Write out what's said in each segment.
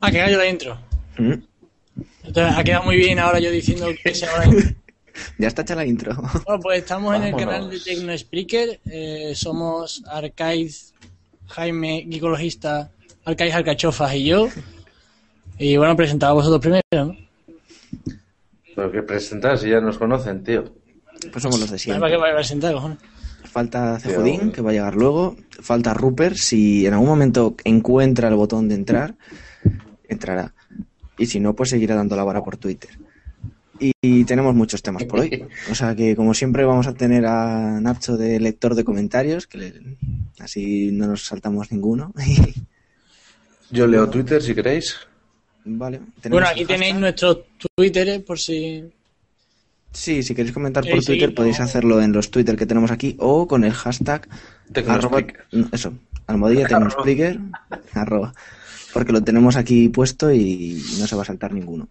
Ah, que yo la intro. Mm. Entonces, ha quedado muy bien ahora yo diciendo que se haga la intro. Ya está hecha la intro. Bueno, pues estamos en el Vámonos. canal de Tecno Spreaker. Eh, somos Arcaiz, Jaime, Gicologista, Arcaiz Alcachofas y yo. Y bueno, presentad a vosotros primero, ¿no? Pero que presentar si ya nos conocen, tío. Pues somos los de ¿Para siempre. qué vais a presentar, cojones? Falta Tío. Cefudín, que va a llegar luego. Falta Rupert, si en algún momento encuentra el botón de entrar, entrará. Y si no, pues seguirá dando la vara por Twitter. Y, y tenemos muchos temas por hoy. O sea que, como siempre, vamos a tener a Nacho de lector de comentarios, que le- así no nos saltamos ninguno. Yo leo Twitter si queréis. vale. Bueno, aquí tenéis nuestros Twitter por si... Sí, si queréis comentar por Twitter podéis hacerlo en los Twitter que tenemos aquí o con el hashtag arroba, eso, almohadilla tecnospeaker, arroba, porque lo tenemos aquí puesto y no se va a saltar ninguno.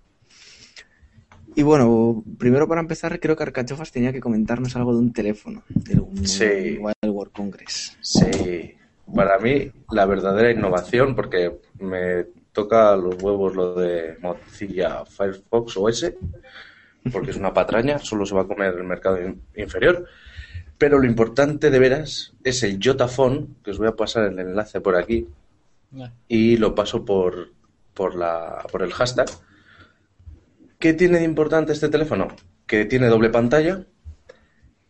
Y bueno, primero para empezar creo que Arcachofas tenía que comentarnos algo de un teléfono, del Sí. Wild World Congress. Sí. Para mí, la verdadera innovación, porque me toca los huevos lo de Mozilla Firefox OS, porque es una patraña, solo se va a comer el mercado in- inferior. Pero lo importante de veras es el Jotafone, que os voy a pasar el enlace por aquí, y lo paso por, por, la, por el hashtag. ¿Qué tiene de importante este teléfono? Que tiene doble pantalla,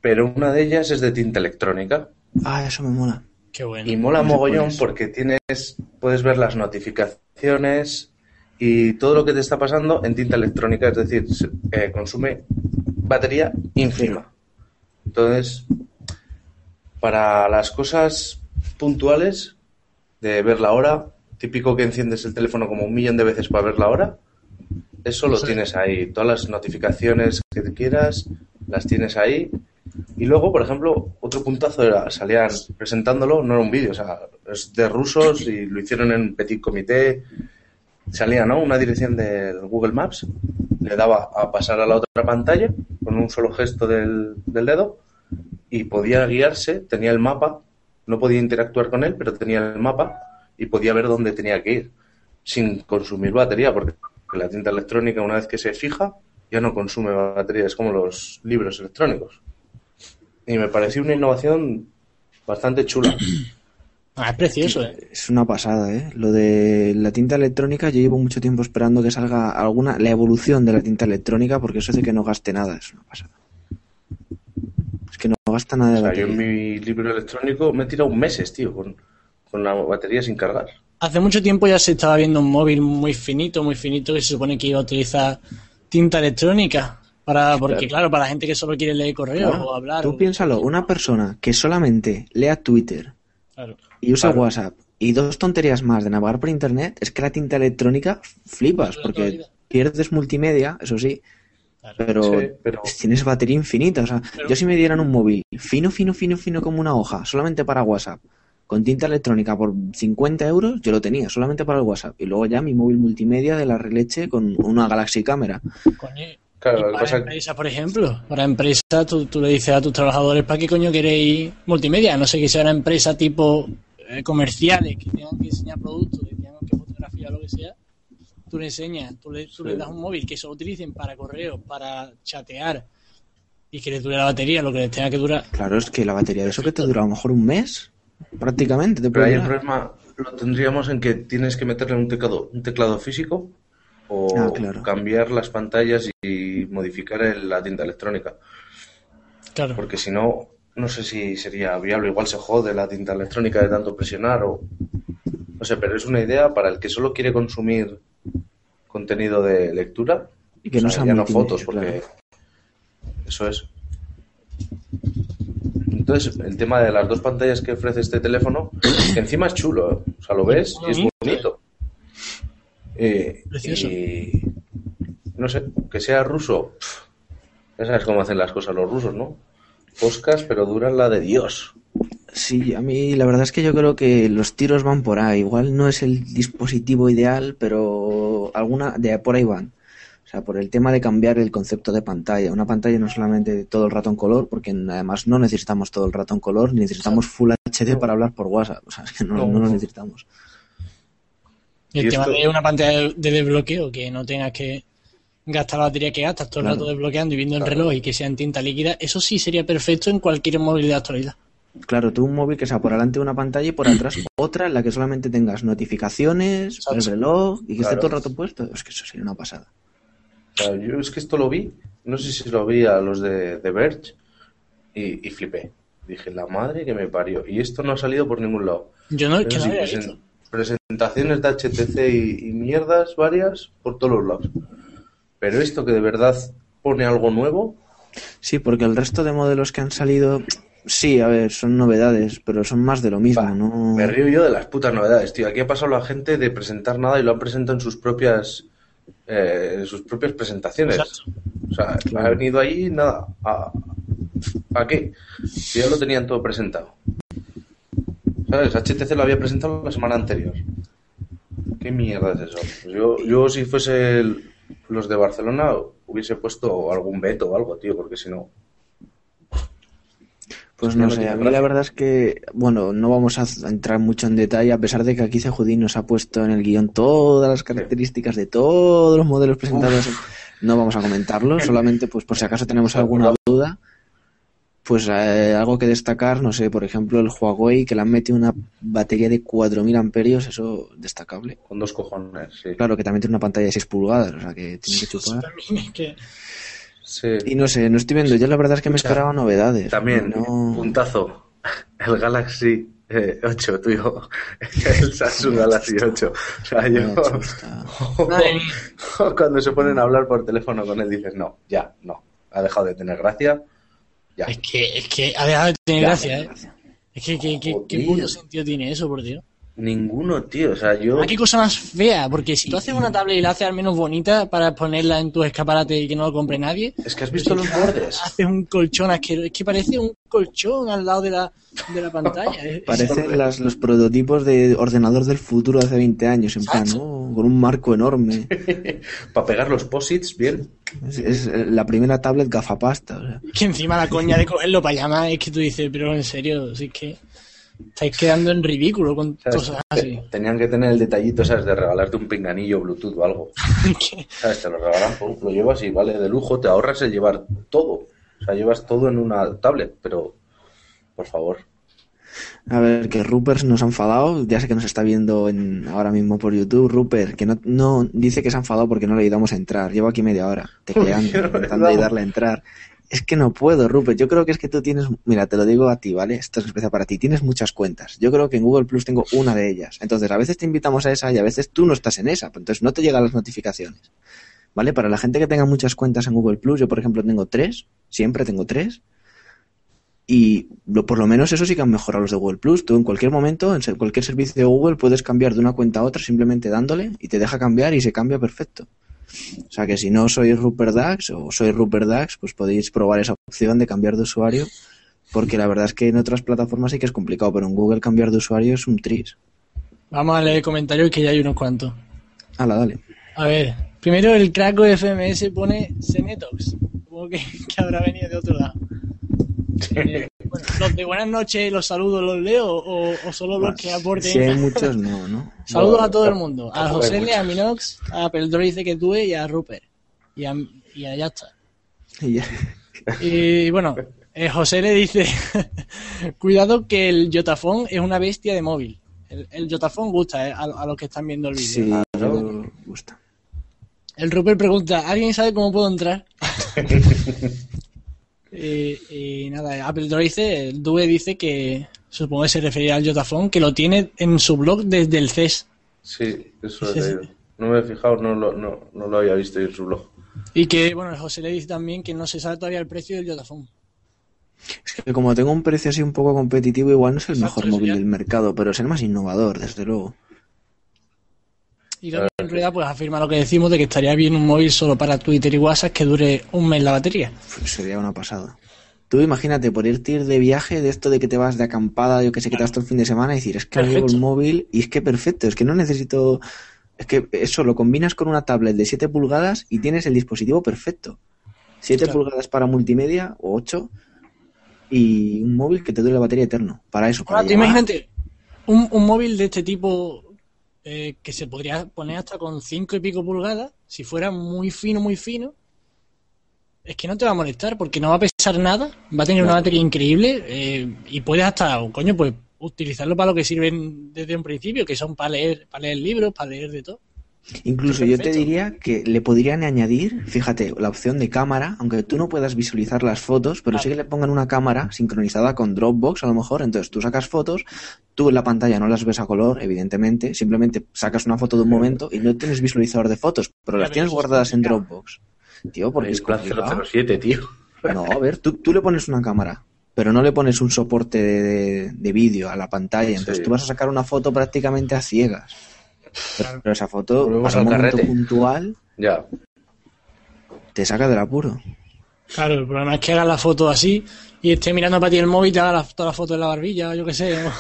pero una de ellas es de tinta electrónica. Ah, eso me mola. Qué bueno. Y mola mogollón porque tienes, puedes ver las notificaciones y todo lo que te está pasando en tinta electrónica, es decir, se- eh, consume batería ínfima. Entonces, para las cosas puntuales de ver la hora, típico que enciendes el teléfono como un millón de veces para ver la hora, eso lo Sí. tienes ahí. Todas las notificaciones que te quieras, las tienes ahí. Y luego, por ejemplo, otro puntazo era, salían presentándolo, no era un vídeo, o sea, es de rusos y lo hicieron en petit comité. Salía, ¿no? Una dirección del Google Maps, le daba a pasar a la otra pantalla con un solo gesto del, del dedo y podía guiarse, tenía el mapa, no podía interactuar con él, pero tenía el mapa y podía ver dónde tenía que ir sin consumir batería, porque la tinta electrónica una vez que se fija ya no consume batería, es como los libros electrónicos. Y me pareció una innovación bastante chula. Ah, es precioso, ¿eh? Es una pasada, ¿eh? Lo de la tinta electrónica, yo llevo mucho tiempo esperando que salga alguna, la evolución de la tinta electrónica, porque eso hace que no gaste nada, es una pasada. Que no gasta nada de O sea, yo en mi libro electrónico me he tirado meses, tío, con, con la batería sin cargar. Hace mucho tiempo ya se estaba viendo un móvil muy finito, muy finito, que se supone que iba a utilizar tinta electrónica. Para, porque, Claro. claro, para la gente que solo quiere leer correos Claro, o hablar. Tú o- piénsalo, una persona que solamente lea Twitter Claro. y usa Claro. WhatsApp y dos tonterías más de navegar por internet, es que la tinta electrónica flipas, porque pierdes multimedia, eso sí. Pero, Sí, pero- tienes batería infinita. O sea, Pero- yo si me dieran un móvil fino, fino, fino, fino como una hoja, solamente para WhatsApp, con tinta electrónica por 50 euros, yo lo tenía, solamente para el WhatsApp. Y luego ya mi móvil multimedia de la releche con una Galaxy Cámara. Coño, Claro, para pasa empresas, por ejemplo, para empresas, tú, tú le dices a tus trabajadores, ¿para qué coño queréis multimedia? No sé que sea una empresa tipo eh, comerciales, que tengan que enseñar productos, que tengan que fotografiar lo que sea. Tú le enseñas, tú le, tú le Sí. das un móvil que se lo utilicen para correo, para chatear y que les dure la batería, lo que les tenga que durar. Claro, es que la batería de eso que te dura a lo mejor un mes, prácticamente. Te Pero ahí el problema lo tendríamos en que tienes que meterle un teclado, un teclado físico o Ah, claro. cambiar las pantallas y modificar el- la tinta electrónica. Claro. Porque si no, no sé si sería viable. Igual se jode la tinta electrónica de tanto presionar o... No sé, pero es una idea para el que solo quiere consumir contenido de lectura. Y que o no sea, ya no fotos, porque... claro. Eso es. Entonces, el tema de las dos pantallas que ofrece este teléfono, que encima es chulo, ¿eh? o sea, lo ves y es muy bonito. Eh, Precioso. y no sé, que sea ruso, ya sabes cómo hacen las cosas los rusos, ¿no? Poscas, pero duran la de Dios. Sí, a mí la verdad es que yo creo que los tiros van por ahí. Igual no es el dispositivo ideal, pero alguna de por ahí van. O sea, por el tema de cambiar el concepto de pantalla. Una pantalla no solamente todo el rato en color, porque además no necesitamos todo el rato en color, ni necesitamos Full HD para hablar por WhatsApp. O sea, es que no, No. lo necesitamos. Y el Y tema esto- de una pantalla de- de desbloqueo, que no tengas que gastar la batería que gastas todo el Claro. rato desbloqueando y viendo el reloj y que sea en tinta líquida, eso sí sería perfecto en cualquier móvil de actualidad. Claro, tú un móvil que sea por delante una pantalla y por atrás otra en la que solamente tengas notificaciones, el reloj y que esté Claro. todo el rato puesto. Es que eso sería una pasada. O sea, yo es que esto lo vi, no sé si lo vi a los de, de Verge y, y flipé. Dije, la madre que me parió. Y esto no ha salido por ningún lado. Yo no, que Pero no sí, había visto. presentaciones de HTC y, y mierdas varias por todos los lados. Pero esto que de verdad pone algo nuevo, Sí, porque el resto de modelos que han salido, sí, a ver, son novedades, pero son más de lo mismo, ¿no? me río yo de las putas novedades, tío. Aquí ha pasado la gente de presentar nada y lo han presentado en sus propias eh, en sus propias presentaciones. Exacto. O sea, Claro. ha venido ahí nada. ¿A, ¿a qué? Si ya lo tenían todo presentado. ¿Sabes? HTC lo había presentado la semana anterior. ¿Qué mierda es eso? Pues yo, yo si fuese el- los de Barcelona hubiese puesto algún veto o algo, tío, porque si no... Pues no sé, a mí la verdad es que, bueno, no vamos a a entrar mucho en detalle, a pesar de que aquí Cejudín nos ha puesto en el guion todas las características de todos los modelos presentados. No vamos a comentarlo, solamente pues por si acaso tenemos alguna duda, pues eh, algo que destacar, no sé, por ejemplo el Huawei que le han metido una batería de 4000 amperios, eso destacable. Con dos cojones, sí. Claro que también tiene una pantalla de 6 pulgadas, o sea que tiene que chupar. Sí. Y no sé, no estoy viendo, yo la verdad es que me esperaba novedades. También, no- puntazo. El Galaxy eh, 8, tuyo. El Samsung Galaxy 8. O sea, yo. Cuando se ponen a hablar por teléfono con él, dices, no, ya, no. Ha dejado de tener gracia. Ya. Es que, es que ha dejado de tener Ya, gracia, ¿eh? Es que, que, que- ¿qué puto sentido tiene eso, por Dios? Ninguno, tío. O sea, yo. Ah, qué cosa más fea, porque si tú haces una tablet y la haces al menos bonita para ponerla en tu escaparate y que no lo compre nadie, Es que has visto los bordes. haces un colchón asqueroso. Es que parece un colchón al lado de la, de la pantalla. Parecen las- los prototipos de ordenador del futuro de hace 20 años, en plan, con un marco enorme. Para pegar los posits, bien. Es, es la primera tablet gafapasta. o sea. que encima la coña de cogerlo para llamar es que tú dices, pero en serio, si es que estáis quedando en ridículo con ¿sabes? cosas así. Tenían que tener el detallito, ¿sabes? De regalarte un pinganillo Bluetooth o algo. ¿Sabes? Te lo regalan, lo llevas y vale de lujo, te ahorras el llevar todo. O sea, llevas todo en una tablet, pero por favor. A ver, que Rupert nos ha enfadado, ya sé que nos está viendo en, ahora mismo por YouTube. Rupert, que no, no dice que se ha enfadado porque no le ayudamos a entrar. Llevo aquí media hora tecleando, intentando ayudarle a entrar. Es que no puedo, Rupert. Yo creo que es que tú tienes, mira, te lo digo a ti, ¿vale? Esto es especial para ti. Tienes muchas cuentas. Yo creo que en Google Plus tengo una de ellas. Entonces, a veces te invitamos a esa y a veces tú no estás en esa. Entonces, no te llegan las notificaciones. ¿Vale? Para la gente que tenga muchas cuentas en Google Plus, yo, por ejemplo, tengo tres. Siempre tengo tres. Y por lo menos eso sí que han mejorado los de Google Plus. Tú en cualquier momento, en cualquier servicio de Google, puedes cambiar de una cuenta a otra simplemente dándole y te deja cambiar y se cambia perfecto. O sea que si no sois Rupert Dax o sois Rupert Dax, pues podéis probar esa opción de cambiar de usuario. Porque la verdad es que en otras plataformas sí que es complicado, pero en Google cambiar de usuario es un tris. Vamos a leer comentarios que ya hay unos cuantos. Hala, dale. A ver, primero el Craco FMS pone Senetox. Supongo que, que habrá venido de otro lado. Eh, bueno, los de buenas noches, los saludos, ¿los leo o, o solo los que aporten? Si hay muchos, no, ¿no? Saludos No, a todo el mundo. A José, a. Minox, a Peldroice que tuve y a Rupert. Y a, y a ya está. Y ya. Y bueno, eh, José le dice, cuidado que el Yotafone es una bestia de móvil. El, el Yotafone gusta eh, a, a los que están viendo el vídeo. Sí, Claro. gusta. El Rupert pregunta, ¿alguien sabe cómo puedo entrar? y, y nada, Apple Droice, el Due dice que supongo que se refería al Yotafone, que lo tiene en su blog desde el CES. Sí, eso he leído. No me he fijado, no lo, no, no lo había visto en su blog. Y que, bueno, José le dice también que no se sabe todavía el precio del Yotafone. Es que como tengo un precio así un poco competitivo, igual no es el Exacto, mejor móvil ya. del mercado, pero es el más innovador, desde luego. Y también en realidad pues afirma lo que decimos de que estaría bien un móvil solo para Twitter y WhatsApp que dure un mes la batería. Pues sería una pasada. Tú imagínate, por irte ir de viaje, de esto de que te vas de acampada, yo que sé, que te vas todo el fin de semana y decir, es que llevo el móvil y es que perfecto, es que no necesito... Es que eso lo combinas con una tablet de 7 pulgadas y tienes el dispositivo perfecto. 7 Claro. pulgadas para multimedia o 8 y un móvil que te dure la batería eterno. Para eso, para Ahora, tú llamar. imagínate un, un móvil de este tipo eh, que se podría poner hasta con cinco y pico pulgadas, si fuera muy fino, muy fino, es que no te va a molestar porque no va a pesar nada, va a tener una batería increíble eh, y puedes hasta, coño, pues utilizarlo para lo que sirven desde un principio, que son para leer, para leer libros, para leer de todo. Incluso yo te diría que le podrían añadir, fíjate, la opción de cámara, aunque tú no puedas visualizar las fotos, pero sí que le pongan una cámara sincronizada con Dropbox a lo mejor, entonces tú sacas fotos, tú en la pantalla no las ves a color, evidentemente, simplemente sacas una foto de un momento y no tienes visualizador de fotos, pero las tienes guardadas en Dropbox. Tío, porque es plan complicado. 007, tío. No, a ver, tú, tú le pones una cámara, pero no le pones un soporte de, de vídeo a la pantalla. Entonces Sí. tú vas a sacar una foto prácticamente a ciegas. Pero, pero esa foto, Volvemos para un al momento carrete. puntual, Ya. te saca del apuro. Claro, el problema es que hagas la foto así y esté mirando para ti el móvil y te haga la, toda la foto en la barbilla, yo qué sé. ¿no?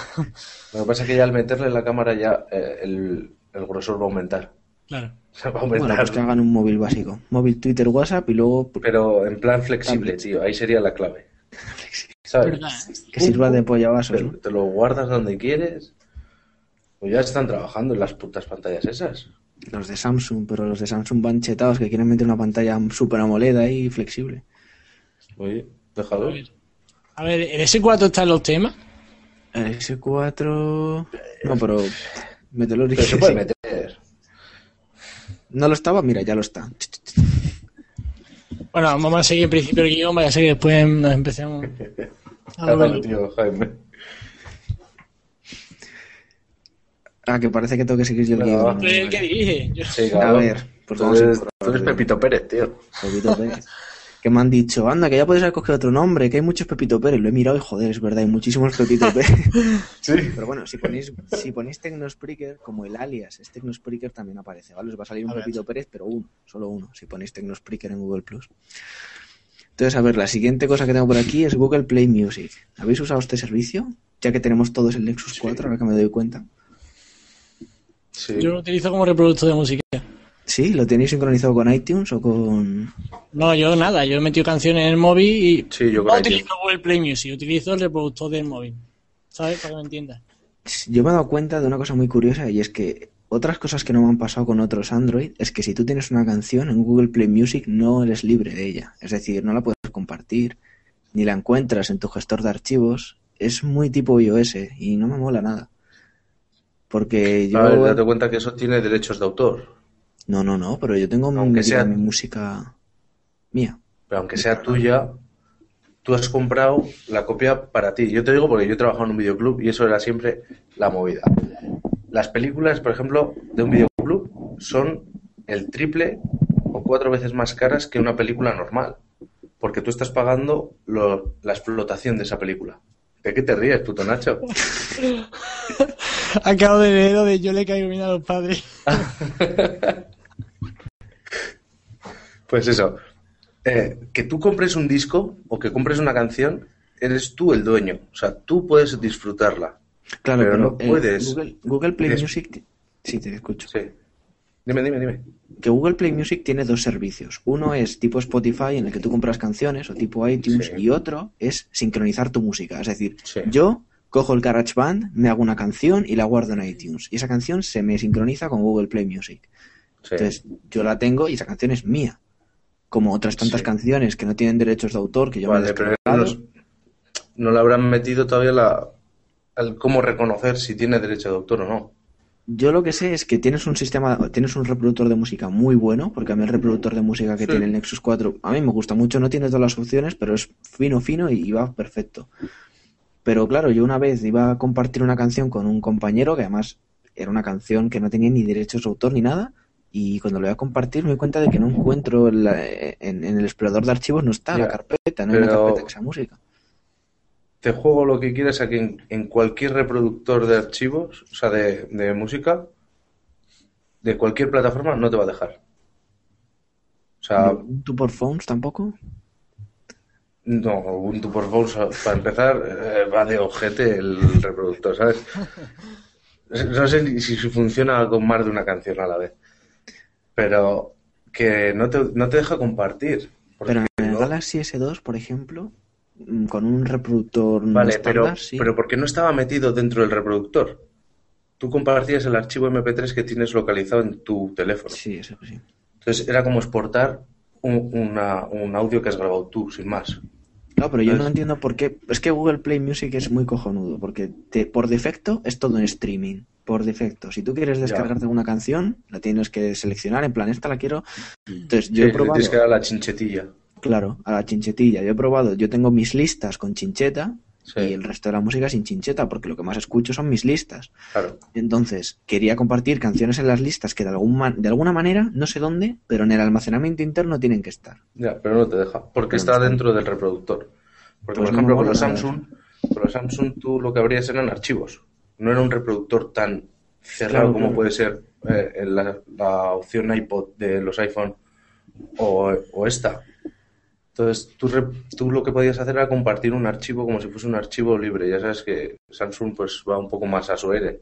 Lo que pasa es que ya al meterle la cámara ya eh, el, el grosor va a aumentar. Claro. O sea, va a aumentar. Bueno, pues que hagan un móvil básico. Móvil, Twitter, WhatsApp y luego Pero en plan flexible, tío. Ahí sería la clave. ¿Sabes? ¿Verdad? que sirva de pollavasos. Te, ¿no? te lo guardas donde quieres. Pues ya están trabajando en las putas pantallas esas. Los de Samsung, pero los de Samsung van chetados que quieren meter una pantalla super AMOLED ahí flexible. Oye, déjalo. A ver, ¿el S4 está en los temas? El S4... No, pero... Mételo Pero se puede meter. No lo estaba, mira, ya lo está. Bueno, vamos a seguir el principio del guion, vaya a ser que después nos empecemos a tío, Jaime. Ah, que parece que tengo que seguir yo el No. guion. Tú eres el que dirige. Yo- Sí, A ver, pues tú, vamos a eres, probar, tú eres a. Pepito Pérez, tío. Pepito Pérez. Que me han dicho, anda, que ya puedes haber cogido otro nombre, que hay muchos Pepito Pérez. Lo he mirado y joder, es verdad, hay muchísimos Pepito Pérez. Sí. Pero bueno, si ponéis, si ponéis Tecnospreaker, como el alias es Tecnospreaker, también aparece, ¿vale? Os va a salir un A. Pepito Pérez, pero uno, solo uno, si ponéis Tecnospreaker en Google Plus. Entonces, a ver, la siguiente cosa que tengo por aquí es Google Play Music. ¿Habéis usado este servicio? Ya que tenemos todos el Nexus 4, ahora que me doy cuenta. Sí. Yo lo utilizo como reproductor de música. ¿Sí? ¿Lo tenéis sincronizado con iTunes o con...? No, yo nada, yo he metido canciones en el móvil y Sí, yo no con utilizo iTunes. Google Play Music, utilizo el reproductor del móvil. ¿Sabes? Para que me entiendas. Yo me he dado cuenta de una cosa muy curiosa y es que otras cosas que no me han pasado con otros Android es que si tú tienes una canción en Google Play Music no eres libre de ella. Es decir, no la puedes compartir, ni la encuentras en tu gestor de archivos. Es muy tipo iOS y no me mola nada. Porque yo... A ver, date cuenta que eso tiene derechos de autor. No, no, no, pero yo tengo Aunque mi, sea- mi música mía. Pero aunque sea tuya, tú has comprado la copia para ti. Yo te digo porque yo he trabajado en un videoclub y eso era siempre la movida. Las películas, por ejemplo, de un videoclub son el triple o cuatro veces más caras que una película normal. Porque tú estás pagando lo- la explotación de esa película. ¿De qué te ríes, puto Nacho? Acabo de leer lo de yo le caigo bien a los padres. Pues eso. Eh, que tú compres un disco o que compres una canción, eres tú el dueño. O sea, tú puedes disfrutarla. Claro, Pero pero, no eh, puedes. Google, Google Play Es- Music... Sí, te escucho. Sí. Dime, dime, dime. que Google Play Music tiene dos servicios. Uno es tipo Spotify en el que tú compras canciones o tipo iTunes Sí. y otro es sincronizar tu música. Es decir, Sí. yo cojo el GarageBand, me hago una canción y la guardo en iTunes. Y esa canción se me sincroniza con Google Play Music. Sí. Entonces yo la tengo y esa canción es mía. Como otras tantas Sí. canciones que no tienen derechos de autor que yo me Vale, he pero no, no le habrán metido todavía la, el cómo reconocer si tiene derecho de autor o no. Yo lo que sé es que tienes un sistema, tienes un reproductor de música muy bueno, porque a mí el reproductor de música que Sí. tiene el Nexus 4, a mí me gusta mucho, no tiene todas las opciones, pero es fino, fino y va perfecto. Pero claro, yo una vez iba a compartir una canción con un compañero, que además era una canción que no tenía ni derechos de autor ni nada, y cuando lo voy a compartir me doy cuenta de que no encuentro la- en, en el explorador de archivos, no está la carpeta, no hay una carpeta que sea música. Te juego lo que quieras aquí en, en cualquier reproductor de archivos, o sea, de, de música, de cualquier plataforma, no te va a dejar. O sea, ¿Tú por phones tampoco? No, Ubuntu por Phones, para empezar, eh, va de ojete el reproductor, ¿sabes? No sé ni si funciona con más de una canción a la vez. Pero que no te, no te deja compartir. porque Pero en el no- Galaxy S2, por ejemplo, mm, con un reproductor Vale, pero, estándar, sí. pero ¿por qué no estaba metido dentro del reproductor? tú compartías el archivo MP3 que tienes localizado en tu teléfono. Sí, eso sí. Entonces era como exportar un, una- un audio que has grabado tú, sin más. No, pero yo no entiendo por qué. Es que Google Play Music es muy cojonudo, porque te- por defecto es todo en streaming. Por defecto. Si tú quieres descargarte una canción, la tienes que seleccionar, en plan, esta la quiero. Entonces, yo Sí, he probado. tienes que dar la chinchetilla. Claro, a la chinchetilla. Yo he probado, yo tengo mis listas con chincheta Sí, y el resto de la música sin chincheta, porque lo que más escucho son mis listas. claro. Entonces, quería compartir canciones en las listas que de, algún de alguna manera, no sé dónde, pero en el almacenamiento interno tienen que estar. Ya, pero no te deja, porque está dentro del reproductor. Porque, Pues por ejemplo, con nada Samsung, con los Samsung tú lo que abrías eran archivos. No era un reproductor tan cerrado Claro, como claro. puede ser eh, la, la opción iPod de los iPhone o, o esta. Entonces, tú, tú lo que podías hacer era compartir un archivo como si fuese un archivo libre. Ya sabes que Samsung pues va un poco más a su aire.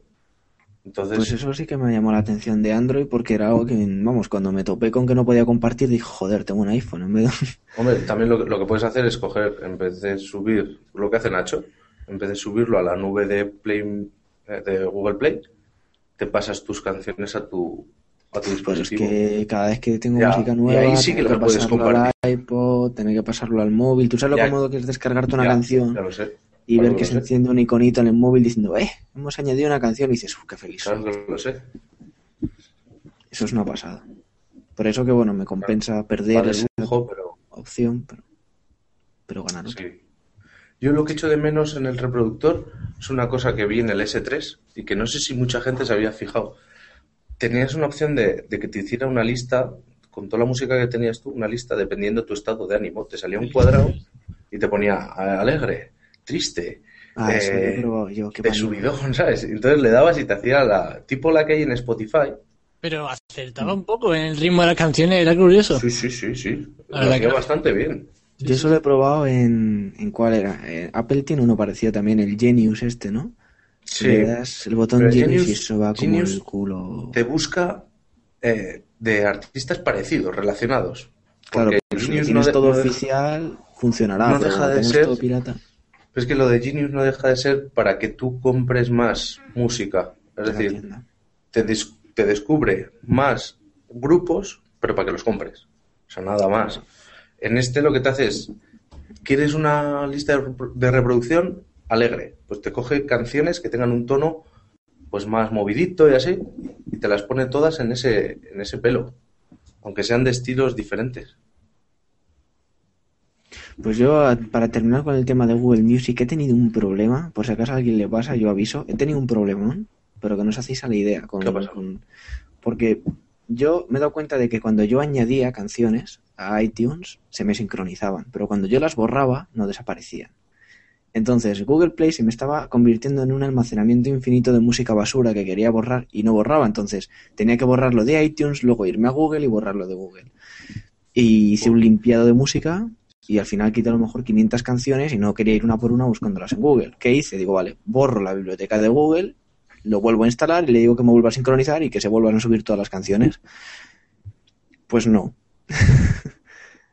Entonces, Pues eso sí que me llamó la atención de Android porque era algo que, vamos, cuando me topé con que no podía compartir, dije, joder, tengo un iPhone en vez de... Hombre, también lo, que- lo que puedes hacer es coger, en vez de subir lo que hace Nacho, en vez de subirlo a la nube de Play eh, de Google Play, te pasas tus canciones a tu a tu Pues es que cada vez que tengo Ya, música y nueva, ahí sí que puedes compartir. al iPod, tener que pasarlo al móvil. ¿Tú sabes lo cómodo que es descargarte una Ya, canción Ya lo sé. y claro ver que lo se sé. enciende un iconito en el móvil diciendo, eh, hemos añadido una canción y dices, uff, qué feliz. Claro soy". que lo sé. Eso es una pasada. Por eso que, bueno, me compensa perder Vale, esa lujo, pero opción, pero, pero ganar otra. sí. Yo lo que echo de menos en el reproductor es una cosa que vi en el S3 y que no sé si mucha gente se había fijado. Tenías una opción de, de que te hiciera una lista, con toda la música que tenías tú, una lista dependiendo de tu estado de ánimo. Te salía un cuadrado y te ponía a- alegre, triste, Ah, eso lo he eh, probado yo, qué de subidón, ¿sabes? Entonces le dabas y te hacía la tipo la que hay en Spotify. Pero acertaba un poco en el ritmo de las canciones, era curioso. Sí, sí, sí, sí. La Lo verdad hacía que- bastante bien. Yo eso lo he probado en, en cuál era. Eh, Apple tiene uno parecido también, el Genius este, ¿no? Sí. Le das el botón Pero Genius, Genius- y eso va como Genius el culo. Te busca eh, de artistas parecidos, relacionados. Claro, Porque si lo tienes de- todo oficial, funcionará. no deja de ser- todo pirata. Pero es que lo de Genius no deja de ser para que tú compres más música. Es de decir, te, des- te descubre más grupos, pero para que los compres. O sea, nada más. En este lo que te hace es, ¿quieres una lista de reproducción alegre? Pues te coge canciones que tengan un tono pues más movidito y así, y te las pone todas en ese, en ese pelo, aunque sean de estilos diferentes. Pues yo, para terminar con el tema de Google Music, he tenido un problema. Por si acaso a alguien le pasa, yo aviso. He tenido un problemón, pero que no os hacéis a la idea. Con, ¿Qué con- porque yo me he dado cuenta de que cuando yo añadía canciones a iTunes, se me sincronizaban. Pero cuando yo las borraba, no desaparecían. Entonces, Google Play se me estaba convirtiendo en un almacenamiento infinito de música basura que quería borrar y no borraba. Entonces, tenía que borrarlo de iTunes, luego irme a Google y borrarlo de Google. Y hice un limpiado de música y al final quité a lo mejor 500 canciones y no quería ir una por una buscándolas en Google. ¿Qué hice? Digo, vale, borro la biblioteca de Google, lo vuelvo a instalar y le digo que me vuelva a sincronizar y que se vuelvan a subir todas las canciones. Pues no,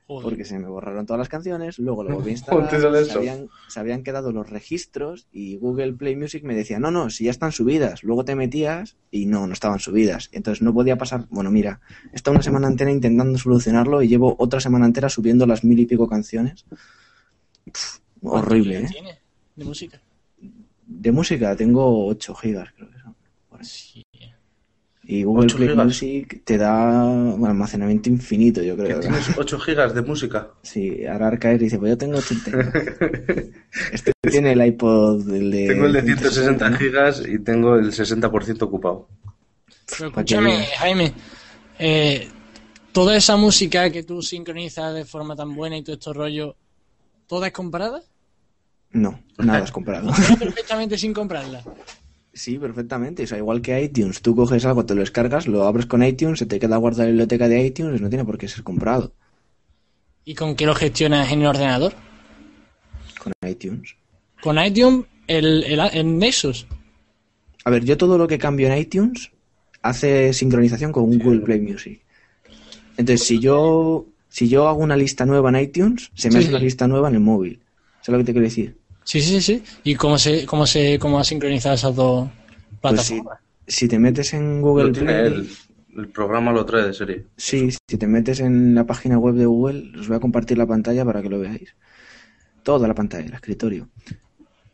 Joder. porque se me borraron todas las canciones, luego lo volví a instalar, ¿Cómo te sale se habían, se habían quedado los registros y Google Play Music me decía, no, no, si ya están subidas, luego te metías y no, no estaban subidas. Entonces no podía pasar, bueno, mira, he estado una semana entera intentando solucionarlo y llevo otra semana entera subiendo las mil y pico canciones. Pff, ¿Cuántos horrible, ¿eh? tiene de música? De música tengo 8 gigas, creo que son. Sí. Y Google 8 Play gigas. Music te da bueno, almacenamiento infinito, yo Que creo. tienes 8 gigas de música. Sí, ahora Arcaer dice, pues yo tengo 80. Este tiene el iPod el de... Tengo el de 160 ¿no? gigas y tengo el 60% ocupado. Pero que escúchame. Jaime, eh, toda esa música que tú sincronizas de forma tan buena y todo estos rollos, ¿toda es comprada? No, nada has comprado. Perfectamente sin comprarla. Sí, perfectamente. O sea, igual que iTunes, tú coges algo, te lo descargas, lo abres con iTunes, se te queda guardada en la biblioteca de iTunes, no tiene por qué ser comprado ¿Y con qué lo gestionas en el ordenador? con iTunes. Con iTunes, el, el, el Nexus. A ver, yo todo lo que cambio en iTunes hace sincronización con Google Play Music. Entonces, si yo si yo hago una lista nueva en iTunes, se me Sí, hace una lista nueva en el móvil. ¿Sabes lo que te quiero decir? Sí, sí, sí. ¿Y cómo se, cómo se, cómo ha sincronizado esas dos Pues si, plataformas? Si te metes en Google Lo tiene Play, él. El programa lo trae de serie. sí, si te metes en la página web de Google, os voy a compartir la pantalla para que lo veáis. Toda la pantalla, el escritorio.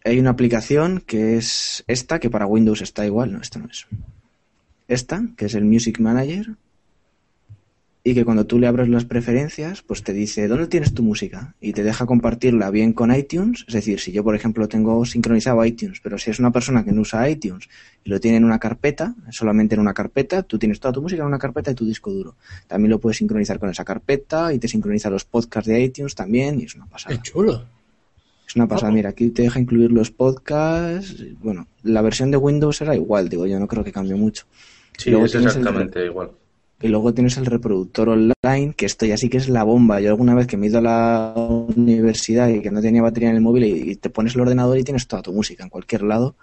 Hay una aplicación que es esta, que para Windows está igual, no, esta no es. Esta, que es el Music Manager, y que cuando tú le abres las preferencias, pues te dice, ¿dónde tienes tu música? Y te deja compartirla bien con iTunes, es decir, si yo, por ejemplo, tengo sincronizado iTunes, pero si es una persona que no usa iTunes y lo tiene en una carpeta, solamente en una carpeta, tú tienes toda tu música en una carpeta y tu disco duro. También lo puedes sincronizar con esa carpeta y te sincroniza los podcasts de iTunes también y es una pasada. Qué chulo. Es una pasada, mira, aquí te deja incluir los podcasts. Bueno, la versión de Windows era igual, digo, yo no creo que cambie mucho. Sí, es el- exactamente igual. Y luego tienes el reproductor online, que esto ya sí que es la bomba. Yo alguna vez que me he ido a la universidad y que no tenía batería en el móvil y, y te pones el ordenador y tienes toda tu música en cualquier lado,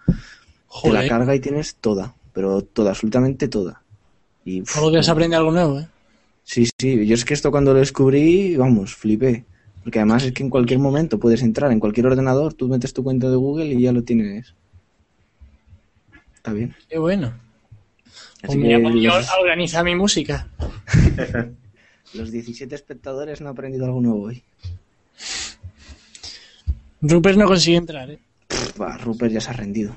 te la Joder. carga y tienes toda, pero toda, absolutamente toda. Y los días se aprende algo nuevo, ¿eh? Sí, sí, yo es que esto cuando lo descubrí, vamos, flipé. Porque además es que en cualquier momento puedes entrar en cualquier ordenador, tú metes tu cuenta de Google y ya lo tienes. Está bien. Qué bueno. Así mira, que pues yo los, organizar mi música. los 17 espectadores no han aprendido algo nuevo hoy. Rupert no consigue entrar, ¿eh? Pff, va, Rupert ya se ha rendido.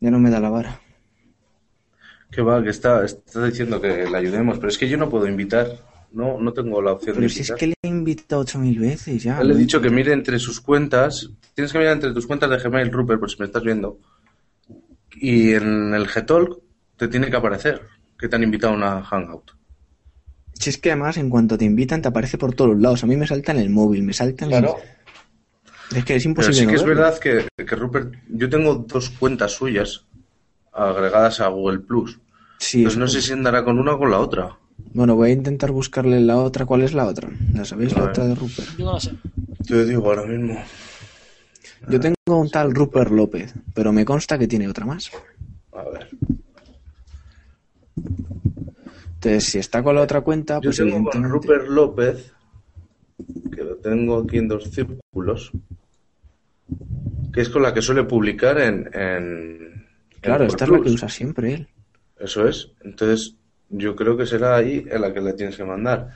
Ya no me da la vara. Que va, que está, está diciendo que le ayudemos, pero es que yo no puedo invitar. No, no tengo la opción Pero de si es invitar. que le he invitado 8.000 veces ya. Le he dicho que mire entre sus cuentas. Tienes que mirar entre tus cuentas de Gmail, Rupert, por si me estás viendo. Y en el Gtalk te tiene que aparecer que te han invitado a una Hangout. Si es que además en cuanto te invitan te aparece por todos lados. A mí me salta en el móvil, me salta en el- Es que es Pero imposible sí no que es verdad que, que Rupert, yo tengo dos cuentas suyas agregadas a Google Plus. Sí, Entonces no sé si andará con una o con la otra. Bueno, voy a intentar buscarle la otra. ¿Cuál es la otra? ¿La sabéis? La otra de Rupert. Yo no lo sé. Te digo ahora mismo. Yo tengo un tal Rupert López, pero me consta que tiene otra más. A ver. Entonces, si está con la otra cuenta, Yo pues tengo con. Rupert López, que lo tengo aquí en dos círculos, que es con la que suele publicar en... en Claro, en esta es la que usa siempre él. Eso es. Entonces, yo creo que será ahí en la que le tienes que mandar.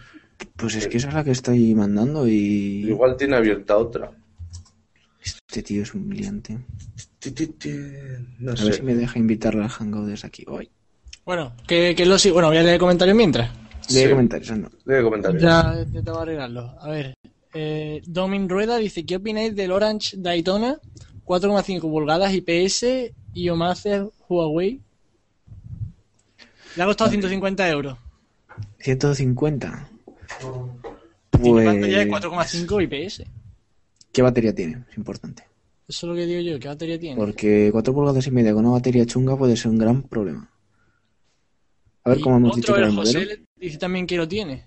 Pues es que esa es la que estoy mandando y... Igual tiene abierta otra. Este tío es ti. No A ver si sé. me deja invitarle al Hangout desde aquí. Hoy. Bueno, que, que lo sigo. Bueno, voy a leer comentarios mientras. De Sí. comentarios, anda. Debe comentar. Ya arreglarlo. A ver. Eh, Domin Rueda dice: ¿Qué opináis del Orange Daytona 4,5 pulgadas IPS y OMACE Huawei? Le ha costado 150 euros. 150. Tiene pantalla de Pues... 4,5 IPS. ¿Qué batería tiene? Es importante. Eso es lo que digo yo. ¿Qué batería tiene? Porque 4 pulgadas y media con una batería chunga puede ser un gran problema. A ver Y cómo hemos dicho otro, el el modelo. José, dice también que lo tiene.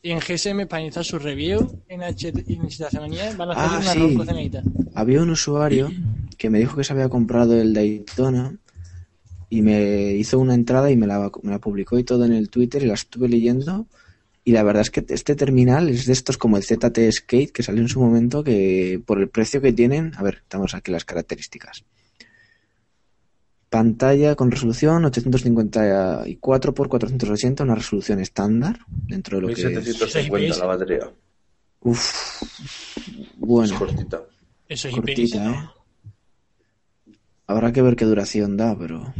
Y en GSM, para iniciar su review, en H en H van a hacer Ah, una sí. Había un usuario que me dijo que se había comprado el Daytona y me hizo una entrada y me la, me la publicó y todo en el Twitter y la estuve leyendo. Y la verdad es que este terminal es de estos como el ZT Skate que salió en su momento que por el precio que tienen, a ver, estamos aquí las características. Pantalla con resolución 854 x 480, una resolución estándar dentro de lo que es. 1750 la batería. Uf, Es bueno. cortita. Eso es IPS, cortita, ¿no? ¿eh? Habrá que ver qué duración da, pero.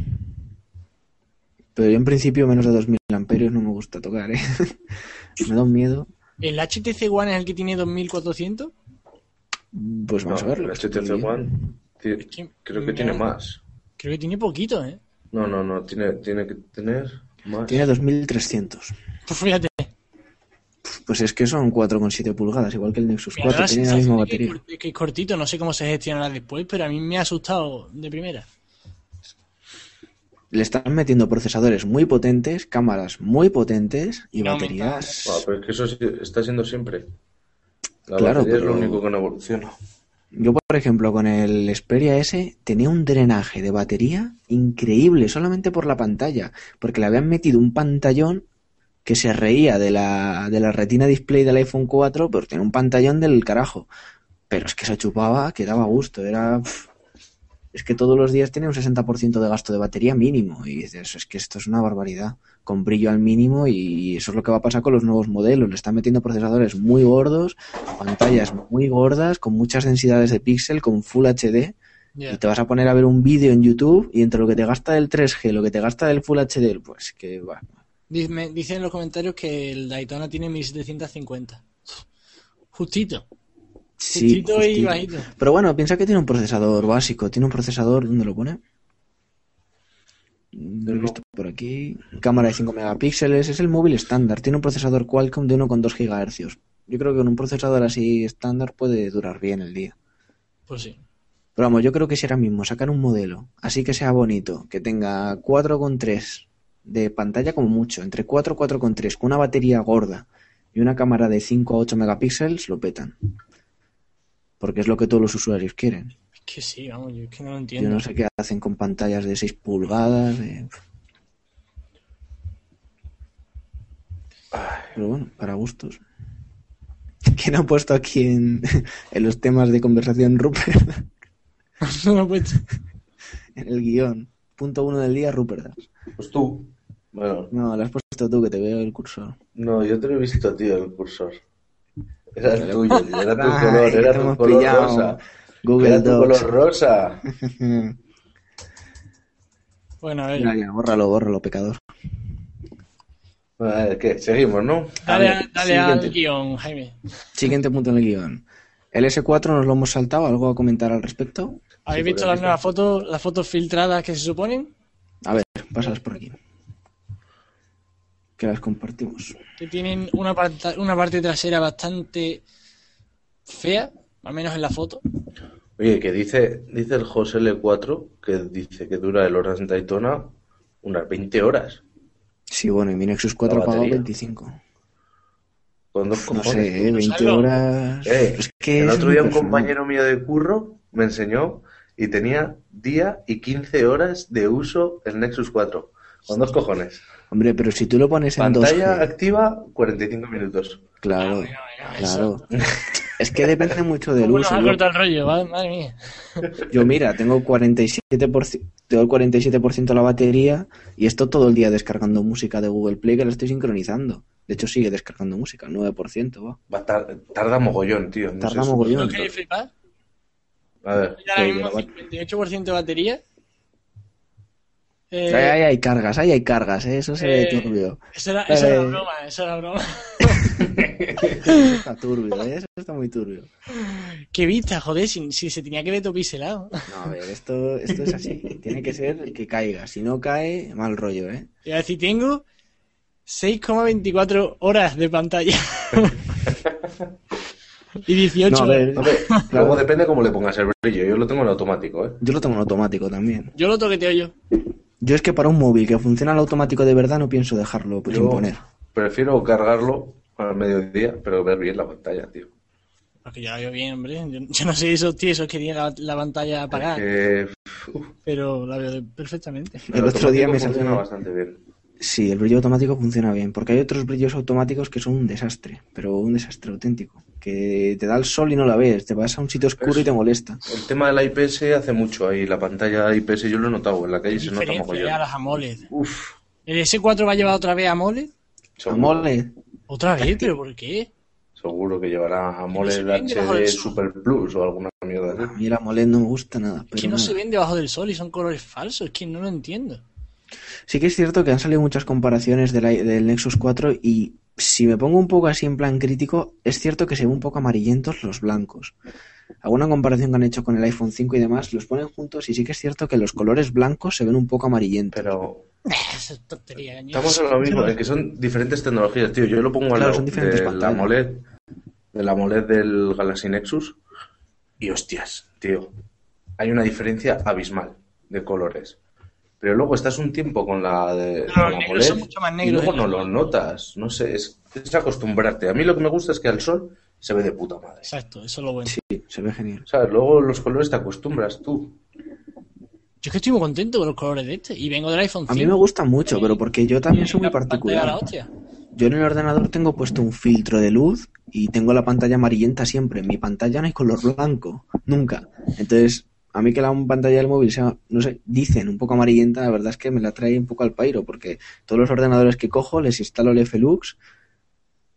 Pero yo en principio menos de 2000 amperios no me gusta tocar, ¿eh? me da un miedo. ¿El HTC One es el que tiene 2400? Pues vamos No, a verlo. el HTC. One Es creo que tiene da- más. Creo que tiene poquito, ¿eh? No, no, no, tiene, tiene que tener más. Tiene 2300. Pues fíjate. Pues es que son 4,7 pulgadas, igual que el Nexus me da 4, la tiene la misma batería. que, que es cortito, no sé cómo se gestionará después, pero a mí me ha asustado de primera. Le están metiendo procesadores muy potentes, cámaras muy potentes y no baterías. Pero es que eso está siendo siempre. La Claro, batería es pero- lo único que no evoluciona. Yo, por ejemplo, con el Xperia S tenía un drenaje de batería increíble solamente por la pantalla, porque le habían metido un pantallón que se reía de la, de la retina display del iPhone 4, pero tenía un pantallón del carajo. Pero es que se chupaba, que daba gusto, era... es que todos los días tiene un 60% de gasto de batería mínimo. Y dices, es que esto es una barbaridad. Con brillo al mínimo y eso es lo que va a pasar con los nuevos modelos. Le están metiendo procesadores muy gordos, pantallas muy gordas, con muchas densidades de píxel, con Full HD. Y te vas a poner a ver un vídeo en YouTube y entre lo que te gasta del 3G, lo que te gasta del Full HD, pues que va. Dice, me- dice en los comentarios que el Daytona tiene 1750. Justito. Sí, Justito y justito. bajito. Pero bueno, piensa que tiene un procesador básico. Tiene un procesador, ¿dónde lo pone? Lo he visto por aquí. Cámara de 5 megapíxeles. Es el móvil estándar. Tiene un procesador Qualcomm de 1,2 GHz. Yo creo que con un procesador así estándar puede durar bien el día. Pues sí. Pero vamos, yo creo que si ahora mismo sacar un modelo así que sea bonito, que tenga 4,3 de pantalla como mucho, entre 4 y 4,3, con una batería gorda y una cámara de 5 a 8 megapíxeles, lo petan. Porque es lo que todos los usuarios quieren. Que sí, vamos, yo es que no lo Yo entiendo. no sé qué hacen con pantallas de 6 pulgadas. de- Pero bueno, para gustos. ¿Quién ha puesto aquí en, en los temas de conversación Rupert? No lo he puesto. En el guion. Punto uno del día, Rupert. Pues tú. Bueno, No, lo has puesto tú, que te veo el cursor. no, yo te lo he visto, tío, el cursor. Era el tuyo, era tu color, era tu color pillado. rosa. Google Era tu color rosa. Bueno, a ver. Ya, ya, bórralo, bórralo, pecador. Bueno, a ver, ¿qué? Seguimos, ¿no? Dale, a ver, dale al guion, Jaime. Siguiente punto en el guion. El S4 nos lo hemos saltado, ¿algo a comentar al respecto? ¿Habéis Sí, visto las nuevas fotos, las fotos filtradas que se suponen? A ver, pásalas por aquí. Que las compartimos. Que tienen una parte trasera bastante fea, al menos en la foto. Oye, que dice, dice el José L4 que dice que dura el Orange Daytona unas 20 horas. Sí, bueno, y mi Nexus 4 La ha pagado batería. 25. Con dos No cojones. sé, ¿eh? 20 Usarlo. horas. Eh, es que el es otro día un personal. compañero mío de curro me enseñó y tenía día y 15 horas de uso el Nexus 4. Con dos cojones. Hombre, pero si tú lo pones en Pantalla 2G, activa, 45 minutos. claro, Bueno, bueno, claro. Es que depende mucho del ¿Cómo nos uso. ha Yo- cortado el rollo? Madre mía. Yo mira, tengo 47%, tengo el 47% de la batería y esto todo el día descargando música de Google Play que la estoy sincronizando. De hecho sigue descargando música, 9%, va. Va a tar- tarda mogollón, tío. No Tarda mogollón. ¿No flipar? A ver, Ya ahora Sí, mismo pero va- 58% de batería. Eh, Ahí, ahí hay cargas, ahí hay cargas, ¿eh? eso se ve Eh, turbio. Eso era, eso era Eh. broma, eso era broma. Eso está turbio, ¿eh? eso está muy turbio. Qué vista, joder, si, si se tenía que ver todo pixelado. No, a ver, esto, esto es así. Tiene que ser que caiga. Si no cae, mal rollo, ¿eh? Y decir, tengo 6,24 horas de pantalla. y 18. No, a ver, Hombre, Claro. luego depende cómo le pongas el brillo. Yo lo tengo en automático, ¿eh? yo lo tengo en automático también. Yo lo toqueteo yo. Yo es que para un móvil que funciona al automático de verdad no pienso dejarlo pues, Yo sin poner. prefiero cargarlo al mediodía, pero ver bien la pantalla, tío. Porque yo la veo bien, hombre. Yo, yo no sé esos tiesos que tiene la, la pantalla apagada, Que pero la veo perfectamente. El otro día me salió... bastante bien. Sí, el brillo automático funciona bien, porque hay otros brillos automáticos que son un desastre, pero un desastre auténtico. Que te da el sol y no la ves, te vas a un sitio oscuro y te molesta. El tema de la IPS hace mucho ahí. La pantalla IPS yo lo he notado. En la calle se nota mogollón. ya a las AMOLED. Uf, ¿El S4 va a llevar otra vez AMOLED? seguro, AMOLED. ¿Otra vez? ¿Pero por qué? seguro que llevará AMOLED se vende bajo HD el sol. Super Plus o alguna mierda A así. mí el AMOLED no me gusta nada, Es pero que no nada. se ven debajo del sol y son colores falsos. Es que no lo entiendo. Sí que es cierto que han salido muchas comparaciones del, del Nexus 4 y si me pongo un poco así en plan crítico, es cierto que se ven un poco amarillentos los blancos. Alguna comparación que han hecho con el iPhone 5 y demás, los ponen juntos y sí que es cierto que los colores blancos se ven un poco amarillentos. Pero Es tontería, estamos en lo mismo, en que son diferentes tecnologías, tío. Yo lo pongo al Claro, lado son diferentes del pantallas. AMOLED, del AMOLED del Galaxy Nexus y hostias, tío. Hay una diferencia abismal de colores. Pero luego estás un tiempo con la de Pero con los la negros son AMOLED mucho más y negros luego de no los lo notas. No sé, es, es acostumbrarte. A mí lo que me gusta es que al sol se ve de puta madre. Exacto, eso es lo bueno. Sí, se ve genial. ¿Sabes? Luego los colores te acostumbras tú. Yo es que estoy muy contento con los colores de este. Y vengo del iPhone 5. A mí me gustan mucho, pero porque yo también soy muy particular. Yo en el ordenador tengo puesto un filtro de luz y tengo la pantalla amarillenta siempre. En mi pantalla no hay color blanco, nunca. Entonces, a mí que la pantalla del móvil sea, no sé, dicen un poco amarillenta, la verdad es que me la trae un poco al pairo, porque todos los ordenadores que cojo les instalo el FLux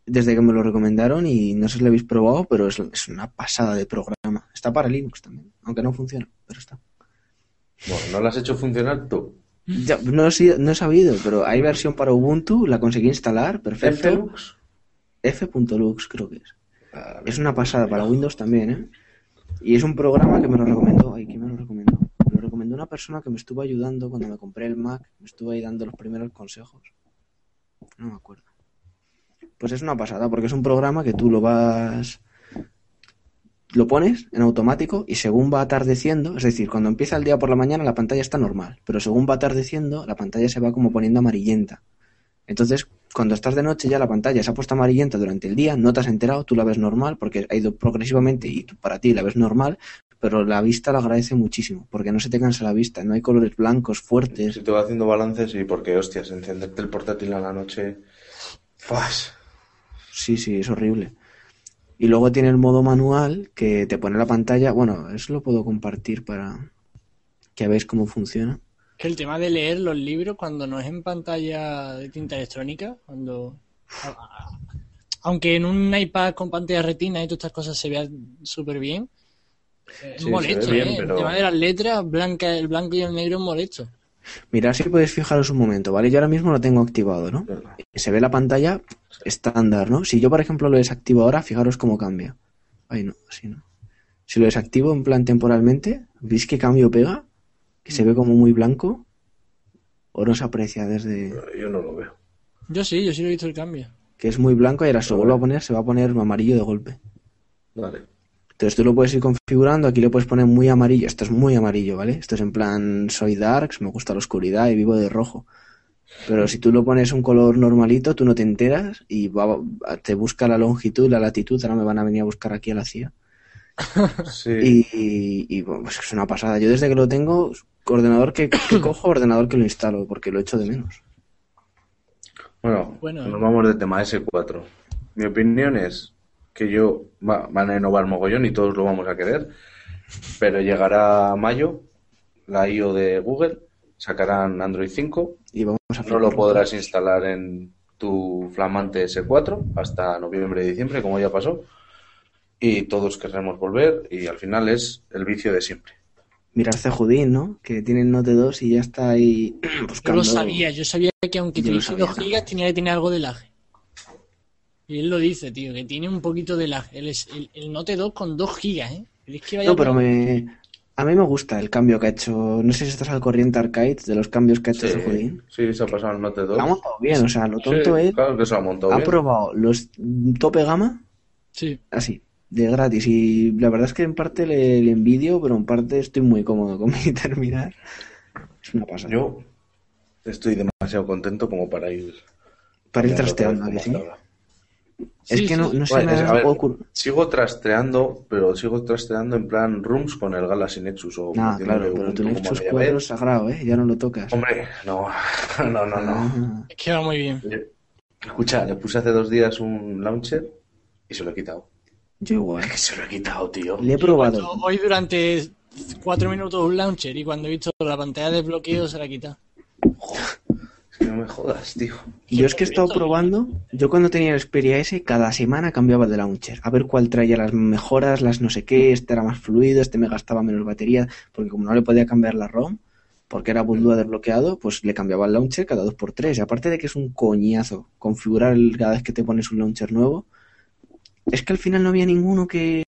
desde que me lo recomendaron y no sé si lo habéis probado, pero es, es una pasada de programa. Está para Linux también, aunque no funciona, pero está. Bueno, ¿no lo has hecho funcionar tú? Ya, no, he, sido- no he sabido, pero hay versión para Ubuntu, la conseguí instalar, perfecto. ¿Flux? F.lux creo que es. Es una pasada para Windows también, ¿eh? Y es un programa que me lo recomendó. Ay, ¿quién me lo recomendó? Me lo recomendó una persona que me estuvo ayudando cuando me compré el Mac. Me estuvo ahí dando los primeros consejos. No me acuerdo. Pues es una pasada, porque es un programa que tú lo vas. Lo pones en automático y según va atardeciendo, es decir, cuando empieza el día por la mañana la pantalla está normal, pero según va atardeciendo la pantalla se va como poniendo amarillenta. Entonces, cuando estás de noche ya la pantalla se ha puesto amarillenta durante el día, no te has enterado, tú la ves normal porque ha ido progresivamente y tú- para ti la ves normal, pero la vista la agradece muchísimo porque no se te cansa la vista, no hay colores blancos fuertes. Si te va haciendo balances y porque, hostias, encenderte el portátil a la noche. ¡Fas! Sí, sí, es horrible. Y luego tiene el modo manual que te pone la pantalla, bueno, eso lo puedo compartir para que veáis cómo funciona. Que el tema de leer los libros cuando no es en pantalla de tinta electrónica, cuando. Aunque en un iPad con pantalla retina y todas estas cosas se vea súper bien, es Sí, molesto, bien, ¿eh? pero- El tema de las letras, blanca, el blanco y el negro es molesto. Mirad si podéis fijaros un momento, ¿vale? Yo ahora mismo lo tengo activado, ¿no? Se ve la pantalla estándar, ¿no? Si yo, por ejemplo, lo desactivo ahora, fijaros cómo cambia. Ay, no, así no. Si lo desactivo en plan temporalmente, ¿veis qué cambio pega? Que se ve como muy blanco. O no se aprecia desde Yo no lo veo. Yo sí, yo sí lo he visto el cambio. que es muy blanco y ahora se lo vuelvo a poner, se va a poner amarillo de golpe. Vale. Entonces tú lo puedes ir configurando, aquí le puedes poner muy amarillo, esto es muy amarillo, ¿vale? Esto es en plan, soy darks, me gusta la oscuridad y vivo de rojo. Pero si tú lo pones un color normalito, tú no te enteras y va- te busca la longitud, la latitud, ahora me van a venir a buscar aquí a la CIA. Sí. Y, y, bueno, pues es una pasada. Yo desde que lo tengo, ordenador que, que cojo, ordenador que lo instalo, porque lo echo de menos. Bueno, Bueno, nos vamos del tema S4. Mi opinión es que yo va- van a innovar mogollón y todos lo vamos a querer, pero llegará mayo, la IO de Google, sacarán Android 5, Y vamos a no lo podrás instalar en tu flamante S4 hasta noviembre y diciembre, como ya pasó, y todos querremos volver y al final es el vicio de siempre. Mirar Cejudín, ¿no? Que tiene el Note 2 y ya está ahí Yo buscando. lo sabía, yo sabía que aunque Yo tuviese sabía 2 gigas tenía que tener algo de lag. Y él lo dice, tío, que tiene un poquito de lag. El, es- el, el Note 2 con 2 gigas, ¿eh? Es que vaya No, pero me... a mí me gusta el cambio que ha hecho. No sé si estás al corriente Arcade de los cambios que ha hecho Sí, Cejudín. sí, se ha pasado el Note 2. La ha montado bien, o sea, lo tonto Sí, es. Claro que se lo ha montado Ha bien. probado los tope gama Sí. así, de gratis. Y la verdad es que en parte le, le envidio, pero en parte estoy muy cómodo con mi terminal. Es una pasada. Yo estoy demasiado contento como para ir. Para ir trasteando, otra ¿a vez que como sí? Es Sí, que no, se Bueno, me es- ha a ver. Sigo trasteando, pero sigo trasteando en plan rooms con el Galaxy Nexus o Nah, claro, pero tu como Nexus le 4 llame. es sagrado, ¿eh? Ya no lo tocas. Hombre, no, no, no, no. Ah, Es que va muy bien. Escucha, le puse hace dos días un launcher y se lo he quitado. yo igual. Es que se lo he quitado, tío. Le he probado. Yo Hoy durante 4 minutos un launcher y cuando he visto la pantalla de bloqueo se la quita. No me jodas, tío. Yo es que he estado probando, yo cuando tenía el Xperia S, cada semana cambiaba de launcher, a ver cuál traía las mejoras, las no sé qué, este era más fluido, este me gastaba menos batería, porque como no le podía cambiar la ROM, porque era bootloader desbloqueado, pues le cambiaba el launcher cada dos por tres. Y aparte de que es un coñazo configurar el- cada vez que te pones un launcher nuevo, es que al final no había ninguno que...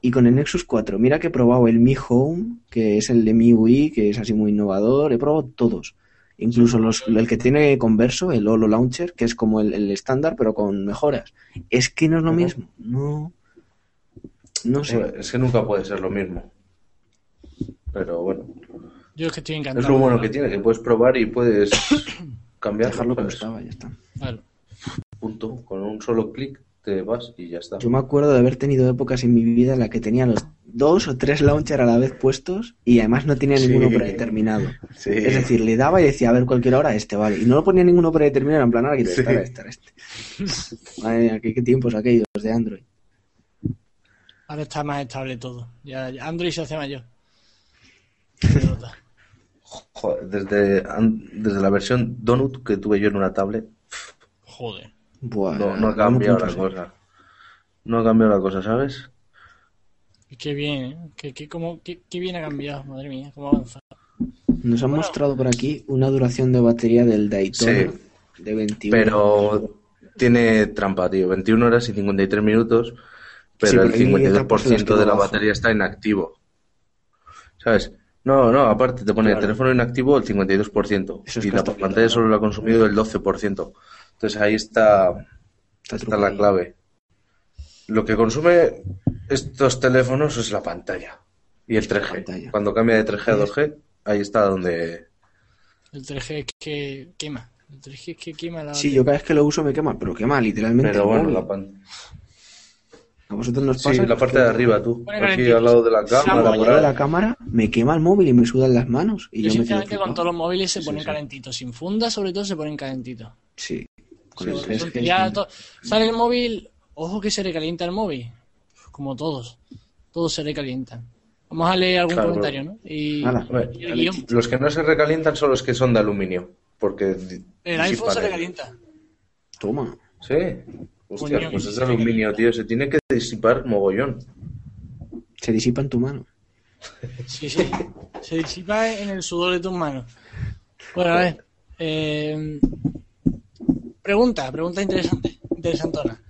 Y con el Nexus 4, mira que he probado el Mi Home, que es el de MIUI, que es así muy innovador, he probado todos. Incluso los, el que tiene converso, el Holo Launcher, que es como el, el estándar, pero con mejoras. Es que no es lo mismo. No. No sé. Hombre, Es que nunca puede ser lo mismo. Pero bueno, Yo es que estoy encantado. es lo bueno que tiene, que puedes probar y puedes cambiar. Dejarlo como estaba, ya está. Punto. Con un solo clic te vas y ya está. Yo me acuerdo de haber tenido épocas en mi vida en la que tenía los dos o tres launcher a la vez puestos y además no tenía Sí. ninguno predeterminado. Sí. Es decir, le daba y decía, a ver, cualquier hora este, vale. Y no lo ponía ninguno predeterminado, en plan, ahora que Sí. este, ahora este, este. Madre mía, qué, qué tiempos aquellos de Android. Ahora está más estable todo. Ya, Android se hace mayor. Joder, desde, desde la versión Donut que tuve yo en una tablet, Joder. Buah, no, no ha cambiado la cosa. No ha cambiado la cosa, ¿sabes? Qué bien, ¿eh? Qué, qué, cómo- qué- qué bien ha cambiado, madre mía, cómo ha avanzado. Nos han mostrado por aquí una duración de batería del Daytona Sí. de 21. Pero tiene trampa, tío. 21 horas y 53 minutos, pero Sí, el pero hay etapas en las que 52% de la batería está inactivo. ¿Sabes? No, no, aparte te pone Claro. teléfono inactivo el 52% Eso es y la pantalla solo lo ha consumido el 12%. Entonces ahí está, Está la clave. Lo que consume estos teléfonos es la pantalla y el 3G. Pantalla. Cuando cambia de 3G a 2G, ahí está donde... El 3G es que quema. El 3G es que quema la Sí, yo cada vez que lo uso me quema, pero quema literalmente. Pero bueno, la pan- ¿A vosotros nos Sí, la parte de arriba, tú. Aquí al lado de la cámara. Por llego de la cámara, me quema el móvil y me sudan las manos. Y Yo yo, me sinceramente con todos los móviles se Sí, ponen sí. calentitos. Sin funda, sobre todo, se ponen calentitos. Sí, con Sí, el porque 3G. tontería, sí. to- Sale el móvil, ojo que se recalienta el móvil. Como todos. Todos se recalientan. Vamos a leer algún Claro. comentario, ¿no? Y. Los que no se recalientan son los que son de aluminio. Porque. El iPhone se recalienta. Toma. Sí. Hostia, Coño, pues es de aluminio, tío. Se tiene que disipar mogollón. Se disipa en tu mano. Sí, sí. Se disipa en el sudor de tus manos. Bueno, a ver. eh, pregunta, pregunta interesante, interesantona.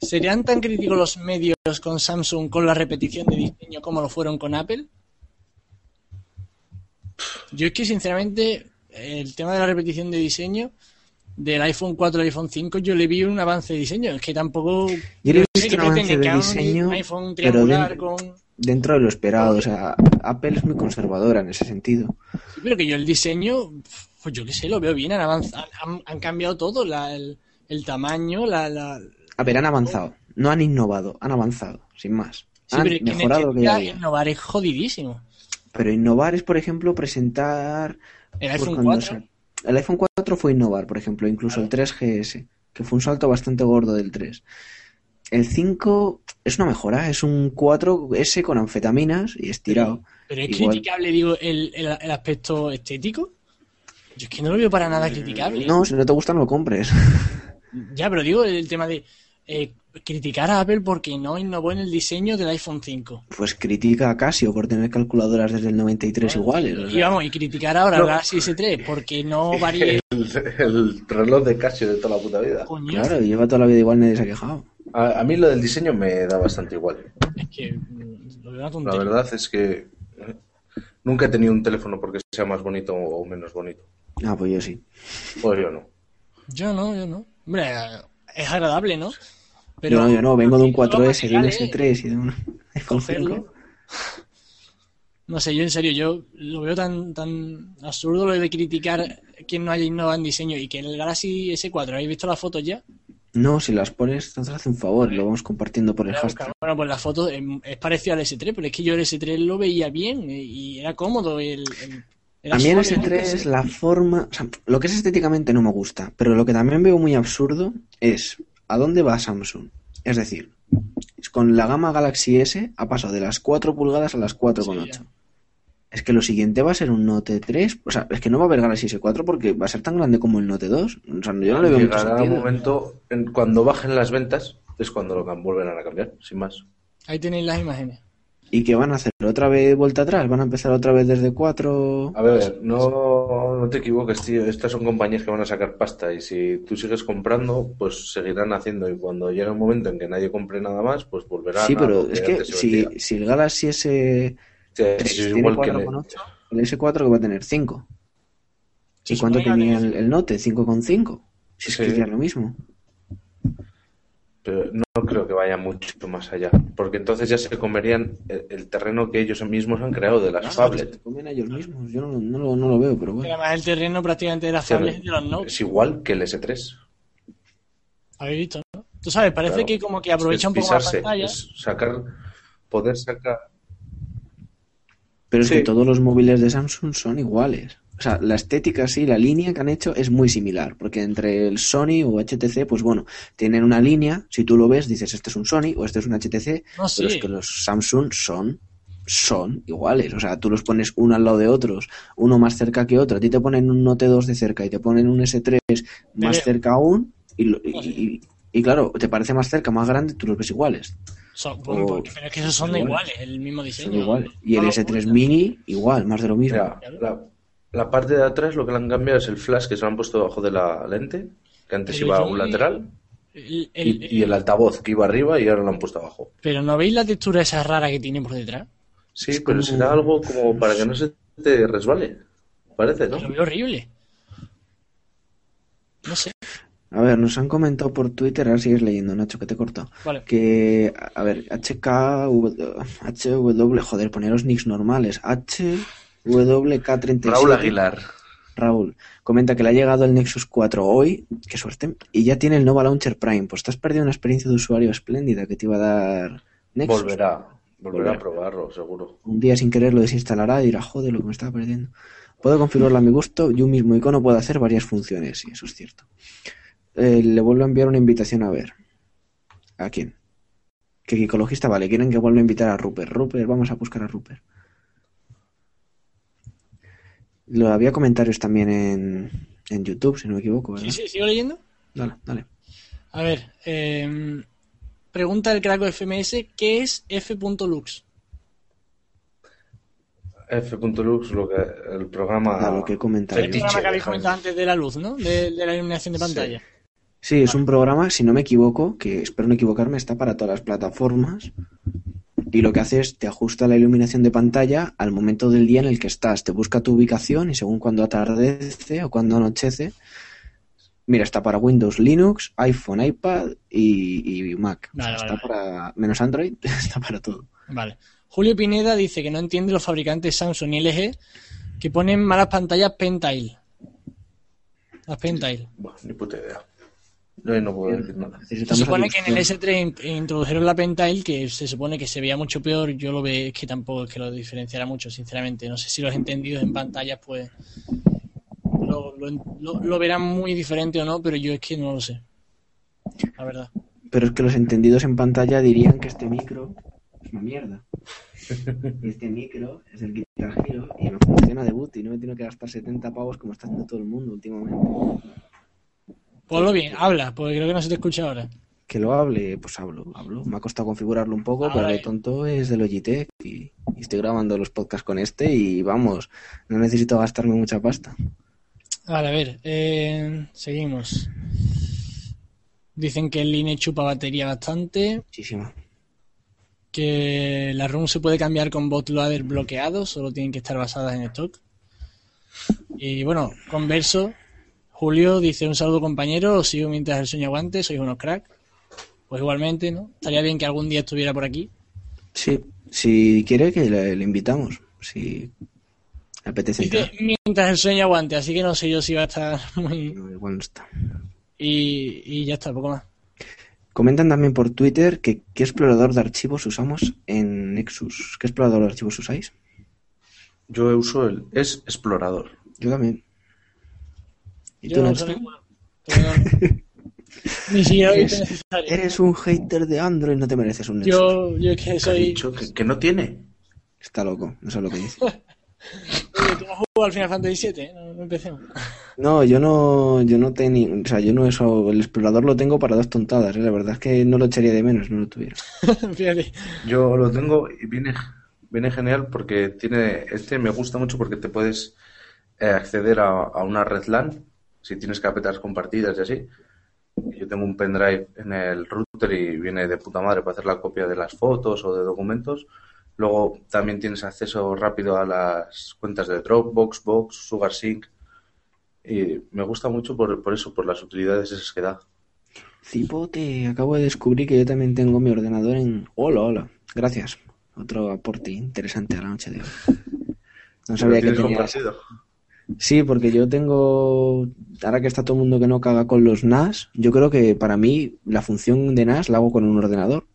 ¿Serían tan críticos los medios con Samsung con la repetición de diseño como lo fueron con Apple? Yo es que sinceramente el tema de la repetición de diseño del iPhone 4 al iPhone 5 yo le vi un avance de diseño. Es que tampoco... Yo le qué un avance de diseño, un iPhone pero triangular dentro- con... Dentro de lo esperado. O sea, Apple es muy conservadora en ese sentido. Sí, pero que yo el diseño, pues yo qué sé, lo veo bien, han avanzado, han, han cambiado todo, la- el, el tamaño, la... la... A ver, han avanzado. No han innovado, han avanzado, sin más. Sí, han pero que mejorado que ya necesita había. innovar es jodidísimo. Pero innovar es, por ejemplo, presentar. El pues, iPhone cuando 4, sal- El iPhone 4 fue innovar, por ejemplo, incluso el 3GS, que fue un salto bastante gordo del 3. El 5 es una mejora, es un 4S con anfetaminas y estirado. pero es igual. criticable, digo, el, el, el aspecto estético. Yo es que no lo veo para nada criticable. No, si no te gusta, no lo compres. Ya, pero digo el tema de eh, criticar a Apple porque no innovó en el diseño del iPhone 5. Pues critica a Casio por tener calculadoras desde el 93 iguales. o Y vamos, y criticar ahora No. al Galaxy S3 porque no varíe. El, el reloj de Casio de toda la puta vida. Coño, Claro, lleva toda la vida igual, nadie se ha quejado. A, a mí lo del diseño me da bastante igual. es que mm, lo veo una La tontería. verdad es que eh, nunca he tenido un teléfono porque sea más bonito o menos bonito. Ah, pues yo sí. Pues yo no. Yo no, yo no. Hombre, es agradable, ¿no? yo no, yo no, vengo de un Pero 4S, de un materiales, S3 y de un iPhone cogerlo. 5. No sé, yo en serio, yo lo veo tan, tan absurdo lo de criticar que no haya innovado en diseño y que en el Galaxy S4, ¿habéis visto las fotos ya? No, si las pones, te hace un favor, lo vamos compartiendo por el hashtag. Bueno, pues la foto es, es parecido al S3, pero es que yo el S3 lo veía bien eh, y era cómodo. El, el- era A mí el suave, S3, la forma, o sea, lo que es estéticamente no me gusta, pero lo que también veo muy absurdo es a dónde va Samsung. Es decir, con la gama Galaxy S ha pasado de las 4 pulgadas a las 4,8. Sí, es que lo siguiente va a ser un Note 3, o sea, es que no va a haber Galaxy S4 porque va a ser tan grande como el Note 2. O sea, yo no le veo mucho Llegará un sentido. momento, en- cuando bajen las ventas, es cuando lo volverán a cambiar, sin más. Ahí tenéis las imágenes. ¿Y qué van a hacer? ¿Otra vez vuelta atrás? ¿Van a empezar otra vez desde 4? A ver, no, no te equivoques, tío. Estas son compañías que van a sacar pasta y si tú sigues comprando, pues seguirán haciendo. Y cuando llegue un momento en que nadie compre nada más, pues volverán Sí, a pero lo es que si, si el Galaxy S3 Sí, es igual que 4,8, el S4 que va a tener 5. Se ¿Y cuánto tenía va a el, el Note? 5,5. Si es que Sí. es lo mismo. Pero no creo que vaya mucho más allá, porque entonces ya se comerían el, el terreno que ellos mismos han creado de las Se phablets. comen a ellos mismos. Yo no, no lo, no lo veo, pero bueno. además el terreno prácticamente de las Sí, de los notes. Es igual que el S3. ¿Habéis visto, no? Tú sabes, parece Claro. que como que aprovecha un poco más pisarse, pantalla. es sacar, poder sacar. Pero es Sí. que todos los móviles de Samsung son iguales. O sea, la estética, sí, la línea que han hecho es muy similar. Porque entre el Sony o HTC, pues bueno, tienen una línea. Si tú lo ves, dices, este es un Sony o este es un HTC. No, sí. Pero es que los Samsung son son iguales. O sea, tú los pones uno al lado de otros, uno más cerca que otro. A ti te ponen un Note 2 de cerca y te ponen un S3 más Pero- cerca aún. Y, lo- y- sí. y- y claro, te parece más cerca, más grande, tú los ves iguales. Son, bueno, O- porque- pero es que esos son son iguales, el mismo diseño. Son iguales. Y el No lo S3 ocultan. Mini, igual, más de lo mismo. Mira, la, la parte de atrás lo que le han cambiado es el flash que se lo han puesto debajo de la lente, que antes Pero iba a un lateral, El- el- y, y el altavoz que iba arriba y ahora lo han puesto abajo. Pero ¿no veis la textura esa rara que tiene por detrás? Sí, Es pero como- será algo como para que no se te resbale. Parece, ¿no? Lo veo horrible. No sé. A ver, nos han comentado por Twitter, ahora sigues leyendo, Nacho, que te he cortado. Vale. Que, a ver, HKW, HW, joder, poneros nicks normales. HWK37. Raúl Aguilar. Raúl, comenta que le ha llegado el Nexus 4 hoy, qué suerte, y ya tiene el Nova Launcher Prime. Pues te has perdido una experiencia de usuario espléndida que te iba a dar Nexus. Volverá, volverá Volverá. a probarlo, seguro. Un día sin querer lo desinstalará y dirá, joder, lo que me estaba perdiendo. Puedo configurarlo a mi gusto y un mismo icono puede hacer varias funciones, sí, eso es cierto. Eh, le vuelvo a enviar una invitación a ver. ¿A quién? Que Gicologista, vale, quieren que vuelva a invitar a Rupert. Rupert, vamos a buscar a Rupert. Lo había comentarios también en, en YouTube, si no me equivoco, ¿verdad? Sí, sí, sigo leyendo. Dale, dale. A ver, eh, pregunta el Craco FMS, ¿qué es f.lux? F.lux, lo que, el programa. A lo que he comentado. El programa que habéis comentado antes de la luz, ¿no? De, de la iluminación de pantalla. Sí, es un programa, si no me equivoco, que espero no equivocarme, está para todas las plataformas. Y lo que hace es te ajusta la iluminación de pantalla al momento del día en el que estás. Te busca tu ubicación y según cuando atardece o cuando anochece. Mira, está para Windows, Linux, iPhone, iPad y, y Mac. O sea, Vale, está vale, para. Menos Android, está para todo. Vale. Julio Pineda dice que no entiende los fabricantes Samsung y LG que ponen malas pantallas Pentile. Las Pentile. Buah, ni puta idea. No puedo decir nada. Se supone que en el solución. S3 in- introdujeron la Pentile, que se supone que se veía mucho peor. Yo lo veo, es que tampoco es que lo diferenciara mucho, sinceramente. No sé si los entendidos en pantallas, pues, lo, lo- lo- lo verán muy diferente o no, pero yo es que no lo sé. La verdad. Pero es que los entendidos en pantalla dirían que este micro es una mierda. Y este micro es el Guitar Hero y me funciona de boot y no me tengo que gastar 70 pavos como está haciendo todo el mundo últimamente. Ponlo bien, habla, porque creo que no se te escucha ahora. Que lo hable, pues hablo, hablo. Me ha costado configurarlo un poco, Ahora pero lo tonto es de Logitech y, y estoy grabando los podcasts con este y vamos, no necesito gastarme mucha pasta. Vale, a ver, eh, seguimos. Dicen que el Line chupa batería bastante, Muchísimo. que la ROM se puede cambiar con bootloader bloqueado, solo tienen que estar basadas en stock. Y bueno, converso, Julio dice un saludo compañero, os sigo mientras el sueño aguante, sois unos crack. Pues igualmente, ¿no? Estaría bien que algún día estuviera por aquí. Sí, si quiere que le, le invitamos, si le apetece Dice mientras el sueño aguante, así que no sé yo si va a estar muy... No, igual no está. Y, y ya está, poco más. Comentan también por Twitter que qué explorador de archivos usamos en Nexus. ¿Qué explorador de archivos usáis? Yo uso el es explorador. Yo también. ¿Y Yo tú, no no- Ni siquiera Eres, necesario. eres un hater de Android, no te mereces un Nexus. Yo, yo que ¿Qué ha soy. dicho? ¿Que, que no tiene? Está loco, no sé lo que dice. Oye, tú no has jugado al Final Fantasy VII, ¿eh? no, no empecemos. No, yo no, yo no tengo, o sea, yo no eso, el explorador lo tengo para dos tontadas, ¿eh? la verdad es que no lo echaría de menos, no lo tuviera. Fíjate. Yo lo tengo y viene, viene genial porque tiene. Este me gusta mucho porque te puedes eh, acceder a, a una red LAN si tienes carpetas compartidas y así. Yo tengo un pendrive en el router y viene de puta madre para hacer la copia de las fotos o de documentos. Luego también tienes acceso rápido a las cuentas de Dropbox, Box, SugarSync. Y me gusta mucho por, por eso, por las utilidades esas que da. Cipote, acabo de descubrir que yo también tengo mi ordenador en... Hola, hola, gracias. Otro aporte interesante a la noche de hoy. No sabía ¿Lo que tenía... compartido? Sí, porque yo tengo, ahora que está todo el mundo que no caga con los NAS, yo creo que para mí la función de NAS la hago con un ordenador.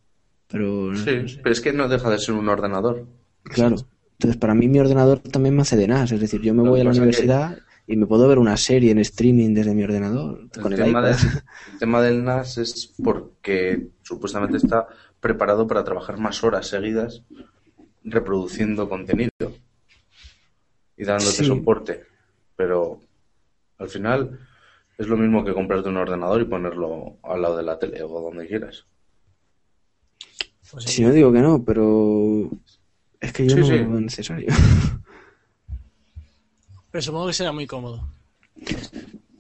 Pero, no sé, Sí, pero es que no deja de ser un ordenador. claro. Entonces, para mí mi ordenador también me hace de NAS. Es decir, yo me Lo voy a la que- universidad y me puedo ver una serie en streaming desde mi ordenador, El con el tema, del, el tema del NAS es porque supuestamente está preparado para trabajar más horas seguidas reproduciendo contenido y dándote Sí. soporte. Pero al final es lo mismo que comprarte un ordenador y ponerlo al lado de la tele o donde quieras. Pues Si no digo que no, pero es que yo Sí, no sí. lo veo necesario. Pero supongo que será muy cómodo.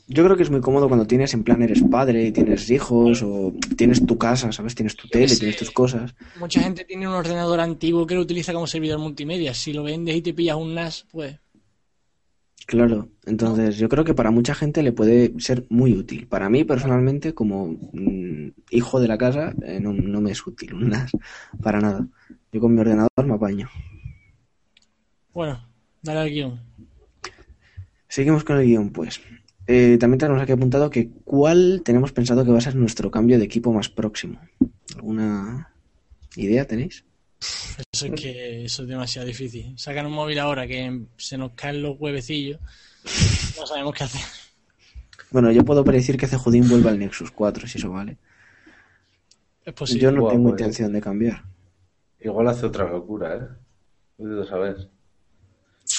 Yo creo que es muy cómodo cuando tienes, en plan, eres padre, tienes hijos o tienes tu casa, ¿sabes? Tienes tu tele, tienes tus cosas. Mucha gente tiene un ordenador antiguo que lo utiliza como servidor multimedia. Si lo vendes y te pillas un NAS, pues Claro, entonces yo creo que para mucha gente le puede ser muy útil. Para mí, personalmente, como mm, hijo de la casa, eh, no, no me es útil para nada. Yo con mi ordenador me apaño. bueno, dale al guion. Seguimos con el guion, pues. Eh, también tenemos aquí apuntado que cuál tenemos pensado que va a ser nuestro cambio de equipo más próximo. ¿Alguna idea tenéis? Eso es que eso es demasiado difícil. Sacan un móvil ahora que se nos caen los huevecillos. No sabemos qué hacer. Bueno, yo puedo predecir que Cejudín vuelva al Nexus 4, si eso vale. Es posible. yo no tengo pues. intención de cambiar. Igual hace otra locura, ¿eh? A saber.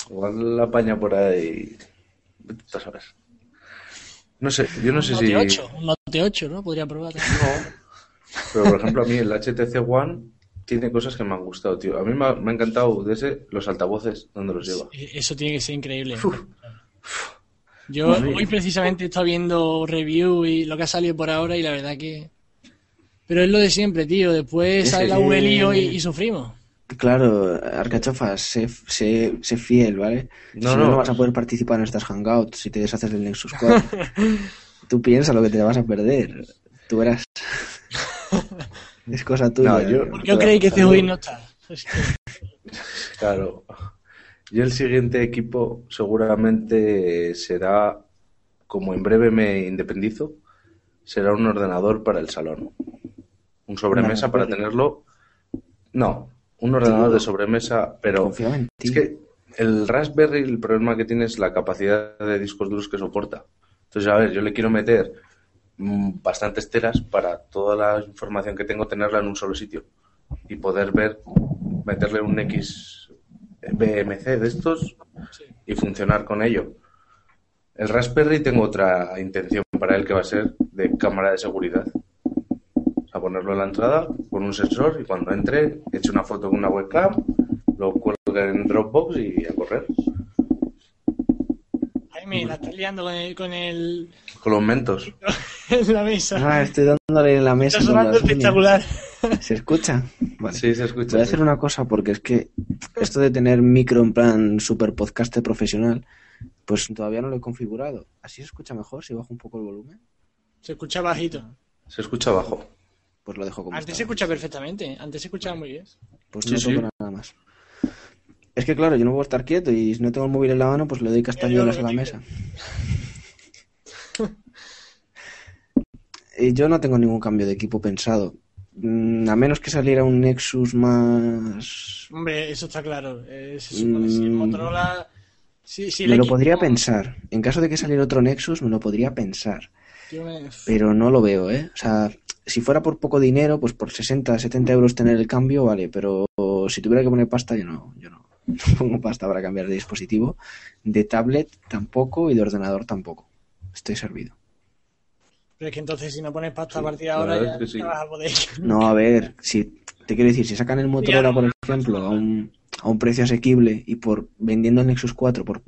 Igual la apaña por ahí. Vete a saber. No sé, yo no sé si. Note 8, un Note 8, ¿no? Podría probar. No. Pero por ejemplo, a mí el HTC One tiene cosas que me han gustado, tío. A mí me ha, me ha encantado de ese los altavoces donde los lleva. Eso tiene que ser increíble. Uf. Yo Madre. hoy precisamente he estado viendo review y lo que ha salido por ahora y la verdad que... Pero es lo de siempre, tío. Después Es sale la que- V lío y, y sufrimos. Claro, Arcachofas, sé, sé, sé fiel, ¿vale? No, si no, no. no vas a poder participar en estas hangouts si te deshaces del Nexus 4. Tú piensas lo que te vas a perder. Tú verás. es cosa tuya. No, yo- ¿Por qué os creéis que Cejudín no está? Es que- Claro. Y el siguiente equipo seguramente será, como en breve me independizo, será un ordenador para el salón. Un sobremesa para tenerlo. No, un ordenador Tío. de sobremesa, pero es que el Raspberry, el problema que tiene es la capacidad de discos duros que soporta. Entonces, a ver, yo le quiero meter bastantes teras para toda la información que tengo tenerla en un solo sitio y poder ver, meterle un X BMC de estos y funcionar con ello. El Raspberry tengo otra intención para él que va a ser de cámara de seguridad. Sea, ponerlo en la entrada con un sensor y cuando entre, eche una foto con una webcam, lo cuelgue en Dropbox y a correr. Jaime, la estás liando con el, con el Con los mentos. en la mesa. Ah, estoy dándole en la mesa. Está sonando espectacular. ¿Se escucha? Vale. Sí, se escucha. Voy a hacer una cosa porque es que esto de tener micro en plan super podcast profesional, pues todavía no lo he configurado. ¿Así se escucha mejor si bajo un poco el volumen? Se escucha bajito. Se escucha abajo. Pues lo dejo como Antes está. se escucha perfectamente. Antes se escuchaba muy bien. Pues Sí, no sí. toco nada más. Es que claro, yo no puedo estar quieto y si no tengo el móvil en la mano, pues le doy castañuelas a la mesa. Y yo no tengo ningún cambio de equipo pensado. Mm, A menos que saliera un Nexus más... Hombre, eso está claro. Eh, se supone si el Mm. Motorola. Si, si el Me lo podría pensar. En caso de que saliera otro Nexus, me lo podría pensar. Me- Pero no lo veo, ¿eh? O sea, si fuera por poco dinero, pues por 60, 70 euros tener el cambio, vale. Pero si tuviera que poner pasta, yo no, yo no, no pongo pasta para cambiar de dispositivo. De tablet tampoco y de ordenador tampoco. Estoy servido. Pero es que entonces si no pones pasta a partir de ahora verdad ya es que sí. no vas a poder. No, a ver, si te quiero decir, si sacan el Motorola, por ejemplo, a un, a un precio asequible y por vendiendo el Nexus 4 por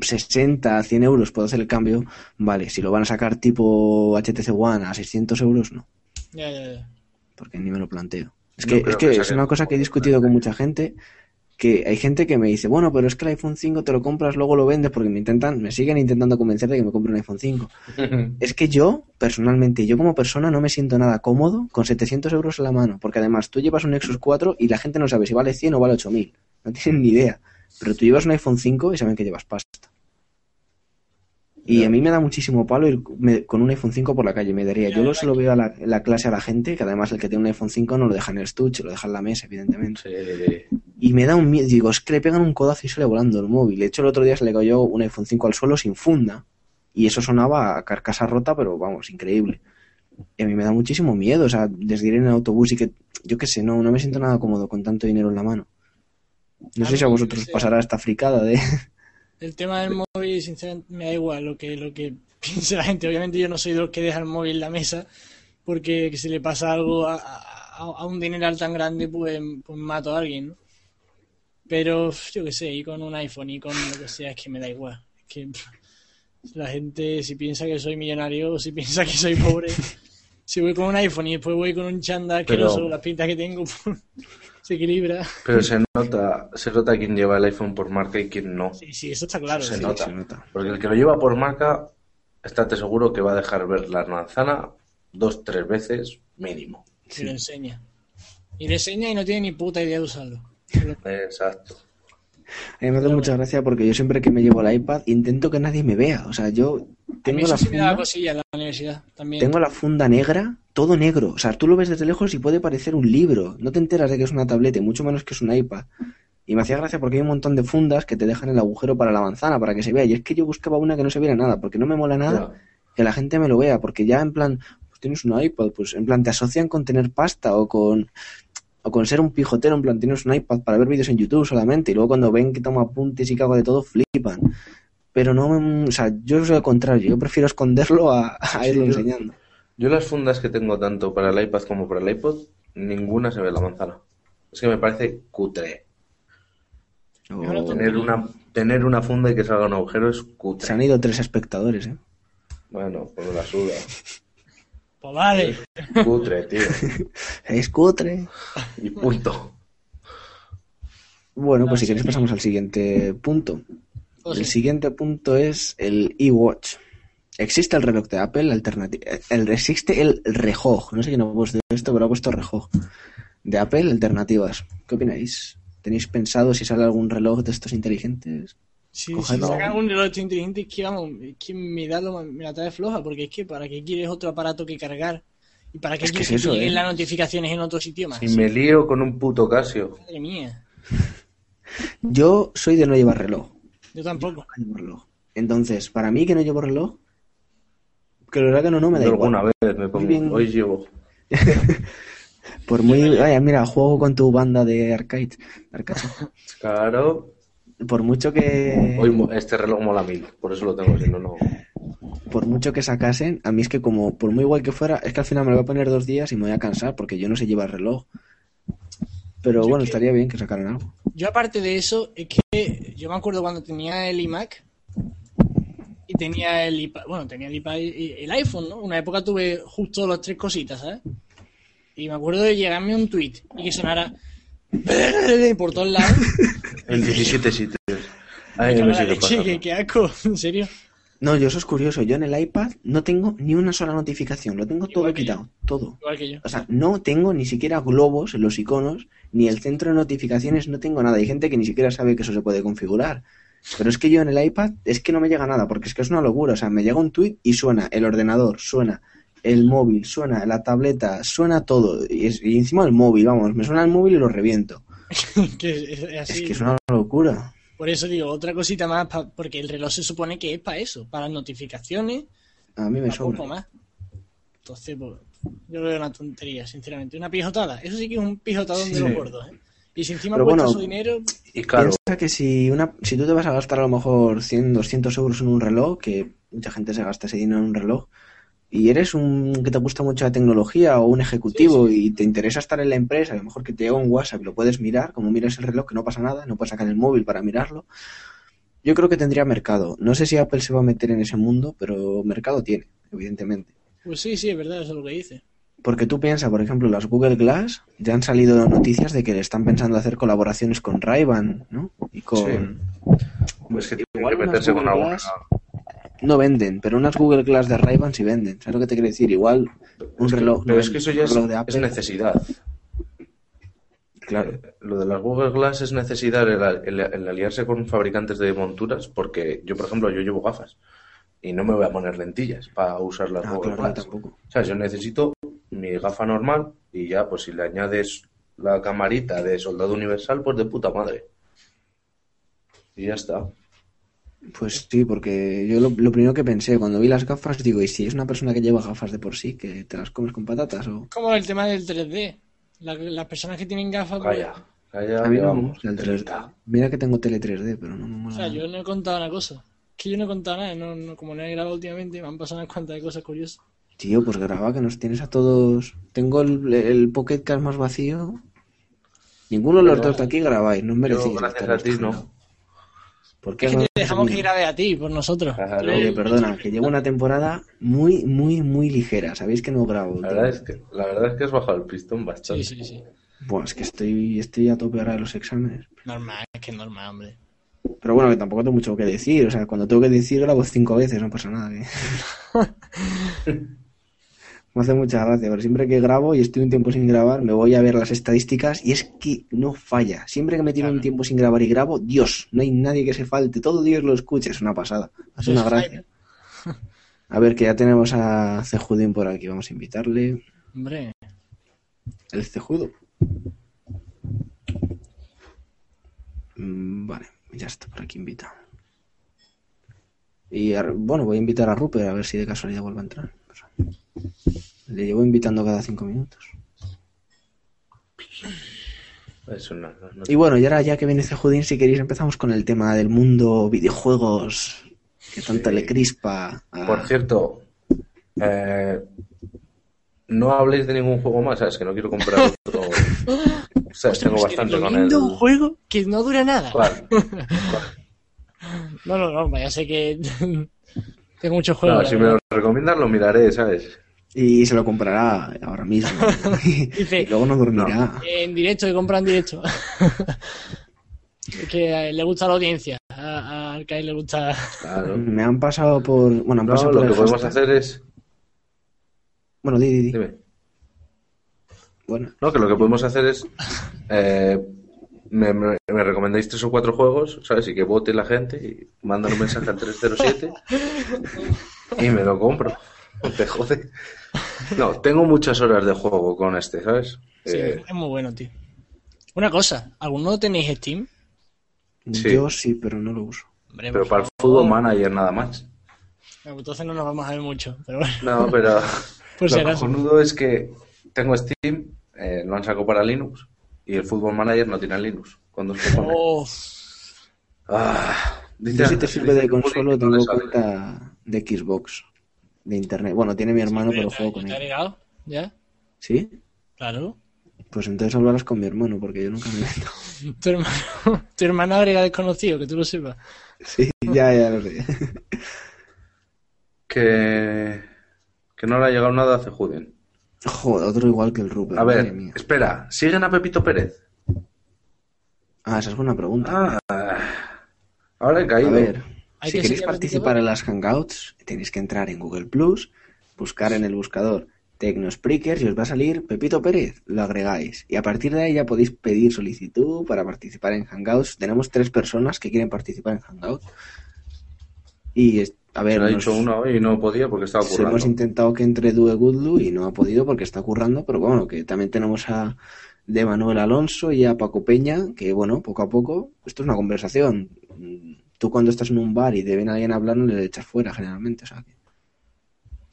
60, 100 euros puedo hacer el cambio, vale. Si lo van a sacar tipo HTC One a 600 euros, no. Ya, ya, ya. porque ni me lo planteo. Es No que, es, que que es una cosa que he discutido con mucha gente, que hay gente que me dice, bueno, pero es que el iPhone 5 te lo compras, luego lo vendes, porque me intentan, me siguen intentando convencer de que me compre un iPhone 5. Es que yo, personalmente, yo como persona no me siento nada cómodo con 700 euros en la mano, porque además tú llevas un Nexus 4 y la gente no sabe si vale 100 o vale 8000. No tienen ni idea. Pero tú llevas un iPhone 5 y saben que llevas pasta. Y a mí me da muchísimo palo ir me- con un iPhone 5 por la calle, me daría. Yo lo se lo veo a la, clase a la gente, que además el que tiene un iPhone 5 no lo deja en el estuche, lo deja en la mesa, evidentemente. Sí. Y me da un miedo, digo, es que le pegan un codazo y sale volando el móvil. De hecho, el otro día se le cayó un iPhone 5 al suelo sin funda. Y eso sonaba a carcasa rota, pero vamos, increíble. Y a mí me da muchísimo miedo, o sea, desde ir en el autobús y que, yo qué sé, no, no me siento nada cómodo con tanto dinero en la mano. No sé si a vosotros os pasará esta fricada de... El tema del móvil, sinceramente, me da igual lo que, lo que piense la gente. Obviamente yo no soy de los que deja el móvil en la mesa, porque que si le pasa algo a, a- a un dineral tan grande, pues, pues mato a alguien, ¿no? Pero yo qué sé, y con un iPhone y con lo que sea, es que me da igual. Es que la gente, si piensa que soy millonario o si piensa que soy pobre, si voy con un iPhone y después voy con un chándal asqueroso, Pero- las pintas que tengo, pues, se equilibra. Pero se nota, se nota quién lleva el iPhone por marca y quién no. Sí, sí, eso está claro. se, sí. nota. se nota. Porque el que lo lleva por marca, estate seguro que va a dejar ver la manzana dos, tres veces mínimo. Y lo enseña. Y le enseña y no tiene ni puta idea de usarlo. Exacto. A mí me hace mucha gracia porque yo siempre que me llevo el iPad intento que nadie me vea. O sea, yo A mí tengo eso la sí me daba funda, cosilla en la universidad también. tengo la funda negra, todo negro. O sea, tú lo ves desde lejos y puede parecer un libro. No te enteras de que es una tableta, y mucho menos que es un iPad. Y me hacía gracia porque hay un montón de fundas que te dejan el agujero para la manzana, para que se vea. Y es que yo buscaba una que no se viera nada, porque no me mola nada que la gente me lo vea, porque ya en plan, pues tienes un iPad, pues en plan te asocian con tener pasta o con o con ser un pijotero, en plan tienes un iPad para ver vídeos en YouTube solamente y luego cuando ven que tomo apuntes y hago de todo flipan. Pero no, me- o sea, yo soy al contrario, yo prefiero esconderlo a, a irlo enseñando. Yo las fundas que tengo tanto para el iPad como para el iPod, ninguna se ve la manzana. Es que me parece cutre. Tener una, tener una funda y que salga un agujero es se han cutre. ido tres espectadores, ¿eh? Bueno, pues la suda. Pues vale. Cutre, tío. Es cutre. Y punto. Bueno, pues si queréis pasamos al siguiente punto. Pues El siguiente punto es el iWatch. Existe el reloj de Apple alternativo. El, existe el reloj. No sé quién ha puesto esto, pero ha puesto reloj. De Apple alternativas. ¿Qué opináis? ¿Tenéis pensado si sale algún reloj de estos inteligentes? Si, si sacan un reloj inteligente, es que vamos, es que me, da lo, me la trae floja, porque es que para qué quieres otro aparato que cargar y para qué Es que quieres es eso, que lleguen ¿eh? las notificaciones en otro sitio más. Si me lío con un puto Casio. Madre mía, Yo soy de no llevar reloj. yo tampoco. No llevo reloj. Entonces, para mí que no llevo reloj, que lo hagan o no me da Yo igual. alguna vez me pongo. bien. Hoy llevo. Por muy. Vaya, mira, juego con tu banda de arcade. arcade. Claro. Por mucho que. Hoy este reloj mola mil. Por eso lo tengo, si no, no. por mucho que sacasen, a mí es que como por muy igual que fuera, es que al final me lo voy a poner dos días y me voy a cansar porque yo no sé llevar reloj. Pero Yo bueno, que- estaría bien que sacaran algo. Yo aparte de eso, es que yo me acuerdo cuando tenía el iMac tenía el iPad, bueno, tenía el iPad y el iPhone, ¿no? Una época tuve justo las tres cositas, ¿sabes? Y me acuerdo de llegarme un tweet y que sonara por todos lados. El 17 sitios. Ay, Me en leche, qué, qué asco, en serio. No, yo eso es curioso. Yo en el iPad no tengo ni una sola notificación. Lo tengo todo yo. quitado. Todo. Igual que yo. O sea, no tengo ni siquiera globos en los iconos, ni el centro de notificaciones, no tengo nada. Hay gente que ni siquiera sabe que eso se puede configurar. Pero es que yo en el iPad es que no me llega nada, porque es que es una locura. O sea, me llega un tweet y suena el ordenador, suena el móvil, suena la tableta, suena todo. Y, es- y encima el móvil, vamos, me suena el móvil y lo reviento. que es, es así. Es que es una locura. Por eso digo, otra cosita más, pa- porque el reloj se supone que es para eso, para las notificaciones, A mí me para poco sobra. más. Entonces, pues, yo lo veo una tontería, sinceramente. Una pijotada. Eso sí que es un pijotadón de Sí. los gordos, ¿eh? Y si encima Pero cuesta bueno, su dinero, Y claro, Piensa que si, una, si tú te vas a gastar a lo mejor 100, 200 euros en un reloj, que mucha gente se gasta ese dinero en un reloj, y eres un que te gusta mucho la tecnología o un ejecutivo y te interesa estar en la empresa, a lo mejor que te llega un WhatsApp y lo puedes mirar, como miras el reloj que no pasa nada, no puedes sacar el móvil para mirarlo, yo creo que tendría mercado. No sé si Apple se va a meter en ese mundo, pero mercado tiene, evidentemente. pues sí, sí, es verdad, eso es lo que dice. Porque tú piensas, por ejemplo, las Google Glass, ya han salido noticias de que le están pensando hacer colaboraciones con Ray-Ban, ¿no? Y con... pues que Igual que meterse con Google alguna. Glass no venden, pero unas Google Glass de Ray-Ban sí venden. ¿Sabes lo que te quiero decir? Igual un Es que- reloj. pero no es que eso ya es, necesidad. Claro. Eh, Lo de las Google Glass es necesidad el, el- el aliarse con fabricantes de monturas, porque yo, por ejemplo, yo llevo gafas y no me voy a poner lentillas para usar las Ah, Google claro, Glass. tampoco. O sea, yo necesito mi gafa normal y ya, pues si le añades la camarita de soldado universal, pues de puta madre. Y ya está. Pues sí, porque yo lo, lo primero que pensé cuando vi las gafas, digo, ¿y si es una persona que lleva gafas de por sí, que te las comes con patatas? O... Como el tema del 3D. La- las personas que tienen gafas, pues, Calla. Allá A mí no me llevamos gusta el 30. 3D. Mira que tengo tele 3D, pero no me O mola. sea, nada. yo no he contado una cosa. Es que yo no he contado nada. No, no- como no he grabado últimamente, me han pasado unas cuantas de cosas curiosas. Tío, pues graba que nos tienes a todos. Tengo el, el Pocket Cast más vacío. Ninguno de los dos de aquí grabáis, no os Yo, merecéis. gracias a ti, no. ¿Por qué Es que te dejamos que grabe a ti, por nosotros. Claro. Oye, perdona, que llevo una temporada muy, muy, muy ligera. Sabéis que no grabo. La verdad, es que, la verdad es que has bajado el pistón bastante. Sí, sí, sí. Buah, es que estoy, estoy a tope ahora de los exámenes. Normal, es que es normal, hombre. Pero bueno, que tampoco tengo mucho que decir. O sea, cuando tengo que decir, grabo cinco veces, no pasa nada. que- me hace mucha gracia, pero siempre que grabo y estoy un tiempo sin grabar, me voy a ver las estadísticas y es que no falla. Siempre que me tiro un tiempo sin grabar y grabo, Dios, no hay nadie que se falte. Todo Dios lo escucha, es una pasada. Es una gracia. A ver, que ya tenemos a Cejudín por aquí. Vamos a invitarle. Hombre, El cejudo. Mm, Vale, ya está por aquí invitado. Y bueno, voy a invitar a Rupert a ver si de casualidad vuelve a entrar. Le llevo invitando cada cinco minutos. Eso no, no- no- Y bueno, y ahora ya que viene Cejudín, si queréis empezamos con el tema del mundo videojuegos que tanto Sí. le crispa. a- Por cierto, eh, no habléis de ningún juego más, ¿sabes? Que no quiero comprar otro. ¿Sabes? Tengo Ostras, bastante con él. un juego que no dura nada. ¿Cuál? No, no, no, ya sé que tengo muchos juegos. No, si me lo recomiendas lo miraré, ¿sabes? Y se lo comprará ahora mismo. Dice- y luego no dormirá. En directo, que compran en directo. Es que le gusta la audiencia. A, a Arcade le gusta. Claro. Me han pasado por. Bueno, han No, pasado lo por que podemos hashtag. hacer es. Bueno, di, di, di. Dime. Bueno, No, que lo que podemos hacer es. eh, me, me, me recomendáis tres o cuatro juegos, ¿sabes? Y que vote la gente y mandan un mensaje al 307 y me lo compro. No Te jode. No, tengo muchas horas de juego con este, ¿sabes? Sí, Eh, es muy bueno, tío. Una cosa, ¿alguno tenéis Steam? Sí. yo sí, pero no lo uso. Hombre, pero para el fútbol manager nada más. Bueno, Entonces no nos vamos a ver mucho. Pero bueno, No, pero si lo cojonudo es que tengo Steam, eh, lo han sacado para Linux y el fútbol manager no tiene Linux. Cuando se pone. Oh, Ah, dice- Yo si te sirve de consuelo tengo cuenta de Xbox, de internet. Bueno, tiene mi hermano, pero ¿está- juego con él. agregado? ¿Ya? ¿Sí? Claro. Pues entonces hablarás con mi hermano, porque yo nunca me meto. Tu hermano, tu hermano agrega desconocido, que tú lo sepas. Sí, ya, ya lo sé. Que, que no le ha llegado nada a Cejudin. Joder, otro igual que el Rupert. A ver, espera, ¿siguen a Pepito Pérez? Ah, esa es buena pregunta. Ah, ahora he A caído. ver, Hay si que queréis participar en las Hangouts, tenéis que entrar en Google Plus, buscar en el buscador Tecnospreakers y os va a salir Pepito Pérez, lo agregáis. Y a partir de ahí ya podéis pedir solicitud para participar en Hangouts. Tenemos tres personas que quieren participar en Hangouts. Y, es- a ver, Me ha nos- dicho una hoy y no podía porque estaba currando. hemos intentado que entre Due Goodlu y no ha podido porque está currando, pero bueno, que también tenemos a de Manuel Alonso y a Paco Peña, que bueno, poco a poco, esto es una conversación. Tú cuando estás en un bar y te ven a alguien hablar, no le echas fuera generalmente, o sea que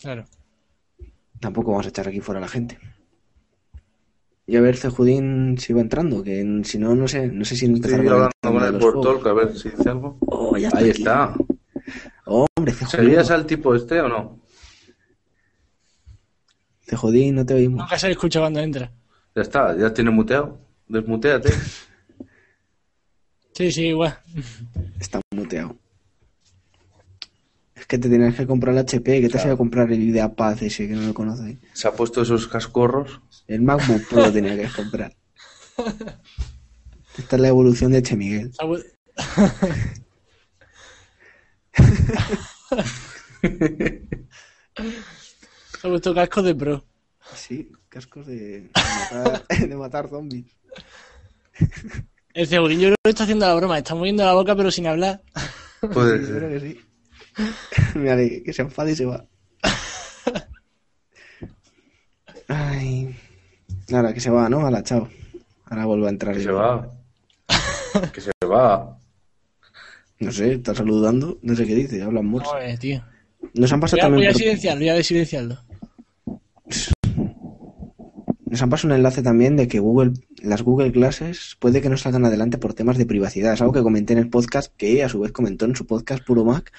Claro. tampoco vamos a echar aquí fuera a la gente. Y a ver, Cejudín si va entrando, que en- si no, no sé, no sé si Estoy con el hablando con de él los por juegos. talk a ver si dice algo. Oh, ya está Ahí aquí. está. Hombre, Cejudín, ¿Seguías al tipo este o no? Cejudín, no te oímos. Nunca se escucha cuando entra. Ya está, ya tiene muteado. Desmuteate. Sí, sí, igual. Está muteado. Es que te tenías que comprar el HP, que te has ido a comprar el IdeaPad ese que no lo conoces. Se ha puesto esos cascorros. El MacBook Pro tenía que comprar. Esta es la evolución de Che Miguel. Se ha vu- Se ha puesto casco de pro. Sí, cascos de, de matar, de matar zombies. El creo que está haciendo la broma. Está moviendo la boca pero sin hablar. Puede yo creo ser. que sí. Mira, que, se enfade y se va. Ay. Ahora que se va, ¿no? Ahora, chao. Ahora vuelvo a entrar. Que yo. se va. Que se va. No sé, está saludando. No sé qué dice, hablan morse. Joder, tío. Nos han pasado Voy a, voy también. a por- silenciarlo, voy a desilenciarlo. Nos han pasado un enlace también de que Google las Google Glasses puede que no salgan adelante por temas de privacidad. Es algo que comenté en el podcast, que a su vez comentó en su podcast Puro Mac.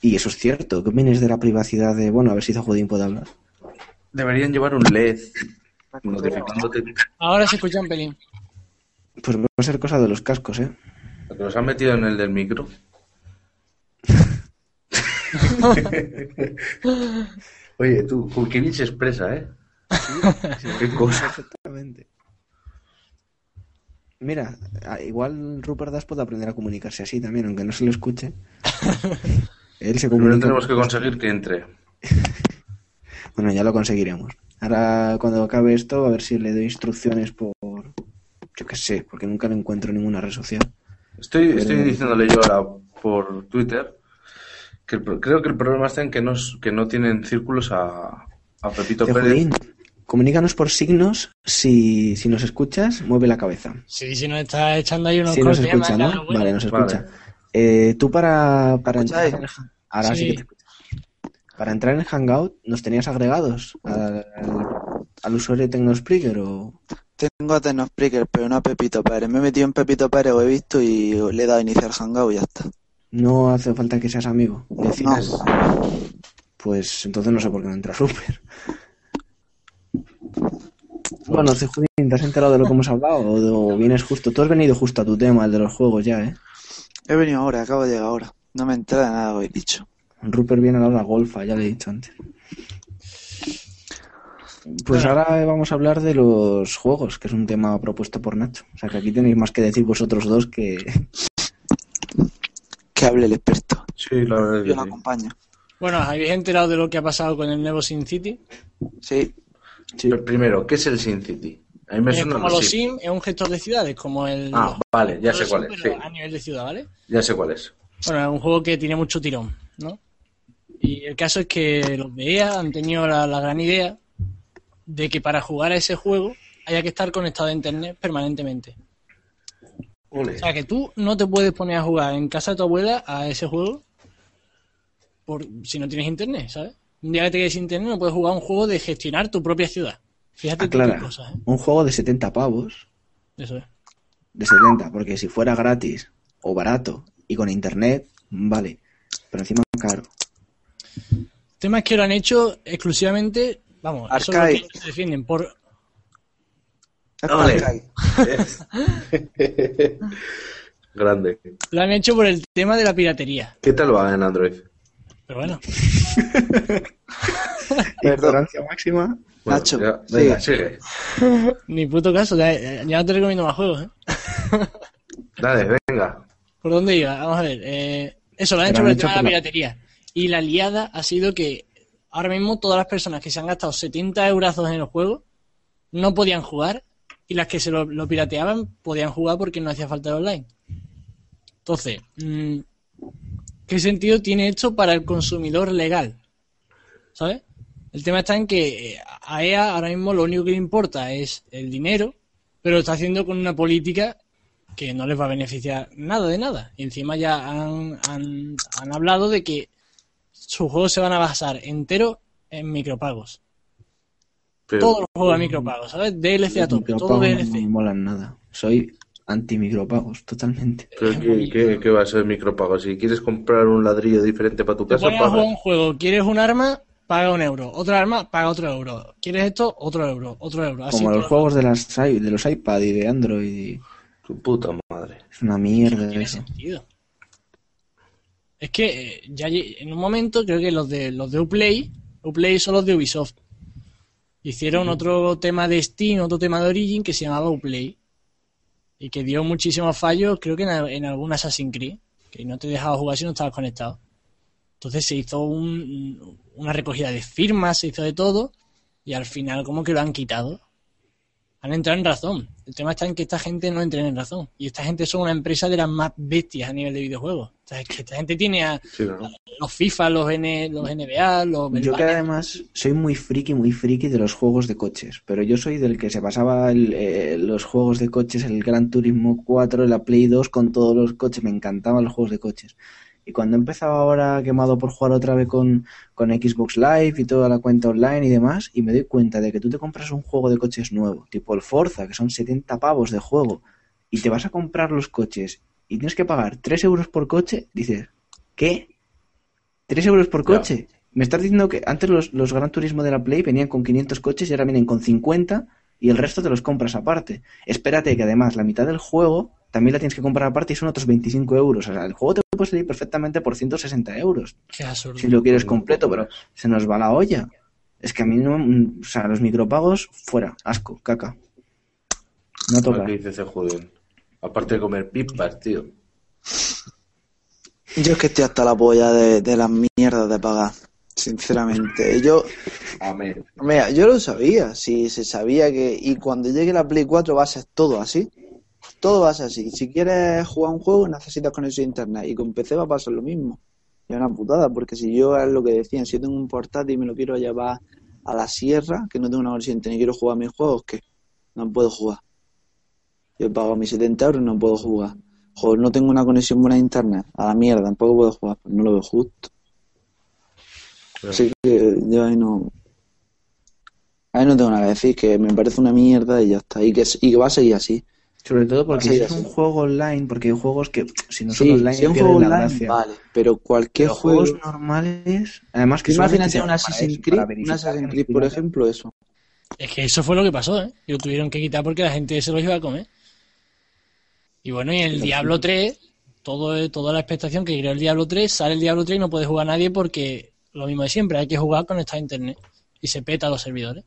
Y eso es cierto. ¿Qué opinas de la privacidad de, bueno, a ver si Zajudín puede hablar? Deberían llevar un LED notificándote. Ahora se escucha un pelín. Pues va a ser cosa de los cascos, ¿eh? Los han metido en el del micro. Oye, tú, Kulkevich expresa, ¿eh? Qué cosa. Exactamente. Mira, a- igual Rupert Das puede aprender a comunicarse así también, aunque no se lo escuche. Él se Primero tenemos que conseguir que entre. Bueno, ya lo conseguiremos. Ahora, cuando acabe esto, a ver si le doy instrucciones por. Yo qué sé, porque nunca lo encuentro en ninguna red social. Estoy, Pero- estoy diciéndole yo ahora por Twitter que el creo que el problema está en que no, que no tienen círculos a, a Pepito Pérez. Comunícanos por signos. Si, si nos escuchas, mueve la cabeza. Sí, si nos está echando ahí unos Si nos escucha, ¿no? bueno. Vale, nos Vale. escucha. Eh, tú para, para entrar en Ahora sí. Sí. que te. Para entrar en el Hangout, ¿nos tenías agregados al, al usuario de Tecnospreaker o...? Tengo a Tecnospreaker, pero no a Pepito Pérez. Me he metido en Pepito Pérez, lo he visto y le he dado a iniciar Hangout y ya está. No hace falta que seas amigo. No, Decides. Pues entonces no sé por qué no entra Super. Bueno, Cejudín, ¿te has enterado de lo que hemos hablado? ¿O, o vienes justo? Tú has venido justo a tu tema, el de los juegos ya, ¿eh? he venido ahora, acabo de llegar ahora. No me entra de nada lo que he dicho. Rupert viene a la hora golfa, ya le he dicho antes. Pues Bueno. ahora vamos a hablar de los juegos, que es un tema propuesto por Nacho. O sea que aquí tenéis más que decir vosotros dos que... Que hable el experto. Sí, la verdad Yo que lo sí. acompaño. Bueno, ¿habéis enterado de lo que ha pasado con el nuevo Sin City? Sí, Sí. Pero Primero, ¿qué es el Sin City? A mí me Es suena como los Sim. Es un gestor de ciudades, como el... Ah, vale, ya sé cuál es. Sí, a nivel de ciudad, ¿vale? ya sé cuál es. Bueno, es un juego que tiene mucho tirón, ¿no? Y el caso es que los de EA han tenido la, la gran idea de que para jugar a ese juego haya que estar conectado a internet permanentemente. Ole. O sea, que tú no te puedes poner a jugar en casa de tu abuela a ese juego por si no tienes internet, ¿sabes? Un día que te quedes sin internet no puedes jugar un juego de gestionar tu propia ciudad. Fíjate qué cosas, ¿eh? un juego de 70 pavos, Eso es. de 70, porque si fuera gratis o barato y con internet, vale. Pero encima caro. El tema es que lo han hecho exclusivamente, vamos, eso es Arcade. lo que se defienden por para acá. Grande. lo han hecho por el tema de la piratería. ¿Qué tal va en Android? Pero bueno, Ignorancia máxima. Bueno, Nacho, ya- venga, sigue. ni puto caso, ya, ya no te recomiendo más juegos, ¿eh? Dale, venga. ¿Por dónde iba? Vamos a ver. eh, eso lo han hecho por el tema de la piratería. Y la liada ha sido que ahora mismo todas las personas que se han gastado 70 eurazos en el juego no podían jugar y las que se lo, lo pirateaban podían jugar porque no hacía falta el online. Entonces, mm, ¿qué sentido tiene esto para el consumidor legal? ¿Sabes? El tema está en que eh, a EA ahora mismo lo único que le importa es el dinero, pero lo está haciendo con una política que no les va a beneficiar nada de nada. Y encima ya han, han, han hablado de que sus juegos se van a basar entero en micropagos. Pero- Todos los juegos a micropagos, ¿sabes? DLC a tope, todo Micropagos no DLC. me molan nada. Soy anti-micropagos, totalmente. pero ¿qué, qué- qué va a ser micropago? Si quieres comprar un ladrillo diferente para tu Te casa, pones a jugar pagas. un juego, quieres un arma, paga un euro. Otra arma, paga otro euro. ¿Quieres esto? Otro euro. Otro euro. Así Como los juegos de, las, i- de los iPad y de Android. y- Tu puta madre. Es una mierda No tiene eso. sentido. Es que eh, ya en un momento creo que los de los de Uplay, Uplay son los de Ubisoft. Hicieron otro tema de Steam, otro tema de Origin que se llamaba Uplay. Y que dio muchísimos fallos, creo que en, en algún Assassin's Creed, que no te dejaba jugar si no estabas conectado. Entonces se hizo un- una recogida de firmas, se hizo de todo, y al final como que lo han quitado. Han entrado en razón. El tema está en que esta gente no entra en razón. Y esta gente son una empresa de las más bestias a nivel de videojuegos. O sea, es que esta gente tiene a Sí, ¿no? los FIFA, los, N, los NBA, los... Yo que además soy muy friki, muy friki de los juegos de coches, pero yo soy del que se pasaba el, eh, los juegos de coches, el Gran Turismo 4, la Play 2 con todos los coches, me encantaban los juegos de coches. Y cuando he empezado ahora quemado por jugar otra vez con, con Xbox Live y toda la cuenta online y demás, y me doy cuenta de que tú te compras un juego de coches nuevo, tipo el Forza, que son 70 pavos de juego, y te vas a comprar los coches y tienes que pagar 3 euros por coche, dices, ¿qué? ¿3 euros por Ya. coche? Me estás diciendo que antes los, los Gran Turismo de la Play venían con 500 coches y ahora vienen con 50 y el resto te los compras aparte. Espérate que además la mitad del juego también la tienes que comprar aparte y son otros 25 euros. O sea, el juego te puede salir perfectamente por 160 euros Qué absurdo. si lo quieres completo, pero se nos va la olla. Es que a mí no, mm, o sea, los micropagos fuera, asco, caca. No toca. Aparte de comer pipas, tío. Yo es que estoy hasta la polla de, de las mierdas de pagar, sinceramente. Yo, Amén. mira, yo lo sabía, sí, se sabía que... Y cuando llegue la Play 4 va a ser todo así. Todo va a ser así. Si quieres jugar un juego necesitas conexión a internet. Y con PC va a pasar lo mismo. Y es una putada, porque si yo es lo que decían, si yo tengo un portátil y me lo quiero llevar a la sierra, que no tengo una conexión internet y quiero jugar mis juegos, que no puedo jugar. Yo pago mis 70 euros y no puedo jugar. Joder, no tengo una conexión buena a internet. A la mierda, tampoco puedo jugar. Pues no lo veo justo. Así que yo ahí no. Ahí no tengo nada que decir, que me parece una mierda y ya está. Y que, y que va a seguir así. Sobre todo porque si es un juego online, porque hay juegos que si no son Sí, online si es un juego online, gracia. vale. Pero cualquier juego. juegos normales, además que Imagínate un se Assassin's Creed, un Assassin's Creed, por ejemplo, eso. Es que eso fue lo que pasó, ¿eh? Y lo tuvieron que quitar porque la gente se los iba a comer. Y bueno, y el Diablo 3, todo, toda la expectación que creó el Diablo 3, sale el Diablo 3 y no puede jugar nadie porque lo mismo de siempre, hay que jugar conectado a internet. Y se peta los servidores.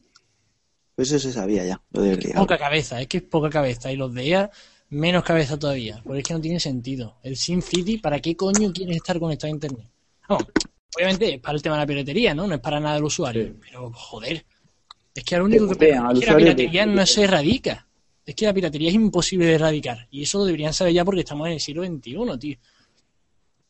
Pues eso se sabía ya, lo del diablo. Poca cabeza, es que es poca cabeza. Y los de EA, menos cabeza todavía. Porque es que no tiene sentido. El Sin City, ¿para qué coño quieres estar conectado a internet? Vamos, obviamente es para el tema de la piratería, ¿no? No es para nada del usuario. Sí. Pero, joder. Es que lo único que al es que la piratería que- no se erradica. Es que la piratería es imposible de erradicar. Y eso lo deberían saber ya porque estamos en el siglo XXI, tío.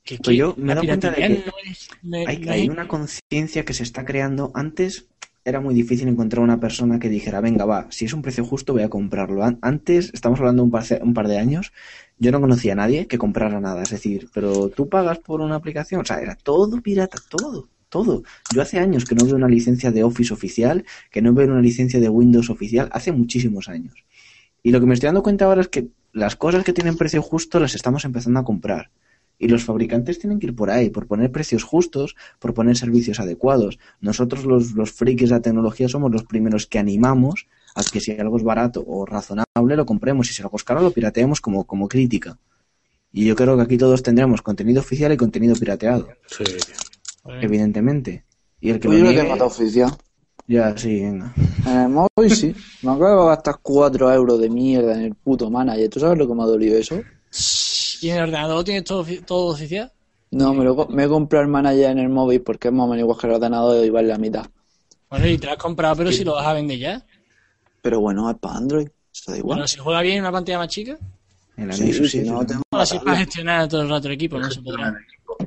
Que, Pues que yo me he la dado cuenta de que no es- Hay, no hay es- una conciencia que se está creando. Antes era muy difícil encontrar una persona que dijera, venga, va, si es un precio justo voy a comprarlo. An- Antes, estamos hablando de un par, un par de años, yo no conocía a nadie que comprara nada. Es decir, pero tú pagas por una aplicación. O sea, era todo pirata, todo, todo. Yo hace años que no veo una licencia de Office oficial, que no veo una licencia de Windows oficial, hace muchísimos años. Y lo que me estoy dando cuenta ahora es que las cosas que tienen precio justo las estamos empezando a comprar. Y los fabricantes tienen que ir por ahí, por poner precios justos, por poner servicios adecuados. Nosotros los, los frikis de la tecnología somos los primeros que animamos a que si algo es barato o razonable lo compremos y si algo es caro lo pirateemos como, como crítica. Y yo creo que aquí todos tendremos contenido oficial y contenido pirateado, Sí. Evidentemente. Y el que lo niegue- tengo oficial. Ya, sí, venga. En el móvil sí. Me acabo de gastar 4 euros de mierda en el puto manager. ¿Tú sabes lo que me ha dolido eso? ¿Y en el ordenador tienes todo, todo oficial? No, me, lo, me he comprado el manager en el móvil porque es más o menos igual que el ordenador y vale la mitad. Bueno, y te lo has comprado, pero si lo vas a vender ya. Pero bueno, es para Android. Eso da igual. Bueno, si juega bien en una pantalla más chica, En Sí, sí, sí, no tengo ahora sí nada. para gestionar todo el rato el equipo, no se podrá.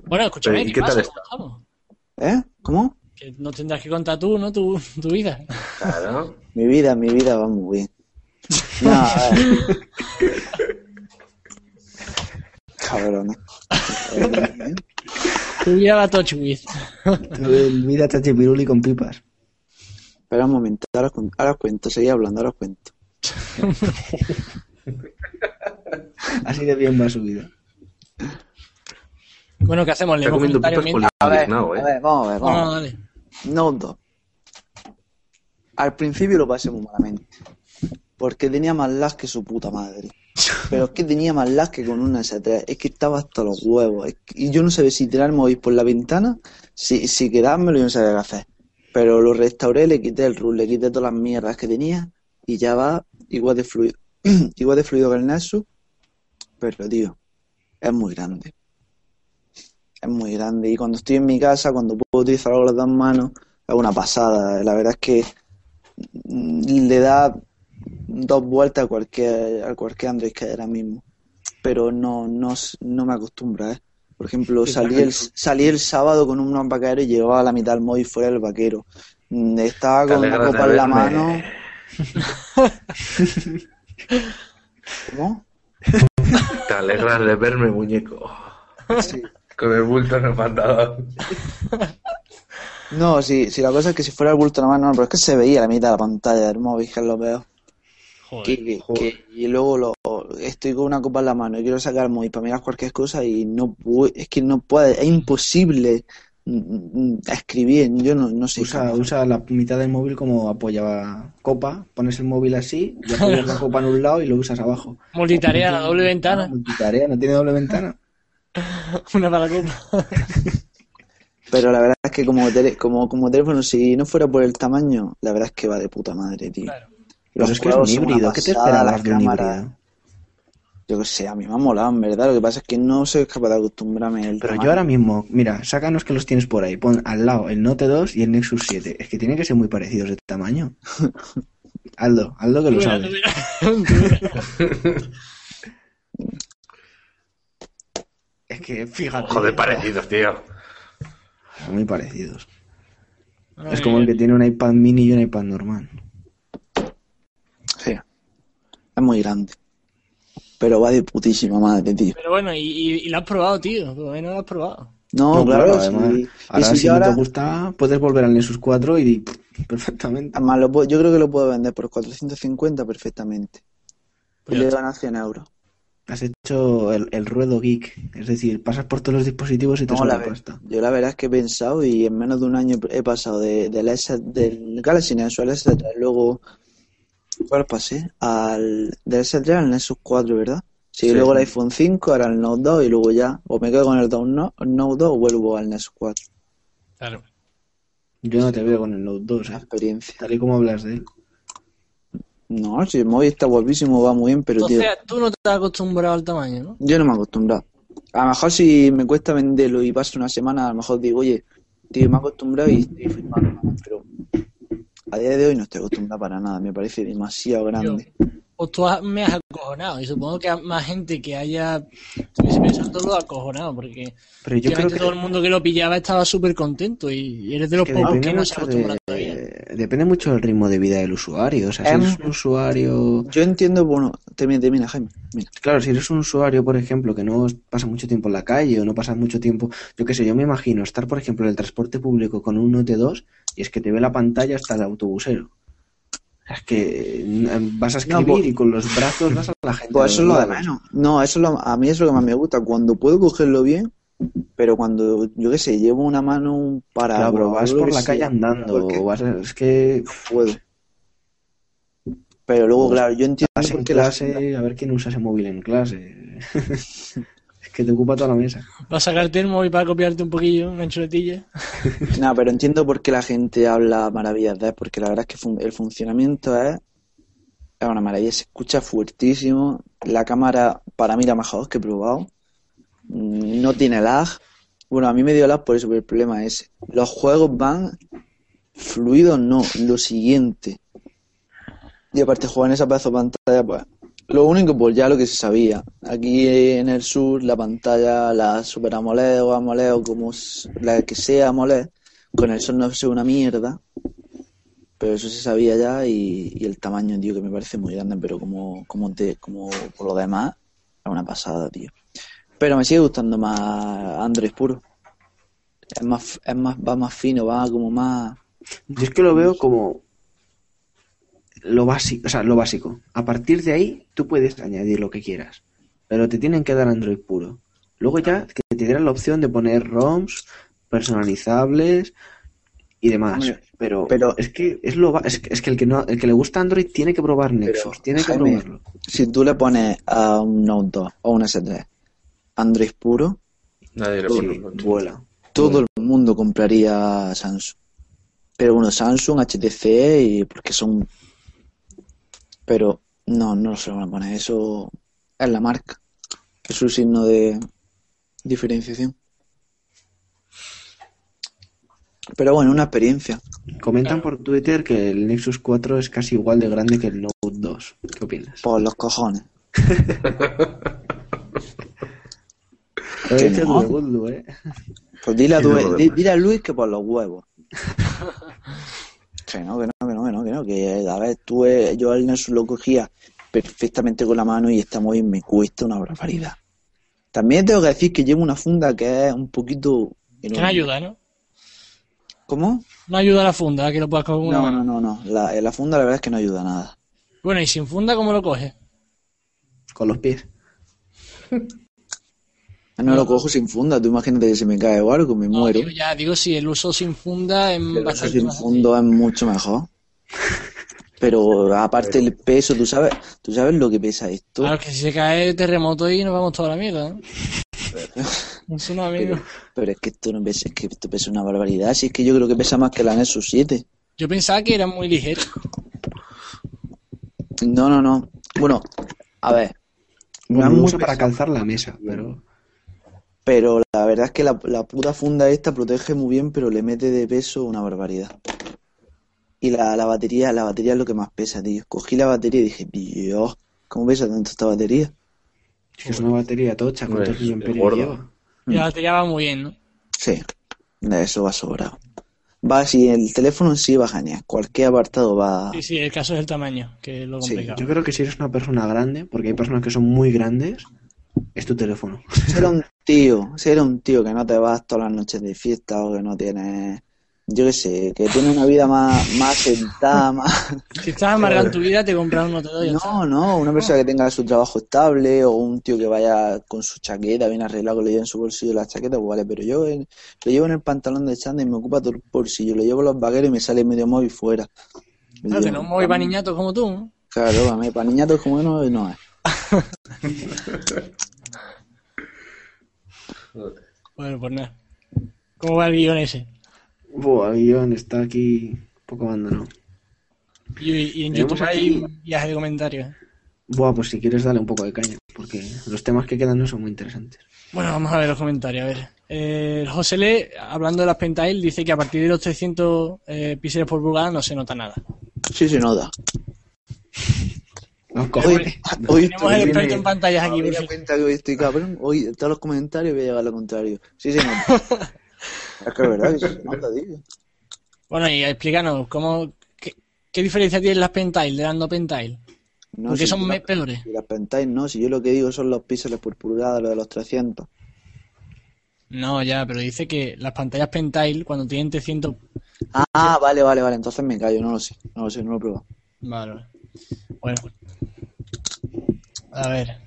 Bueno, escúchame, Pero, ¿y ¿qué, qué tal pasa? está? ¿Eh? ¿Cómo? Que no tendrás que contar tú, ¿no? Tu, tu vida. Claro. Mi vida, mi vida va muy bien. No, a ver. Cabrón. ¿eh? Tu vida va touch with. El vida Chachipiruli con pipas. Espera un momento, ahora, ahora os cuento, seguí hablando, ahora os cuento. Así de bien va su vida. Bueno, ¿qué hacemos? Comentarios pipas mientras... A ver, indignado, a ¿eh? ver, vamos a ver, No, vamos. no, a ver. dale. No dos. Al principio lo pasé muy malamente. Porque tenía más lag que su puta madre. Pero es que tenía más lag que con una S3. Es que estaba hasta los huevos. Y yo no sabía si tirar el móvil por la ventana, si, si quedármelo, yo no sabía qué hacer. Pero lo restauré, le quité el root, le quité todas las mierdas que tenía y ya va igual de fluido. igual de fluido que el Nexus. Pero, tío, es muy grande. Es muy grande. Y cuando estoy en mi casa, cuando puedo utilizarlo con las dos manos, es una pasada. La verdad es que mm, le da dos vueltas a cualquier, a cualquier Android que hay ahora mismo. Pero no, no, no me acostumbra, ¿eh? Por ejemplo, salí el, salí el sábado con un vaquero y llevaba la mitad del móvil fuera del vaquero. Mm, Estaba con una copa en la mano. ¿Cómo? Te alegras de verme, muñeco. Sí. Con el bulto en el pantalón. No, si, si la cosa es que si fuera el bulto nada más, no, pero es que se veía la mitad de la pantalla del móvil, que es lo peor. Joder. Que, que- que- y luego lo, estoy con una copa en la mano y quiero sacar el móvil para mirar cualquier cosa y no puedo, es que no puede, es imposible mm, mm, escribir, yo no, no sé. Usa, usa la mitad del móvil como apoya copa, pones el móvil así y apoyas la copa en un lado y lo usas abajo. Multitarea, la doble ventana. Multitarea, no tiene doble ventana. Una para la copa. Pero la verdad es que como, tele- como, como teléfono, si no fuera por el tamaño, la verdad es que va de puta madre, tío. Claro. Pero Los es que es un híbrido. ¿Qué te esperabas las de un híbrido? Yo que sé, a mí me ha molado, en verdad. Lo que pasa es que no soy capaz de acostumbrarme al Pero tamaño. yo ahora mismo, mira, sácanos que los tienes por ahí. Pon al lado el Note 2 y el Nexus 7. Es que tienen que ser muy parecidos de tamaño. Aldo, Aldo que lo sabes. verás, tú verás. Tú verás. Es que fíjate. Joder, parecidos, tío. Son muy parecidos. Ay, Es como el que tiene un iPad mini y un iPad normal. Sí. Es muy grande. Pero va de putísima madre, tío. Pero bueno, y, y, y lo has probado, tío. Todavía no lo has probado. No, No, claro, además, sí. Y ahora si no te ahora- gusta, puedes volver al Nexus 4 y pff, perfectamente. Además, lo puedo- yo creo que lo puedo vender por 450 perfectamente. Pues y le está. ganas 100 euros. Has hecho el, el ruedo geek, es decir, pasas por todos los dispositivos y te No, sobra la pasta. yo la verdad es que he pensado y en menos de un año he pasado de, del, S, del Galaxy Nexus al S3, luego ¿cuál pasé? Al, del S3 al Nexus 4, ¿verdad? Sí, Sí. luego el iPhone 5, ahora el Note 2 y luego ya, o me quedo con el Note, no- Note 2 o vuelvo al Nexus 4. Claro. Yo no te veo con el Note 2, La ¿eh? experiencia. tal y como hablas de él. No, si el móvil está guapísimo, va muy bien, pero tío, Entonces, tú no te has acostumbrado al tamaño, ¿no? yo no me he acostumbrado. A lo mejor si me cuesta venderlo y pasa una semana, a lo mejor digo, oye, tío, me he acostumbrado y estoy flipando, pero a día de hoy no estoy acostumbrado para nada, me parece demasiado grande. O tú me has acojonado. Y supongo que hay más gente que haya. Estuviese acojonado. Porque Pero yo creo que, todo el mundo que lo pillaba estaba súper contento. Y eres de los que pocos depende, que no se de- todavía. depende mucho del ritmo de vida del usuario. O sea, si eres un usuario... Yo entiendo, bueno, termina, termina, Jaime, mira. Claro, si eres un usuario, por ejemplo, que no pasa mucho tiempo en la calle o no pasas mucho tiempo, yo qué sé, yo me imagino estar, por ejemplo, en el transporte público con un Note 2 y es que te ve la pantalla hasta el autobusero. Es que eh, vas a escribir pues- y con los brazos vas a la gente. Pues eso es lo de menos. No, eso es lo, a mí eso es lo que más me gusta, cuando puedo cogerlo bien, pero cuando, yo qué sé, llevo una mano para Claro, vas por la calle andando, o vas es que puedo. Pero luego, Pues, claro, yo entiendo vas en clase, a ver quién usa ese móvil en clase. que te ocupa toda la mesa. Vas a sacarte el móvil para copiarte un poquillo, una chuletilla. No, pero entiendo por qué la gente habla maravillas de él, porque la verdad es que fun- el funcionamiento es, es una maravilla, se escucha fuertísimo, la cámara para mí la mejor que he probado, no tiene lag, bueno, a mí me dio lag por eso, pero el problema es, los juegos van fluidos, no, lo siguiente. Y aparte jugar en esa pedazo de pantalla, pues, lo único, pues ya lo que se sabía. Aquí en el sur, la pantalla, la Super AMOLED o AMOLED o como la que sea AMOLED, con el sol no ve una mierda. Pero eso se sabía ya y, y el tamaño, tío, que me parece muy grande, pero como, como, te, como por lo demás, es una pasada, tío. Pero me sigue gustando más Android puro. Es más, es más, va más fino, va como más... Yo es que lo veo como lo básico, o sea, lo básico. A partir de ahí tú puedes añadir lo que quieras, pero te tienen que dar Android puro. Luego ya que te dieran la opción de poner ROMs personalizables y demás. Hombre, pero, pero- es que es lo es, que- es que el que no el que le gusta Android tiene que probar Nexus, tiene que Jaime, probarlo. Si tú le pones a un Note 2 o un S3 Android puro, Nadie le Sí, pone un- vuela. todo el mundo compraría Samsung. Pero bueno, Samsung, HTC, y porque son. Pero no, no se lo van a poner. Eso es la marca. Es su signo de diferenciación. Pero bueno, una experiencia. Comentan por Twitter que el Nexus 4 es casi igual de grande que el Note 2. ¿Qué opinas? Por los cojones. No. de Goodlu, ¿eh? Pues dile a, Luis que por los huevos. Que no, que no, que no, que no, que no, que a ver, tú, eh, yo al Nexus lo cogía perfectamente con la mano y esta móvil me cuesta una barbaridad. También tengo que decir que llevo una funda que es un poquito... Que no ayuda, ¿no? ¿Cómo? No ayuda la funda, que lo puedas coger con una No, mano. no, no, no. La, la funda la verdad es que no ayuda a nada. Bueno, y sin funda, ¿cómo lo coges? Con los pies. No lo cojo sin funda, tú imagínate que se me cae o algo, me No, muero. digo, ya, digo, si el uso sin funda es eso bastante sin más fondo es mucho mejor. Pero aparte el peso, tú sabes, tú sabes lo que pesa esto. Claro, que si se cae terremoto y nos vamos toda la mierda, ¿no? Un tsunami, Pero, es que esto no pesa, es que esto pesa una barbaridad. Si es que yo creo que pesa más que la Nexus 7. Yo pensaba que era muy ligero. No, no, no. Bueno, a ver. No Bueno, es uso para calzar la mesa, pero pero la verdad es que la, la puta funda esta protege muy bien, pero le mete de peso una barbaridad. Y la, la batería, la batería es lo que más pesa, tío. Cogí la batería y dije, Dios, ¿cómo pesa tanto esta batería? es que es una batería tocha. ¿Cuántos gordo. lleva? Y la batería va muy bien, ¿no? Sí, de eso va sobrado. Va, si el teléfono en sí va genial. Cualquier apartado va. Sí, sí, el caso es el tamaño, que es lo Sí, complicado. Yo creo que si eres una persona grande, porque hay personas que son muy grandes, es tu teléfono. Ser un tío, ser un tío que no te vas todas las noches de fiesta o que no tienes, yo qué sé, que tiene una vida más, más sentada, más... Si estás amargado en tu vida, te compras un Note 2 y ya está. No, no, una persona que tenga su trabajo estable o un tío que vaya con su chaqueta bien arreglado, que le lleve en su bolsillo la chaqueta, pues vale, pero yo en- lo llevo en el pantalón de chándal y me ocupa todo el bolsillo, lo llevo los vaqueros y me sale medio móvil fuera. Claro, que no muy para niñatos como tú, ¿no? Claro, para mí, para niñatos como no, no es. Bueno, pues nada. ¿Cómo va el guion ese? Buah, el guion está aquí un poco abandonado. Y, y en YouTube hay aquí- viaje de comentarios. Buah, pues si quieres dale un poco de caña, porque los temas que quedan no son muy interesantes. Bueno, vamos a ver los comentarios. A ver. Eh, José Le, hablando de las Pentile, dice que a partir de los 300 eh, píxeles por pulgada no se nota nada. Sí, se nota. Hoy, hoy Tenemos el experto en pantallas aquí, Me cuenta que hoy estoy cabrón. Hoy, en todos los comentarios voy a llegar lo contrario. Sí, sí, no. es que es verdad que se nota, tío. Bueno, y explícanos, ¿cómo, qué, qué diferencia tienen las Pentile de las no Pentile? No, ¿Por qué si son las- peores? si las Pentile no, si yo lo que digo son los píxeles por pulgada, lo de los 300. No, ya, pero dice que las pantallas Pentile, cuando tienen 300... Ah, vale, vale, vale. Entonces me callo, no lo sé. No lo sé, no lo he probado. Vale. Bueno. A ver.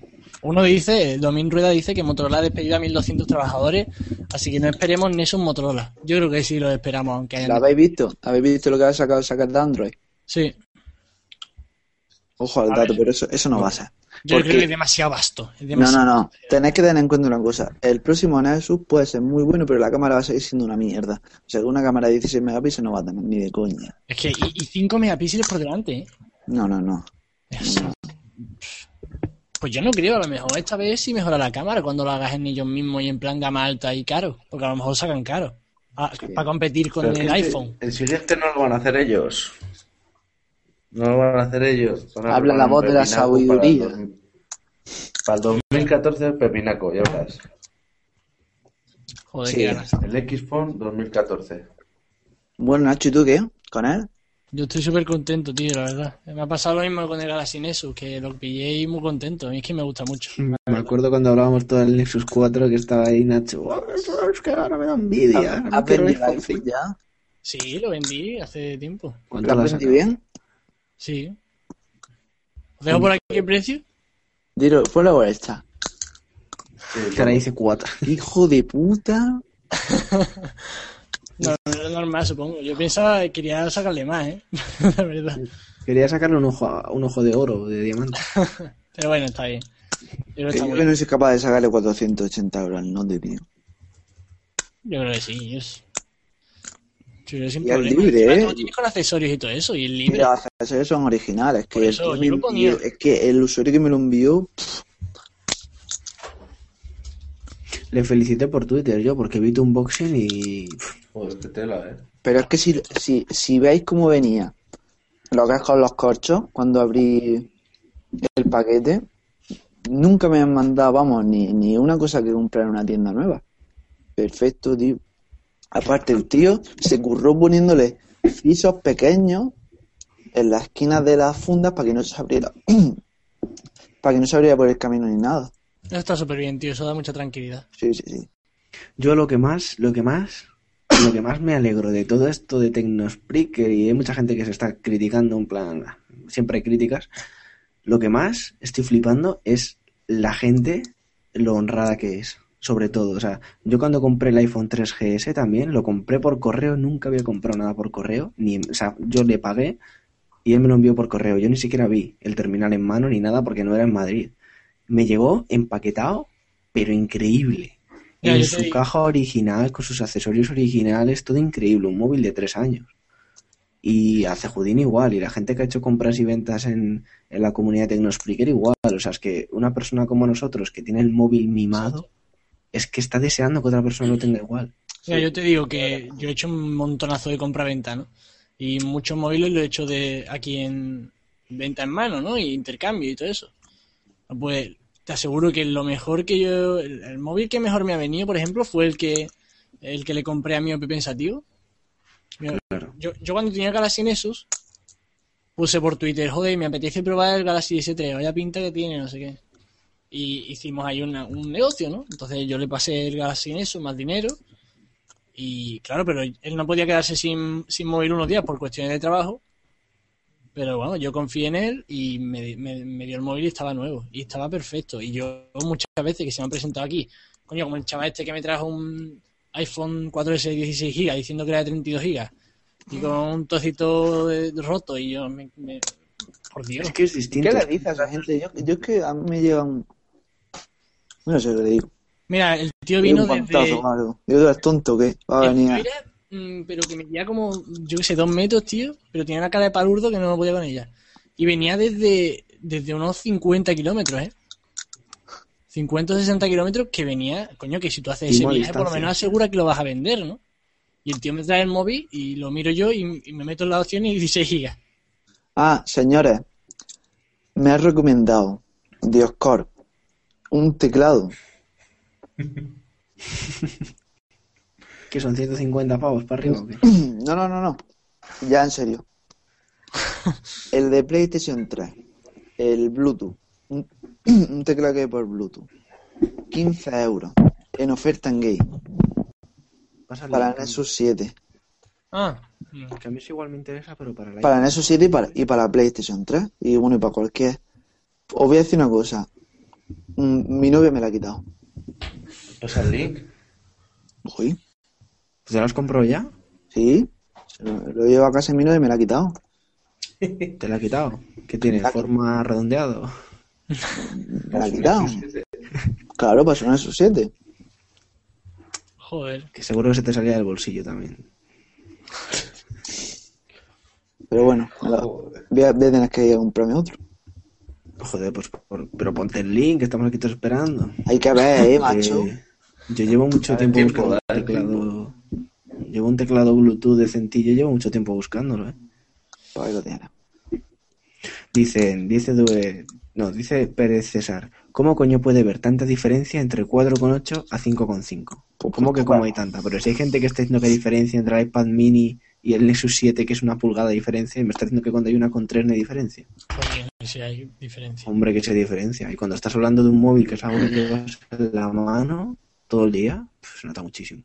Uno dice, Domin Rueda dice que Motorola ha despedido a 1200 trabajadores, así que no esperemos Nexus Motorola. Yo creo que sí lo esperamos, aunque haya... ¿Lo habéis visto? ¿Habéis visto lo que ha sacado sacar de Android? Sí, Ojo al A dato, ver. pero eso, eso no va a ser. yo Porque- creo que es demasiado vasto. es No, demasiado- no, no. Tenéis que tener en cuenta una cosa. El próximo Nexus puede ser muy bueno, pero la cámara va a seguir siendo una mierda. O sea, una cámara de 16 megapíxeles no va a tener ni de coña. Es que, y, y 5 megapíxeles por delante, ¿eh? No, no, no. Es- Pues yo no creo, a lo mejor esta vez sí mejora la cámara cuando lo hagas en ellos mismos y en plan gama alta y caro, porque a lo mejor sacan caro. Ah, Para competir con Pero el iPhone. El siguiente no lo van a hacer ellos. No lo van a hacer ellos. A Habla la voz de la sabiduría. Para el, dos- para el 2014 Pepinaco, ya verás. Joder, Sí. qué ganas. El X-Phone 2014. Bueno, Nacho, ¿y tú qué? ¿Con él? Yo estoy súper contento, tío, la verdad. Me ha pasado lo mismo con el Galaxy Nexus, que lo pillé y muy contento. A mí es que me gusta mucho. Me acuerdo cuando hablábamos todo del Nexus 4 que estaba ahí Nacho. "Oh, es que ahora me da envidia. ¿Has vendido ya? Sí, lo vendí hace tiempo. ¿Cuánto ¿Lo has vendido bien? Sí. ¿Os dejo por aquí el precio? Dilo, fue la vuelta. Sí, Que ahora dice 4. Hijo de puta. No, no es normal, supongo. Yo pensaba que quería sacarle más, ¿eh? la verdad. Quería sacarle un ojo, un ojo de oro, de diamante. Pero bueno, está bien. Yo creo que, Que está yo bien. no soy capaz de sacarle 480 euros al note, tío. Yo creo que sí. Es... Yo creo que sin Y problema. libre, ¿eh? tienes con accesorios y todo eso, y el libre. Mira, los accesorios son originales. Que el eso, yo lo ponía. envió- es que el usuario que me lo envió, Le felicité por Twitter yo porque vi tu unboxing y. Joder, qué tela, eh. Pero es que si, si, si veis cómo venía lo que es con los corchos, cuando abrí el paquete, nunca me han mandado, vamos, ni, ni una cosa que comprar en una tienda nueva. Perfecto, tío. Aparte, el tío se curró poniéndole frisos pequeños en las esquinas de las fundas para que no se abriera. para que no se abriera por el camino ni nada. Eso está súper bien, tío. Eso da mucha tranquilidad. Sí, sí, sí. Yo lo que más, lo que más, lo que más me alegro de todo esto de Tecnospreaker y hay mucha gente que se está criticando, en plan, siempre hay críticas. Lo que más estoy flipando es la gente, lo honrada que es, sobre todo. O sea, yo cuando compré el iPhone 3GS también, lo compré por correo, nunca había comprado nada por correo, ni, o sea, yo le pagué y él me lo envió por correo. Yo ni siquiera vi el terminal en mano ni nada porque no era en Madrid. Me llegó empaquetado, pero increíble. En su digo. caja original, con sus accesorios originales, todo increíble. Un móvil de tres años. Y hace Judín igual. Y la gente que ha hecho compras y ventas en, en la comunidad de Tecnospreaker igual. O sea, es que una persona como nosotros que tiene el móvil mimado, es que está deseando que otra persona lo tenga igual. Mira, yo te digo que yo he hecho un montonazo de compra-venta, ¿no? Y muchos móviles lo he hecho de aquí en venta en mano, ¿no? Y intercambio y todo eso. Pues te aseguro que lo mejor que yo... El, el móvil que mejor me ha venido, por ejemplo, fue el que el que le compré a mi OP Pensativo. Claro. Yo, yo cuando tenía Galaxy Nexus puse por Twitter, joder, me apetece probar el Galaxy S3, vaya pinta que tiene, no sé qué. Y hicimos ahí una- un negocio, ¿no? Entonces yo le pasé el Galaxy Nexus más dinero. Y claro, pero él no podía quedarse sin, sin móvil unos días por cuestiones de trabajo. Pero bueno, yo confié en él y me, me- me dio el móvil y estaba nuevo. Y estaba perfecto. Y yo muchas veces que se me han presentado aquí, coño, como el chaval este que me trajo un iPhone 4S de 16 GB diciendo que era de 32 GB. Y con un trocito de- roto y yo me... me- por Dios. Es que es distinto. ¿Qué le dices a gente? Yo, yo es que a mí me llegan. No sé lo que le digo. Mira, el tío Un vino pantazo desde... o algo. Digo, tú eres tonto, ¿qué? Va a venir mm, pero que medía como, yo qué sé, dos metros, tío, pero tenía una cara de palurdo que no lo podía con ella. Y venía desde, desde unos 50 kilómetros, ¿eh? 50 o 60 kilómetros que venía, coño, que si tú haces ese viaje, por lo menos asegura que lo vas a vender, ¿no? Y el tío me trae el móvil y lo miro yo y, y me meto en la opción y 16 gigas. Ah, señores, me ha recomendado Dioscorp un teclado. Que son 150 pavos para arriba. ¿o qué? No, no, no, no. Ya en serio. El de PlayStation 3. El Bluetooth. Un, un teclado que hay por Bluetooth. 15 euros. En oferta en gay. Pásale. Para Nexus 7. Ah, Que a mí eso igual me interesa, pero para la Para Nexus 7 y para, y para PlayStation 3. Y bueno, y para cualquier. Os voy a decir una cosa. Mm, Mi novia me la ha quitado. Pasa el link. Uy, ¿Te las compró ya? sí. Lo, llevo a casa mi novia y me la ha quitado. ¿Te la ha quitado? ¿Qué tiene? La- ¿Forma redondeado? Me la ha quitado. Claro, pasó Nexus 7. joder. Que seguro que se te salía del bolsillo también. Pero bueno, la- voy a, voy a tener que ir a comprarme otro. Joder, pues por- pero ponte el link, que estamos aquí todos esperando. Hay que ver, eh, macho. Yo llevo mucho tiempo, tiempo, buscando un teclado. Llevo un teclado Bluetooth decentillo, llevo mucho tiempo buscándolo, ¿eh? Pues lo. Dicen, dice Due- no, dice Pérez César, ¿cómo coño puede haber tanta diferencia entre 4,8 a 5,5? Pues, ¿Cómo que cómo hay tanta? Pero si hay gente que está diciendo que hay diferencia entre el iPad mini y el Nexus 7, que es una pulgada de diferencia, y me está diciendo que cuando hay una con 3 no hay diferencia. Joder, si hay diferencia. Hombre, que se diferencia. Y cuando estás hablando de un móvil que es algo que llevas en la mano todo el día, pues se nota muchísimo.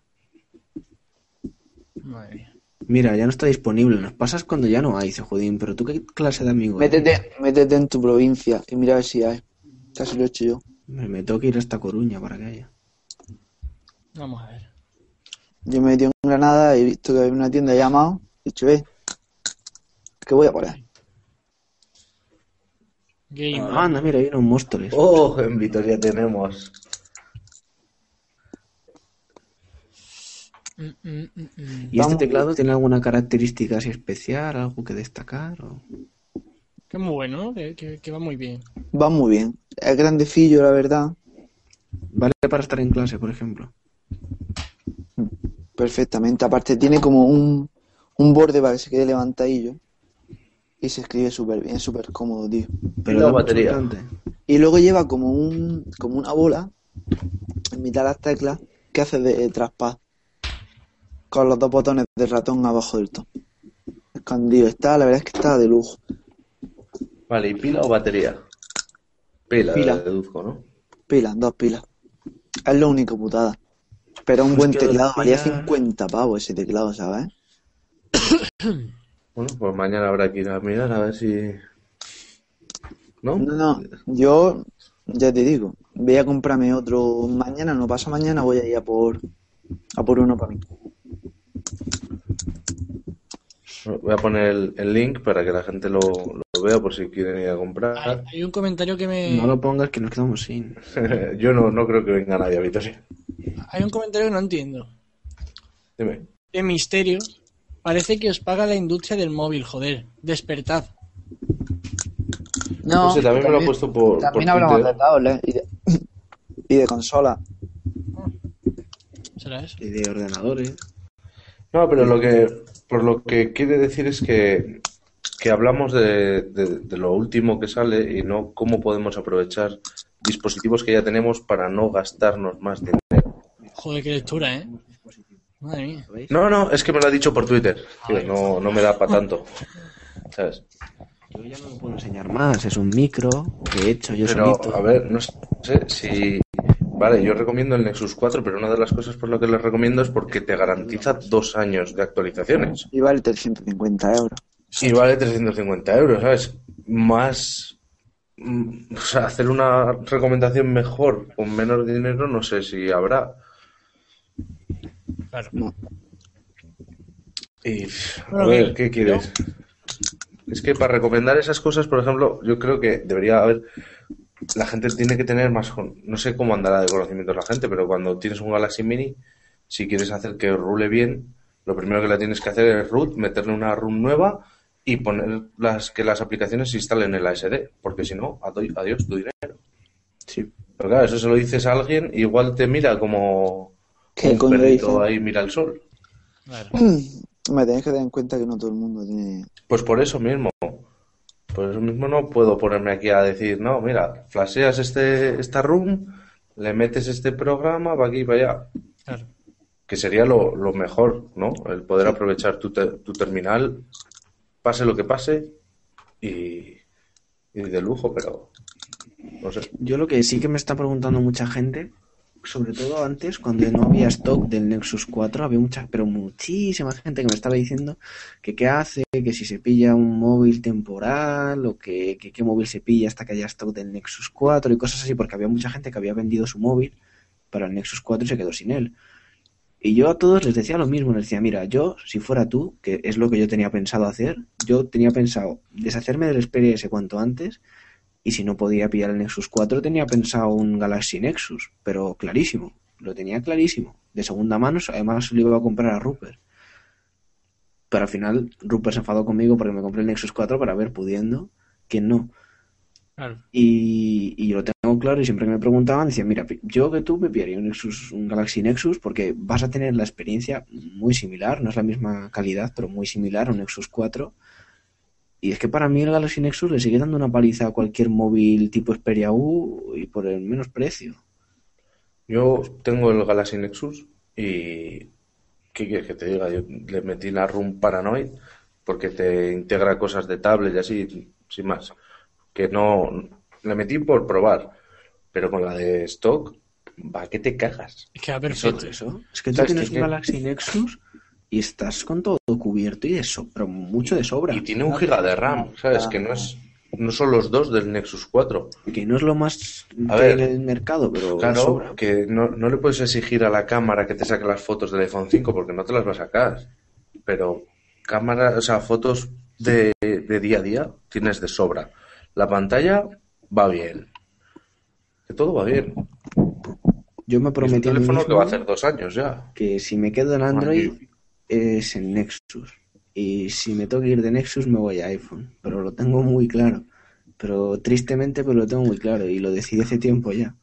Madre mía. Mira, ya no está disponible. Nos pasas cuando ya no hay, dice Judín. Pero tú, ¿qué clase de amigo eres? Métete, métete en tu provincia y mira a ver si hay. Casi lo he hecho yo. Me, me tengo que ir hasta Coruña para que haya. Vamos a ver. Yo me metí en Granada y he visto que hay una tienda llamado. He dicho, ve, que voy a por ahí. Game. Ah, anda, mira, hay unos Móstoles. Oh, en Vitoria tenemos. Mm, mm, mm, mm. ¿Y Vamos. este teclado tiene alguna característica así especial? ¿Algo que destacar? o? Que es muy bueno, ¿no? Que, que- que va muy bien. Va muy bien. Es grandecillo, la verdad. ¿Vale para estar en clase, por ejemplo? Perfectamente. Aparte tiene como un, un borde para que se quede levantadillo. Y se escribe súper bien, súper cómodo, tío. Pero la batería. Y luego lleva como un como una bola en mitad de las teclas que hace de traspaz con los dos botones de ratón abajo del todo. Escondido. Está, la verdad es que está de lujo. Vale, ¿y pila o batería? Pila, Pila. deduzco, ¿no? pilas, dos pilas. Es lo único putada. Pero un buen teclado valía decía- 50 pavos ese teclado, ¿sabes? Bueno, pues mañana habrá que ir a mirar a ver si. ¿No? No, no, yo ya te digo, voy a comprarme otro mañana, no pasa mañana, voy a ir a por, a por uno para mí. Voy a poner el, el link para que la gente lo, lo vea por si quieren ir a comprar. hay un comentario que me. No lo pongas que nos quedamos sin. Yo no, no creo que venga nadie a Vitoria. Hay un comentario que no entiendo. Dime. De misterio. Parece que os paga la industria del móvil, joder. Despertad. No, No sé, también me lo ha puesto por, también por hablamos Twitter. de tablets y de, y de consola. ¿Será eso? Y de ordenadores. No, pero lo que, por lo que quiere decir es que, que hablamos de, de- de lo último que sale y no cómo podemos aprovechar dispositivos que ya tenemos para no gastarnos más dinero. Joder, qué lectura, ¿eh? Madre mía. No, no, es que me lo ha dicho por Twitter. Tío, no, no me da para tanto. ¿Sabes? Yo ya no lo puedo enseñar más. Es un micro que he hecho yo Pero, solito. a ver, no sé si... Vale, yo recomiendo el Nexus 4, pero una de las cosas por lo que les recomiendo es porque te garantiza dos años de actualizaciones. Y vale 350 euros. Y vale 350 euros, ¿sabes? Más... mm, O sea, hacer una recomendación mejor con menos dinero no sé si habrá. Claro. No. Y, a ver, ¿qué quieres? Es que para recomendar esas cosas, por ejemplo, yo creo que debería haber... La gente tiene que tener más... con- No sé cómo andará de conocimientos la gente, pero cuando tienes un Galaxy Mini, si quieres hacer que rule bien, lo primero que la tienes que hacer es root, meterle una ROM nueva y poner las que las aplicaciones se instalen en la SD, porque si no, adiós tu dinero. Sí. Pero claro, eso se lo dices a alguien, igual te mira como ¿Qué un coño perrito ahí mira el sol. Claro. Me tenéis que dar en cuenta que no todo el mundo tiene... Pues por eso mismo. Por eso mismo no puedo ponerme aquí a decir, no, mira, flasheas este, esta room, le metes este programa, va aquí y va allá. Claro. Que sería lo, lo mejor, ¿no? El poder aprovechar tu, te- tu terminal, pase lo que pase, y, y de lujo, pero no sé. Yo lo que sí que me está preguntando mucha gente, sobre todo antes, cuando no había stock del Nexus 4, había mucha, pero muchísima gente que me estaba diciendo que qué hace, que si se pilla un móvil temporal o que, qué móvil se pilla hasta que haya stock del Nexus 4 y cosas así, porque había mucha gente que había vendido su móvil para el Nexus 4 y se quedó sin él. Y yo a todos les decía lo mismo, les decía, mira, yo, si fuera tú, que es lo que yo tenía pensado hacer, yo tenía pensado deshacerme del Xperia S cuanto antes y si no podía pillar el Nexus 4, tenía pensado un Galaxy Nexus, pero clarísimo, lo tenía clarísimo. De segunda mano, además lo iba a comprar a Rupert. Pero al final, Rupert se enfadó conmigo porque me compré el Nexus 4 para ver pudiendo, que no. Claro. Y, y yo lo tengo claro y siempre que me preguntaban, decían, mira, yo que tú me pillaría un, Nexus, un Galaxy Nexus porque vas a tener la experiencia muy similar, no es la misma calidad, pero muy similar a un Nexus 4. Y es que para mí el Galaxy Nexus le sigue dando una paliza a cualquier móvil tipo Xperia U y por el menos precio. Yo tengo el Galaxy Nexus y... ¿Qué quieres que te diga? Yo le metí la ROM Paranoid porque te integra cosas de tablet y así, sin más. Que no... Le metí por probar, pero con la de stock, va que te cagas. Es que va Eso, perfecto. eso. Es que tú ¿Sabes tienes un Galaxy Nexus y estás con todo cubierto y de sobra, mucho de sobra. Y tiene un giga de RAM, ¿sabes? Que no es... No son los dos del Nexus 4. Que no es lo más A que ver, en el mercado, pero Claro, sobra. que no, no le puedes exigir a la cámara que te saque las fotos del iPhone 5 porque no te las va a sacar. Pero cámara, o sea, fotos de, de día a día tienes de sobra. La pantalla va bien. Que todo va bien. Yo me Es un prometí a mí teléfono mismo que va a hacer dos años ya. que si me quedo en Android es en Nexus. Y si me que ir de Nexus me voy a iPhone. Pero lo tengo muy claro. Pero tristemente pero lo tengo muy claro y lo decidí hace tiempo ya.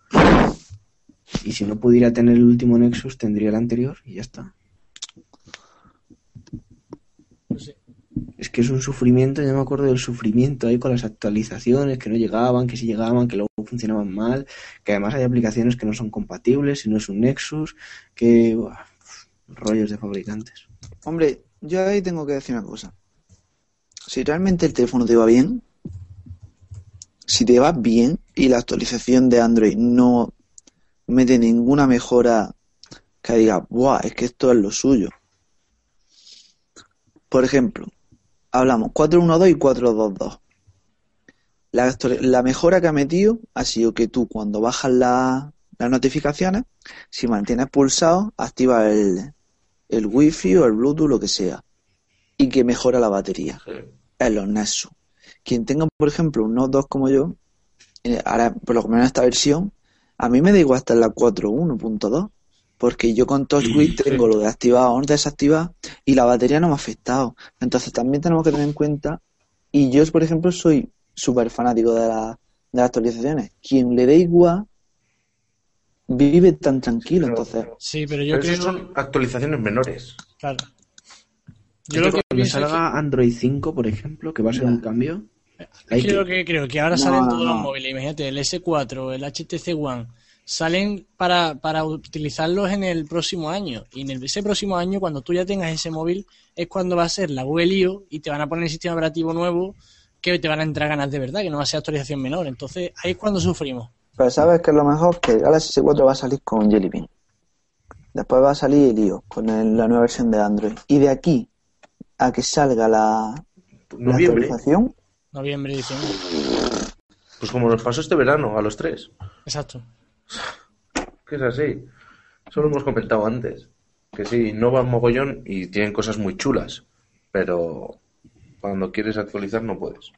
Y si no pudiera tener el último Nexus tendría el anterior y ya está. No sé. Es que es un sufrimiento, ya me acuerdo del sufrimiento ahí con las actualizaciones que no llegaban, que sí llegaban, que luego funcionaban mal, que además hay aplicaciones que no son compatibles, si no es un Nexus, que... rollos de fabricantes. Hombre, yo ahí tengo que decir una cosa. Si realmente el teléfono te va bien, si te va bien y la actualización de Android no mete ninguna mejora que diga, ¡buah! Es que esto es lo suyo. Por ejemplo, hablamos 412 y 422. La, mejora que ha metido ha sido que tú cuando bajas la- las notificaciones, si mantienes pulsado, activa el, el wifi o el bluetooth, lo que sea, y que mejora la batería Sí. en los Nexus. Quien tenga, por ejemplo, un Note 2 como yo, eh, ahora, por lo menos en esta versión, a mí me da igual hasta en la 4.1.2, porque yo con TouchWiz tengo lo de activar o desactivar y la batería no me ha afectado. Entonces también tenemos que tener en cuenta, y yo, por ejemplo, soy súper fanático de, la- de las actualizaciones. Quien le dé igual, vive tan tranquilo, Pero- entonces. Sí, pero yo Pero creo... son actualizaciones menores. Claro. Yo lo que cuando que- salga Android 5, por ejemplo, que va a ser Ya. un cambio, hay creo que- que creo que ahora No, salen no, todos los móviles. Imagínate, el S4, el HTC One, salen para, para utilizarlos en el próximo año. Y en el- ese próximo año, cuando tú ya tengas ese móvil, es cuando va a ser la Google I.O. y te van a poner el sistema operativo nuevo que te van a entrar ganas de verdad, que no va a ser actualización menor. Entonces, ahí es cuando sufrimos. Pero sabes que es lo mejor que el Galaxy S4 va a salir con Jelly Bean. Después va a salir el IO con el- la nueva versión de Android. Y de aquí a que salga la, actualización, Noviembre, diciembre. Pues como nos pasó este verano a los tres. Exacto. Que es así. Eso lo hemos comentado antes. Que sí, no van mogollón y tienen cosas muy chulas. Pero cuando quieres actualizar no puedes.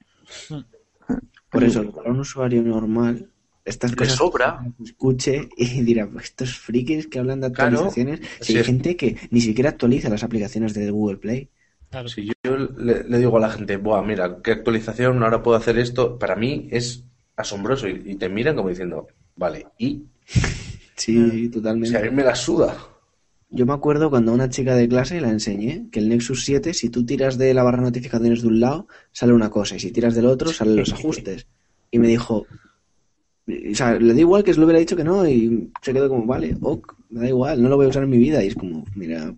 por eso, para un usuario normal, estas cosas sobra. escuche y dirá, pues estos frikis que hablan de Claro. actualizaciones, si Sí, hay es- gente que ni siquiera actualiza las aplicaciones de Google Play. Claro. Si yo, yo le, le digo a la gente, Buah, mira, qué actualización, ahora puedo hacer esto, para mí es asombroso. Y, y te miran como diciendo, vale, y Sí, o totalmente. sea, a mí me la suda. Yo me acuerdo cuando a una chica de clase la enseñé que el Nexus 7, si tú tiras de la barra de notificaciones de un lado, sale una cosa, y si tiras del otro, salen los ajustes. Y me dijo, o sea, le da igual que se lo hubiera dicho que no, y se quedó como, vale, ok, me da igual, no lo voy a usar en mi vida. Y es como, mira,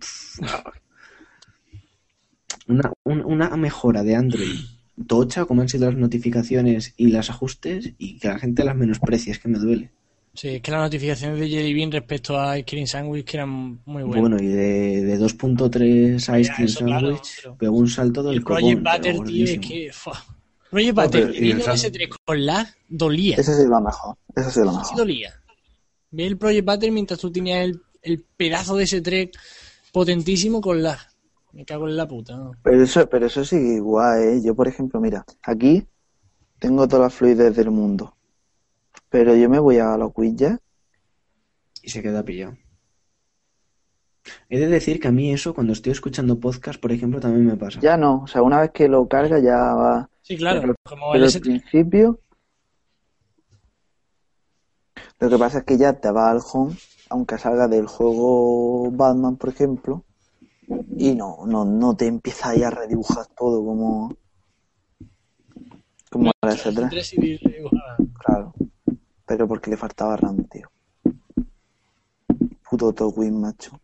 una, un- una mejora de Android tocha, como han sido las notificaciones y los ajustes, y que la gente las menosprecie, es que me duele. Sí, es que las notificaciones de Jelly Bean respecto a Ice Cream Sandwich que eran muy buenas. Bueno, y de, de 2.3 Ice Ya, Cream eso, claro, Sandwich pero- pegó un salto del el Project Butter, tío, es que. fua. Project No, Butter, pero- y el vino Sam- ese 3 con lag, dolía. ese sí es lo mejor. Ese sí es lo Sí mejor. dolía. Ve el Project Butter mientras tú tenías el, el pedazo de ese 3 potentísimo con lag. Me cago en la puta, ¿no? Pero eso, pero eso sí igual, ¿eh? Yo, por ejemplo, mira, aquí tengo toda la fluidez del mundo. Pero yo me voy a los widgets Y se queda pillado. He de decir que a mí eso, cuando estoy escuchando podcast, por ejemplo, también me pasa. Ya no, o sea, una vez que lo carga ya va. Sí, claro. Pero- como Pero el al S3. principio, lo que pasa es que ya te va al home, aunque salga del juego Batman, por ejemplo, y no, no, no te empieza ahí a redibujar todo como. Como S3, S3 y dibujaba. claro. Pero porque le faltaba RAM, tío. Puto Togwin, macho.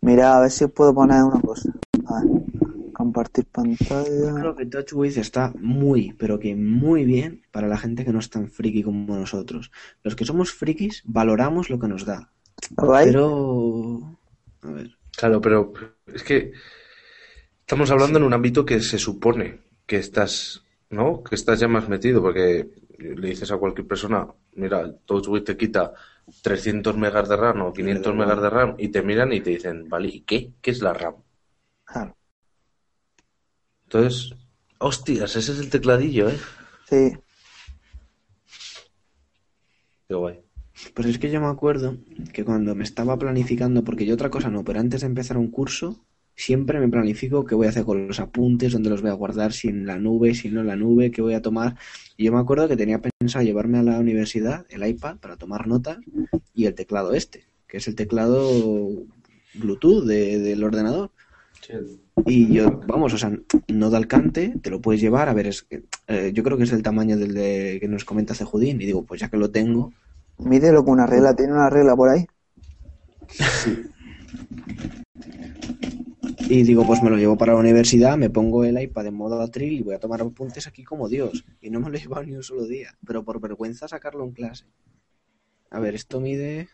Mira, a ver si os puedo poner una cosa. A ver, compartir pantalla. Creo que TouchWiz está muy, pero que muy bien para la gente que no es tan friki como nosotros. Los que somos frikis valoramos lo que nos da. ¿Right? Pero... A ver. Claro, pero es que estamos hablando en un ámbito que se supone que estás, ¿no? Que estás ya más metido, porque le dices a cualquier persona, mira, TouchWiz te quita 300 megas de RAM o 500 megas de RAM y te miran y te dicen, vale, ¿y qué? ¿Qué es la RAM? Claro. Entonces, hostias, ese es el tecladillo, ¿eh? Sí. Qué guay. Pues es que yo me acuerdo que cuando me estaba planificando, porque yo otra cosa no, pero antes de empezar un curso, siempre me planifico qué voy a hacer con los apuntes, dónde los voy a guardar, si en la nube, si no en la nube, qué voy a tomar. Y yo me acuerdo que tenía pensado llevarme a la universidad el iPad para tomar notas y el teclado este, que es el teclado Bluetooth de- del ordenador. Y yo, vamos, o sea, no de alcance, te lo puedes llevar, a ver, es que, eh, yo creo que es el tamaño del de, que nos comenta Cejudín, y digo, pues ya que lo tengo, Mídelo con una regla. ¿Tiene una regla por ahí? Y digo, pues me lo llevo para la universidad, me pongo el iPad en modo atril y voy a tomar apuntes aquí como Dios. Y no me lo he llevado ni un solo día, pero por vergüenza sacarlo en clase. A ver, esto mide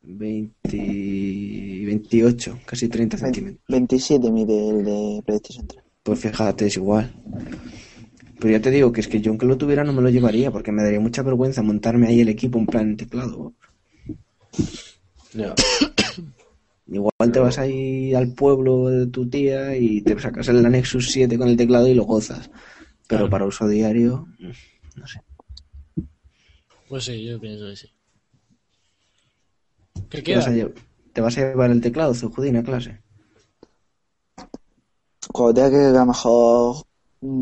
20, 28, casi 30 centímetros. 27 mide el de PlayStation 3. Pues fíjate, es igual. Pero ya te digo que es que yo aunque lo tuviera no me lo llevaría porque me daría mucha vergüenza montarme ahí el equipo en plan teclado. Ya. Igual te vas ahí al pueblo de tu tía y te sacas el Nexus 7 con el teclado y lo gozas. Pero Claro. para uso diario, no sé. Pues sí, yo pienso que sí. ¿Qué ¿Te vas, a queda? te vas a llevar el teclado, Zujudín, a clase? Cuando tenga que a lo mejor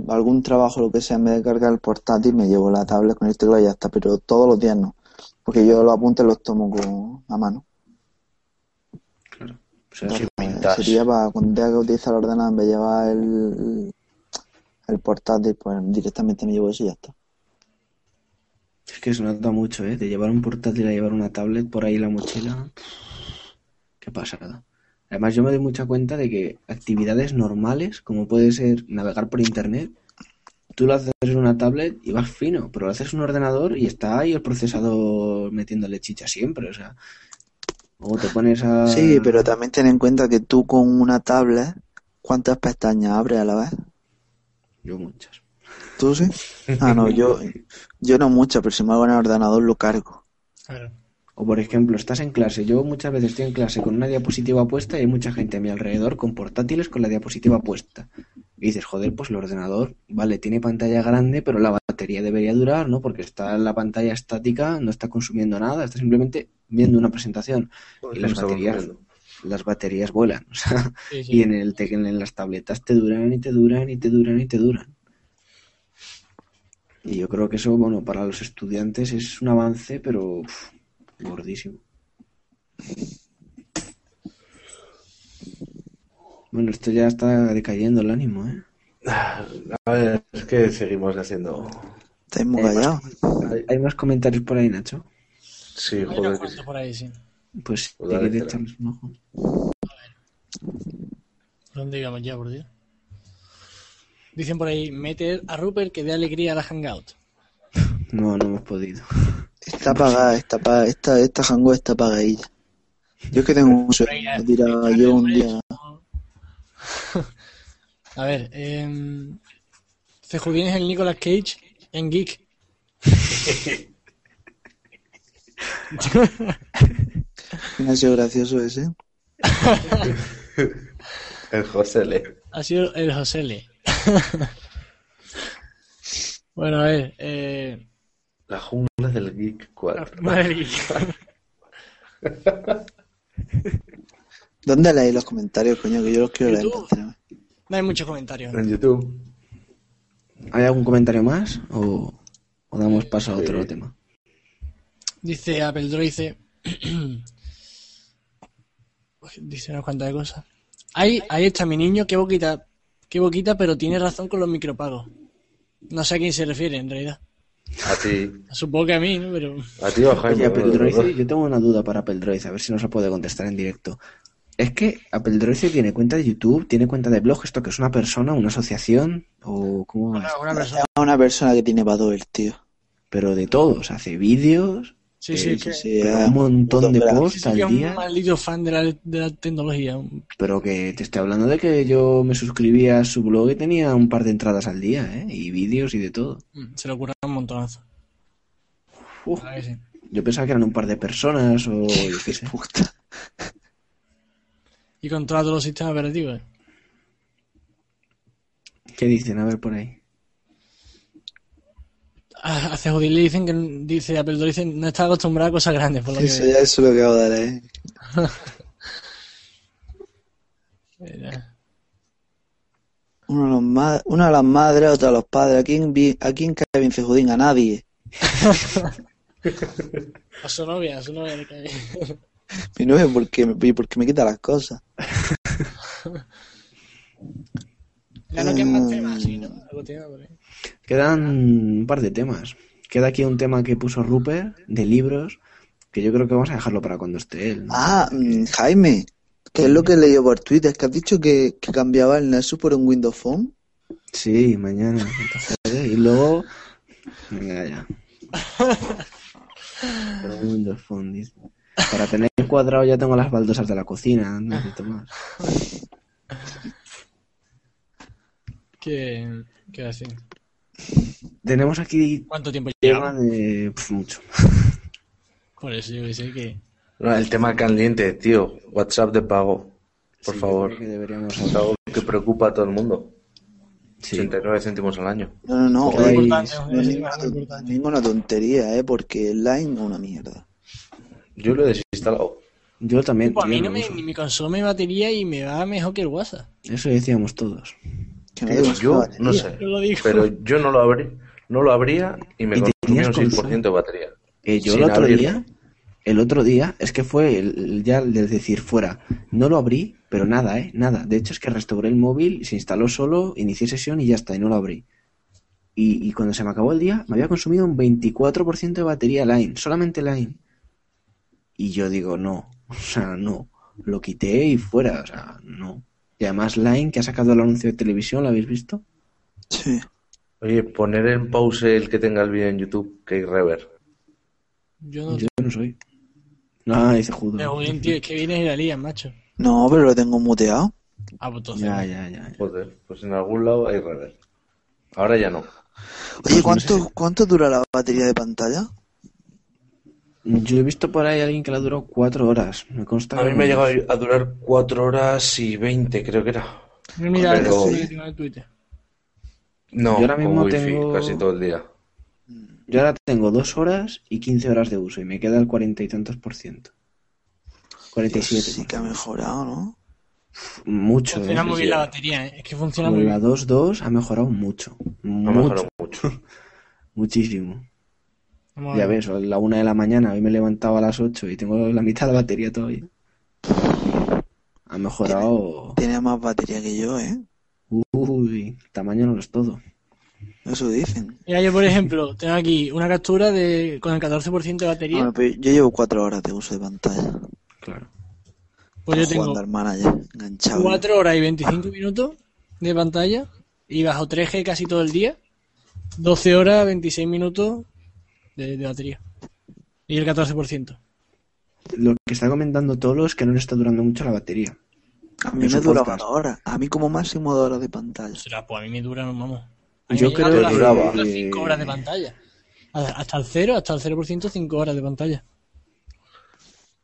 algún trabajo, lo que sea, en vez de cargar el portátil, me llevo la tablet con el teclado y ya está. Pero todos los días no. Porque yo los apuntes los tomo con a mano. Sería para cuando tenga que utilizar el ordenador, en vez de llevar el, el portátil, pues directamente me llevo eso y ya está. es que se nota mucho, ¿eh? De llevar un portátil a llevar una tablet por ahí en la mochila. Qué pasada. Además, yo me doy mucha cuenta de que actividades normales, como puede ser navegar por internet, tú lo haces en una tablet y vas fino, pero lo haces en un ordenador y está ahí el procesador metiéndole chicha siempre, o sea. O te pones a. Sí, pero también ten en cuenta que tú con una tablet, ¿cuántas pestañas abres a la vez? Yo muchas. ¿Tú sí? Ah, no, yo, yo no muchas, pero si me hago en el ordenador lo cargo. Claro. O por ejemplo, estás en clase. Yo muchas veces estoy en clase con una diapositiva puesta y hay mucha gente a mi alrededor con portátiles con la diapositiva puesta. Y dices, joder, pues el ordenador, vale, tiene pantalla grande, pero la batería debería durar, ¿no? Porque está en la pantalla estática, no está consumiendo nada, está simplemente viendo una presentación. Y las baterías, las baterías vuelan. O sea, Sí, sí. y en, el, en las tabletas te duran y te duran y te duran y te duran. Y yo creo que eso, bueno, para los estudiantes es un avance, pero uf, gordísimo. Bueno, esto ya está decayendo el ánimo, ¿eh? A ver, es que seguimos haciendo. Estáis muy. ¿Hay, hay más comentarios por ahí, Nacho? Sí, joder. que sí. por ahí, sí. Pues si Pues dale, quieres echarles un ojo. ¿Por dónde íbamos ya, por Dios? Dicen por ahí, mete a Rupert que dé alegría a la Hangout. No, no hemos podido. Está apagada, está apagada, esta, esta jango está apagadilla. Yo es que tengo un sueño, me tiraba yo un día. A ver, eh, Cejudín es el Nicolas Cage en Geek. Ha sido gracioso ese. El José Le. Ha sido el Josele. bueno, a ver, eh, La jungla del Geek la 4. prima del Geek. ¿Dónde leéis los comentarios, coño? Que yo los quiero leer. No hay muchos comentarios. En YouTube. ¿Hay algún comentario más? ¿O, o damos paso a otro Sí. tema? Dice Apple Droice. Dice unas cuantas de cosas. Ahí, ahí está mi niño, qué boquita, qué boquita, pero tiene razón con los micropagos. No sé a quién se refiere en realidad. A ti. Supongo que a mí, ¿no? Pero A ti o a Jaime. Oye, yo tengo una duda para Apple Droid, a ver si nos la puede contestar en directo. Es que Apple Droid tiene cuenta de YouTube, tiene cuenta de blog, esto que es una persona, una asociación, o cómo es? una, una persona. Una persona que tiene el tío. Pero de todo, o sea, hace vídeos, Sí, eh, sí, sí, pero es un montón de posts sí al un día, maldito fan de la, de la tecnología. pero que te estoy hablando de que yo me suscribía a su blog y tenía un par de entradas al día, ¿eh? Y vídeos y de todo. Mm, Se le ocurre un montonazo. Uf, sí. yo pensaba que eran un par de personas o yo qué sé. Puta. Y controla todos los sistemas operativos. ¿Qué dicen? A ver por ahí. A a Cejudín le dicen que dice Apple Droid dice, no está acostumbrado a cosas grandes, por lo que Eso ya es lo que acabo de leer. Eh, Uno de, los ma- una de las madres, otra de los padres. ¿A quién, a quién cae bien Cejudín? A nadie. A su novia, a su novia le cae. Mi novia, porque porque me quita las cosas. Ya no quedan más temas, sí, ¿no? Algo tiene por ahí. Quedan un par de temas. Queda aquí un tema que puso Rupert de libros, que yo creo que vamos a dejarlo para cuando esté él. ¿no? Ah, mm, Jaime, ¿qué es lo que he leído por Twitter? Que has dicho que, que cambiaba el Nexus por un Windows Phone. Sí, mañana. Entonces, y luego. Venga ya. Pero un Windows Phone, dice. Para tener cuadrado ya tengo las baldosas de la cocina, no necesito más. ¿Qué, qué hacen? Tenemos aquí ¿Cuánto tiempo tema lleva? de mucho. Por eso yo que sé que... No, el tema caliente, tío. WhatsApp de pago. Por Sí, favor. que deberíamos Es algo que preocupa a todo el mundo. Sí. 89 céntimos al año. No, no, no. No es ninguna, ninguna tontería, ¿eh? Porque el Line es una mierda. Yo lo he desinstalado. Yo también. Pues a mí no lo me, ni me consume batería y me va mejor que el WhatsApp. Eso decíamos todos. Tío, tengo yo no sé. Pero yo no lo abrí. No lo abría y me ¿Y consumía un 6% consola? de batería. Eh, yo el otro día, el otro día, es que fue el, el- ya el de decir fuera, no lo abrí, pero nada, eh, nada. De hecho es que restauré el móvil, se instaló solo, inicié sesión y ya está, y no lo abrí. Y, y cuando se me acabó el día, me había consumido un 24% de batería Line, solamente Line. Y yo digo, no, o sea, no. Lo quité y fuera, o sea, no. Y además Line, que ha sacado el anuncio de televisión, ¿lo habéis visto? Sí. Oye, poner en pause el que tenga el vídeo en YouTube, que hay rever. Yo no... Yo no soy. No, dice Judo. Pero, Julián, tío, es que vienes y la lías, macho. No, pero lo tengo muteado. Ah, pues entonces... Ya, ya, ya. ya. Joder, pues en algún lado hay rever. Ahora ya no. Oye, ¿cuánto, ¿cuánto dura la batería de pantalla? Yo he visto por ahí a alguien que la ha durado cuatro horas. Me consta A mí me ha llegado a durar 4 horas y 20, creo que era. Mira, Pero- Twitter. No, Yo ahora mismo con wifi tengo- casi todo el día. Yo ahora tengo dos horas y 15 horas de uso y me queda el cuarenta y tantos por ciento. 47. Sí que ha mejorado, ¿no? Mucho, Funciona ¿eh? muy sí, bien la batería, ¿eh? Es que funciona muy la bien. 2.2 ha mejorado mucho. Ha Mucho, mejorado mucho. muchísimo. Ya ves, a la una de la mañana, hoy me levantaba a las 8 y tengo la mitad de la batería todavía. Ha mejorado. Tiene más batería que yo, ¿eh? Uy, tamaño no lo es todo. Eso dicen. Mira, yo por ejemplo, tengo aquí una captura de con el 14% de batería. Bueno, pero yo llevo cuatro horas de uso de pantalla. Claro. Pues yo tengo al manager, enganchado. 4 horas y 25 minutos de pantalla y bajo 3G casi todo el día. 12 horas, 26 minutos de, de batería. Y el 14%. Lo que está comentando Tolo es que no le está durando mucho la batería. A mí me duraba dos horas. A mí como máximo dos horas de pantalla. Será, pues a mí me dura, vamos. A mí Yo me creo que duraba. 5 horas de pantalla. Hasta el 0, hasta el 0%, 5 horas de pantalla.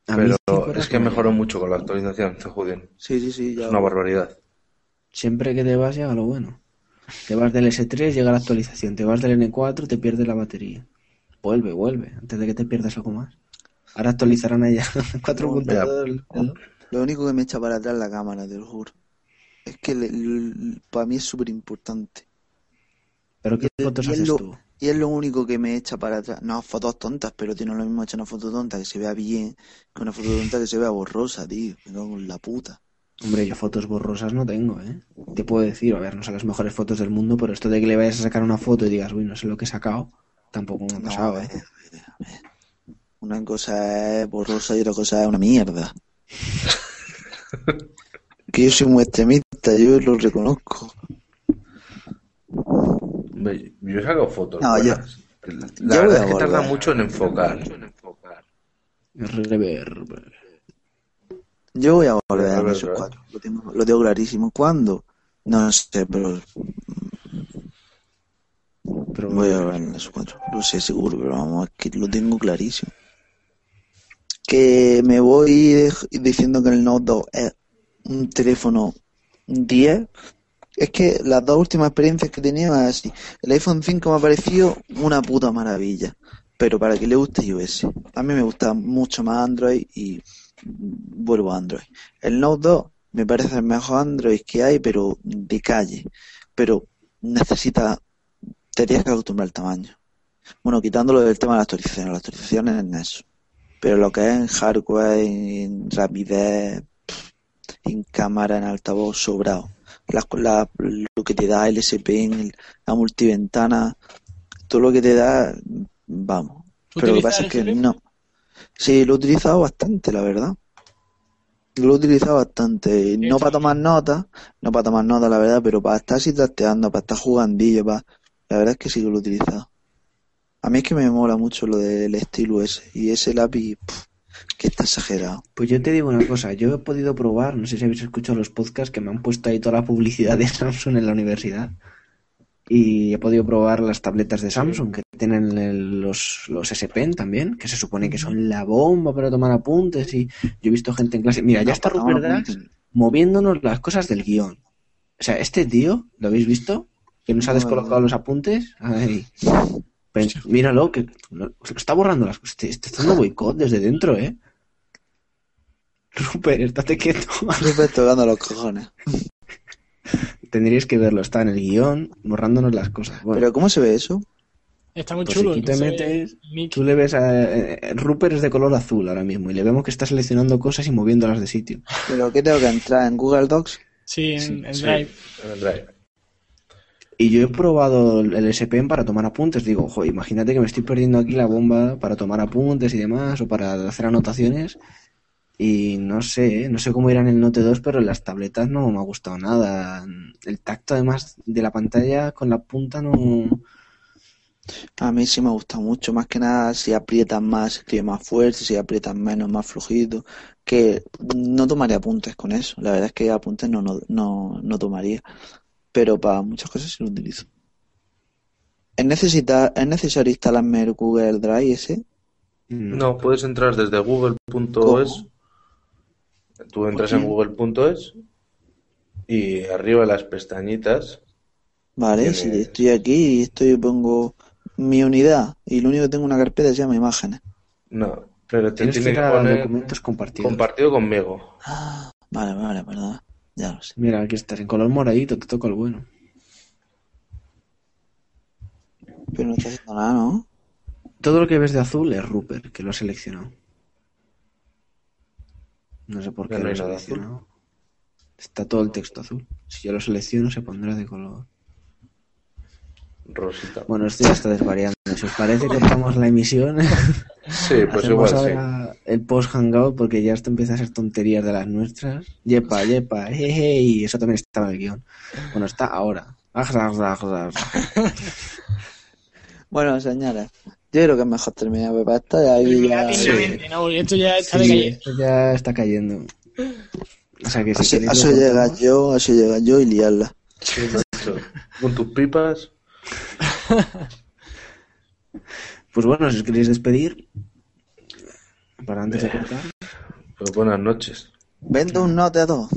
A Pero es que mejoró mucho con la actualización, te jodien. Sí, sí, sí. Ya. Es una barbaridad. Siempre que te vas llega lo bueno. Te vas del S3, llega la actualización. Te vas del N4, te pierdes la batería. Vuelve, vuelve, antes de que te pierdas algo más. Ahora actualizarán allá 4.2. Lo único que me echa para atrás es la cámara, te lo juro. Es que le- le- para mí es súper importante. Pero ¿qué Y- fotos y es haces lo- tú? Y es lo único que me echa para atrás. No, fotos tontas, pero tiene lo mismo echar una foto tonta que se vea bien que una foto tonta que se vea borrosa, tío. Me cago en la puta. Hombre, yo fotos borrosas no tengo, ¿eh? Te puedo decir, a ver, no son las mejores fotos del mundo, pero esto de que le vayas a sacar una foto y digas, uy, no sé lo que he sacado, tampoco me ha pasado, ¿eh? Una cosa es borrosa y otra cosa es una mierda. que yo soy muy extremista, yo lo reconozco. Ve, Yo he sacado fotos No, ya- ya La voy verdad a es que volver. tarda mucho en enfocar. Reverb. Yo voy a volver a esos cuatro. Lo tengo, lo tengo clarísimo. ¿Cuándo? No sé, pero Pero voy a volver a esos cuatro. Lo sé seguro, pero vamos, es que lo tengo clarísimo. Que me voy diciendo que el Note 2 es un teléfono 10. Es que las dos últimas experiencias que es así. El iPhone 5 me ha parecido una puta maravilla. Pero para que le guste iOS. A mí me gusta mucho más Android y vuelvo a Android. El Note 2 me parece el mejor Android que hay, pero de calle. Pero necesita, te tienes que acostumbrar al tamaño. Bueno, quitándolo del tema de la actualización, las actualizaciones en eso. Pero lo que es en hardware, en rapidez, en cámara, en altavoz, sobrado. La, la- lo que te da el- la multiventana, todo lo que te da, vamos. ¿Tú Pero lo que pasa es que no. Sí, lo he utilizado bastante, la verdad. Lo he utilizado bastante. No para tomar notas, no para tomar notas, la verdad, pero para estar así trasteando, para estar jugandillo, para... la verdad es que sí que lo he utilizado. A mí es que me mola mucho lo del estilo ese. Y ese lápiz, pff, que está exagerado. Pues yo te digo una cosa, yo he podido probar, no sé si habéis escuchado los podcasts que me han puesto ahí toda la publicidad de Samsung en la universidad. Y he podido probar las tabletas de Samsung que tienen el- los, los S Pen también, que se supone que son la bomba para tomar apuntes. Y yo he visto gente en clase. Mira, ya está Rupert moviéndonos las cosas del guion. O sea, este tío, ¿lo habéis visto? Que nos ha descolocado los apuntes. Ahí. Pen- míralo, que lo, está borrando las cosas. Está haciendo boicot desde dentro, ¿eh? Rupert, estate quieto. Rupert tocando los cojones. Tendríais que verlo, está en el guion, borrándonos las cosas. Bueno, Pero ¿cómo se ve eso? Está muy Pues chulo. si tú te metes, tú le ves a... eh, Rupert es de color azul ahora mismo y le vemos que está seleccionando cosas y moviéndolas de sitio. ¿Pero qué tengo que entrar en Google Docs? Sí, en, Sí, en Sí, Drive. en el Drive. Y yo he probado el S Pen para tomar apuntes. Digo, ojo, imagínate que me estoy perdiendo aquí la bomba para tomar apuntes y demás, o para hacer anotaciones. Y no sé, ¿eh? no sé cómo irá en el Note 2, pero las tabletas no me ha gustado nada. El tacto, además de la pantalla con la punta, no. A mí sí me gusta mucho, más que nada si aprietas más, escribe más fuerte, si aprietas menos, más flojito, que no tomaría apuntes con eso, la verdad es que apuntes no, no, no, no tomaría, pero para muchas cosas sí lo utilizo. ¿Es, necesita, ¿Es necesario instalarme el Google Drive ese? No, puedes entrar desde google.es. Tú entras en google.es y arriba las pestañitas. Vale, si estoy aquí y estoy pongo mi unidad y lo único que tengo en una carpeta se llama imágenes. No, pero te Tienes que que poner documentos compartidos. compartido conmigo. Ah, vale, vale, perdón, ya lo sé. Mira, aquí estás en color moradito, te toca el bueno. Pero no está haciendo nada, ¿no? Todo lo que ves de azul es Rupert, que lo ha seleccionado. No sé por qué lo nada seleccionado. Está todo el texto azul. Si yo lo selecciono, se pondrá de color. Rosita. Bueno, esto ya está desvariando. Si os parece, cortamos la emisión. Sí, pues Hacemos igual sí. ahora el post hangout porque ya esto empieza a ser tonterías de las nuestras. Yepa, yepa, jeje, y eso también estaba en el guion. Bueno, está ahora. Bueno, señores, yo creo que es mejor terminar, porque ahí ya... Porque esto ya está Sí, calle. esto ya está cayendo. O sea que si Así, así llega yo, así llega yo y liarla. Sí. Con tus pipas. Pues bueno, si os queréis despedir, para antes de cortar. Pues buenas noches. Vendo un Note 2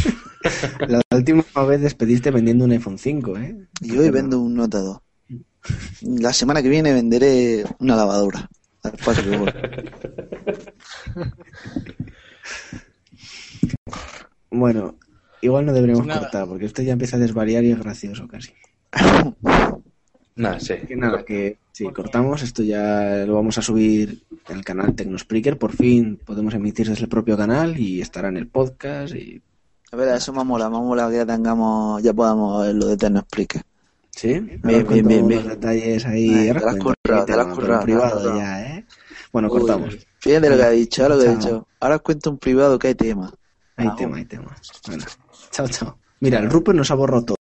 La última vez despediste vendiendo un iPhone 5, ¿eh? y hoy vendo un Note 2. La semana que viene venderé una lavadora. Al paso que voy. Bueno, igual no deberíamos Nada. cortar porque esto ya empieza a desvariar y es gracioso casi. Nada, sí. Que nada, que si cortamos, esto ya lo vamos a subir en el canal Tecnospreaker. Por fin podemos emitir desde el propio canal y estará en el podcast. y A ver, eso me mola, me mola que ya tengamos, ya podamos ver lo de Tecnospreaker. ¿Sí? Bien, bien, bien, bien. detalles ahí. Ay, te la os has cuento currado, te la has pero currado, privado ya, ¿eh? Bueno, Uy, cortamos. Fíjate lo que ha dicho, ahora lo que ha dicho. Ahora os cuento un privado que hay tema. Hay Ah, tema, hay tema. Bueno, chao, chao. Mira, el Rupert nos ha borrado todo.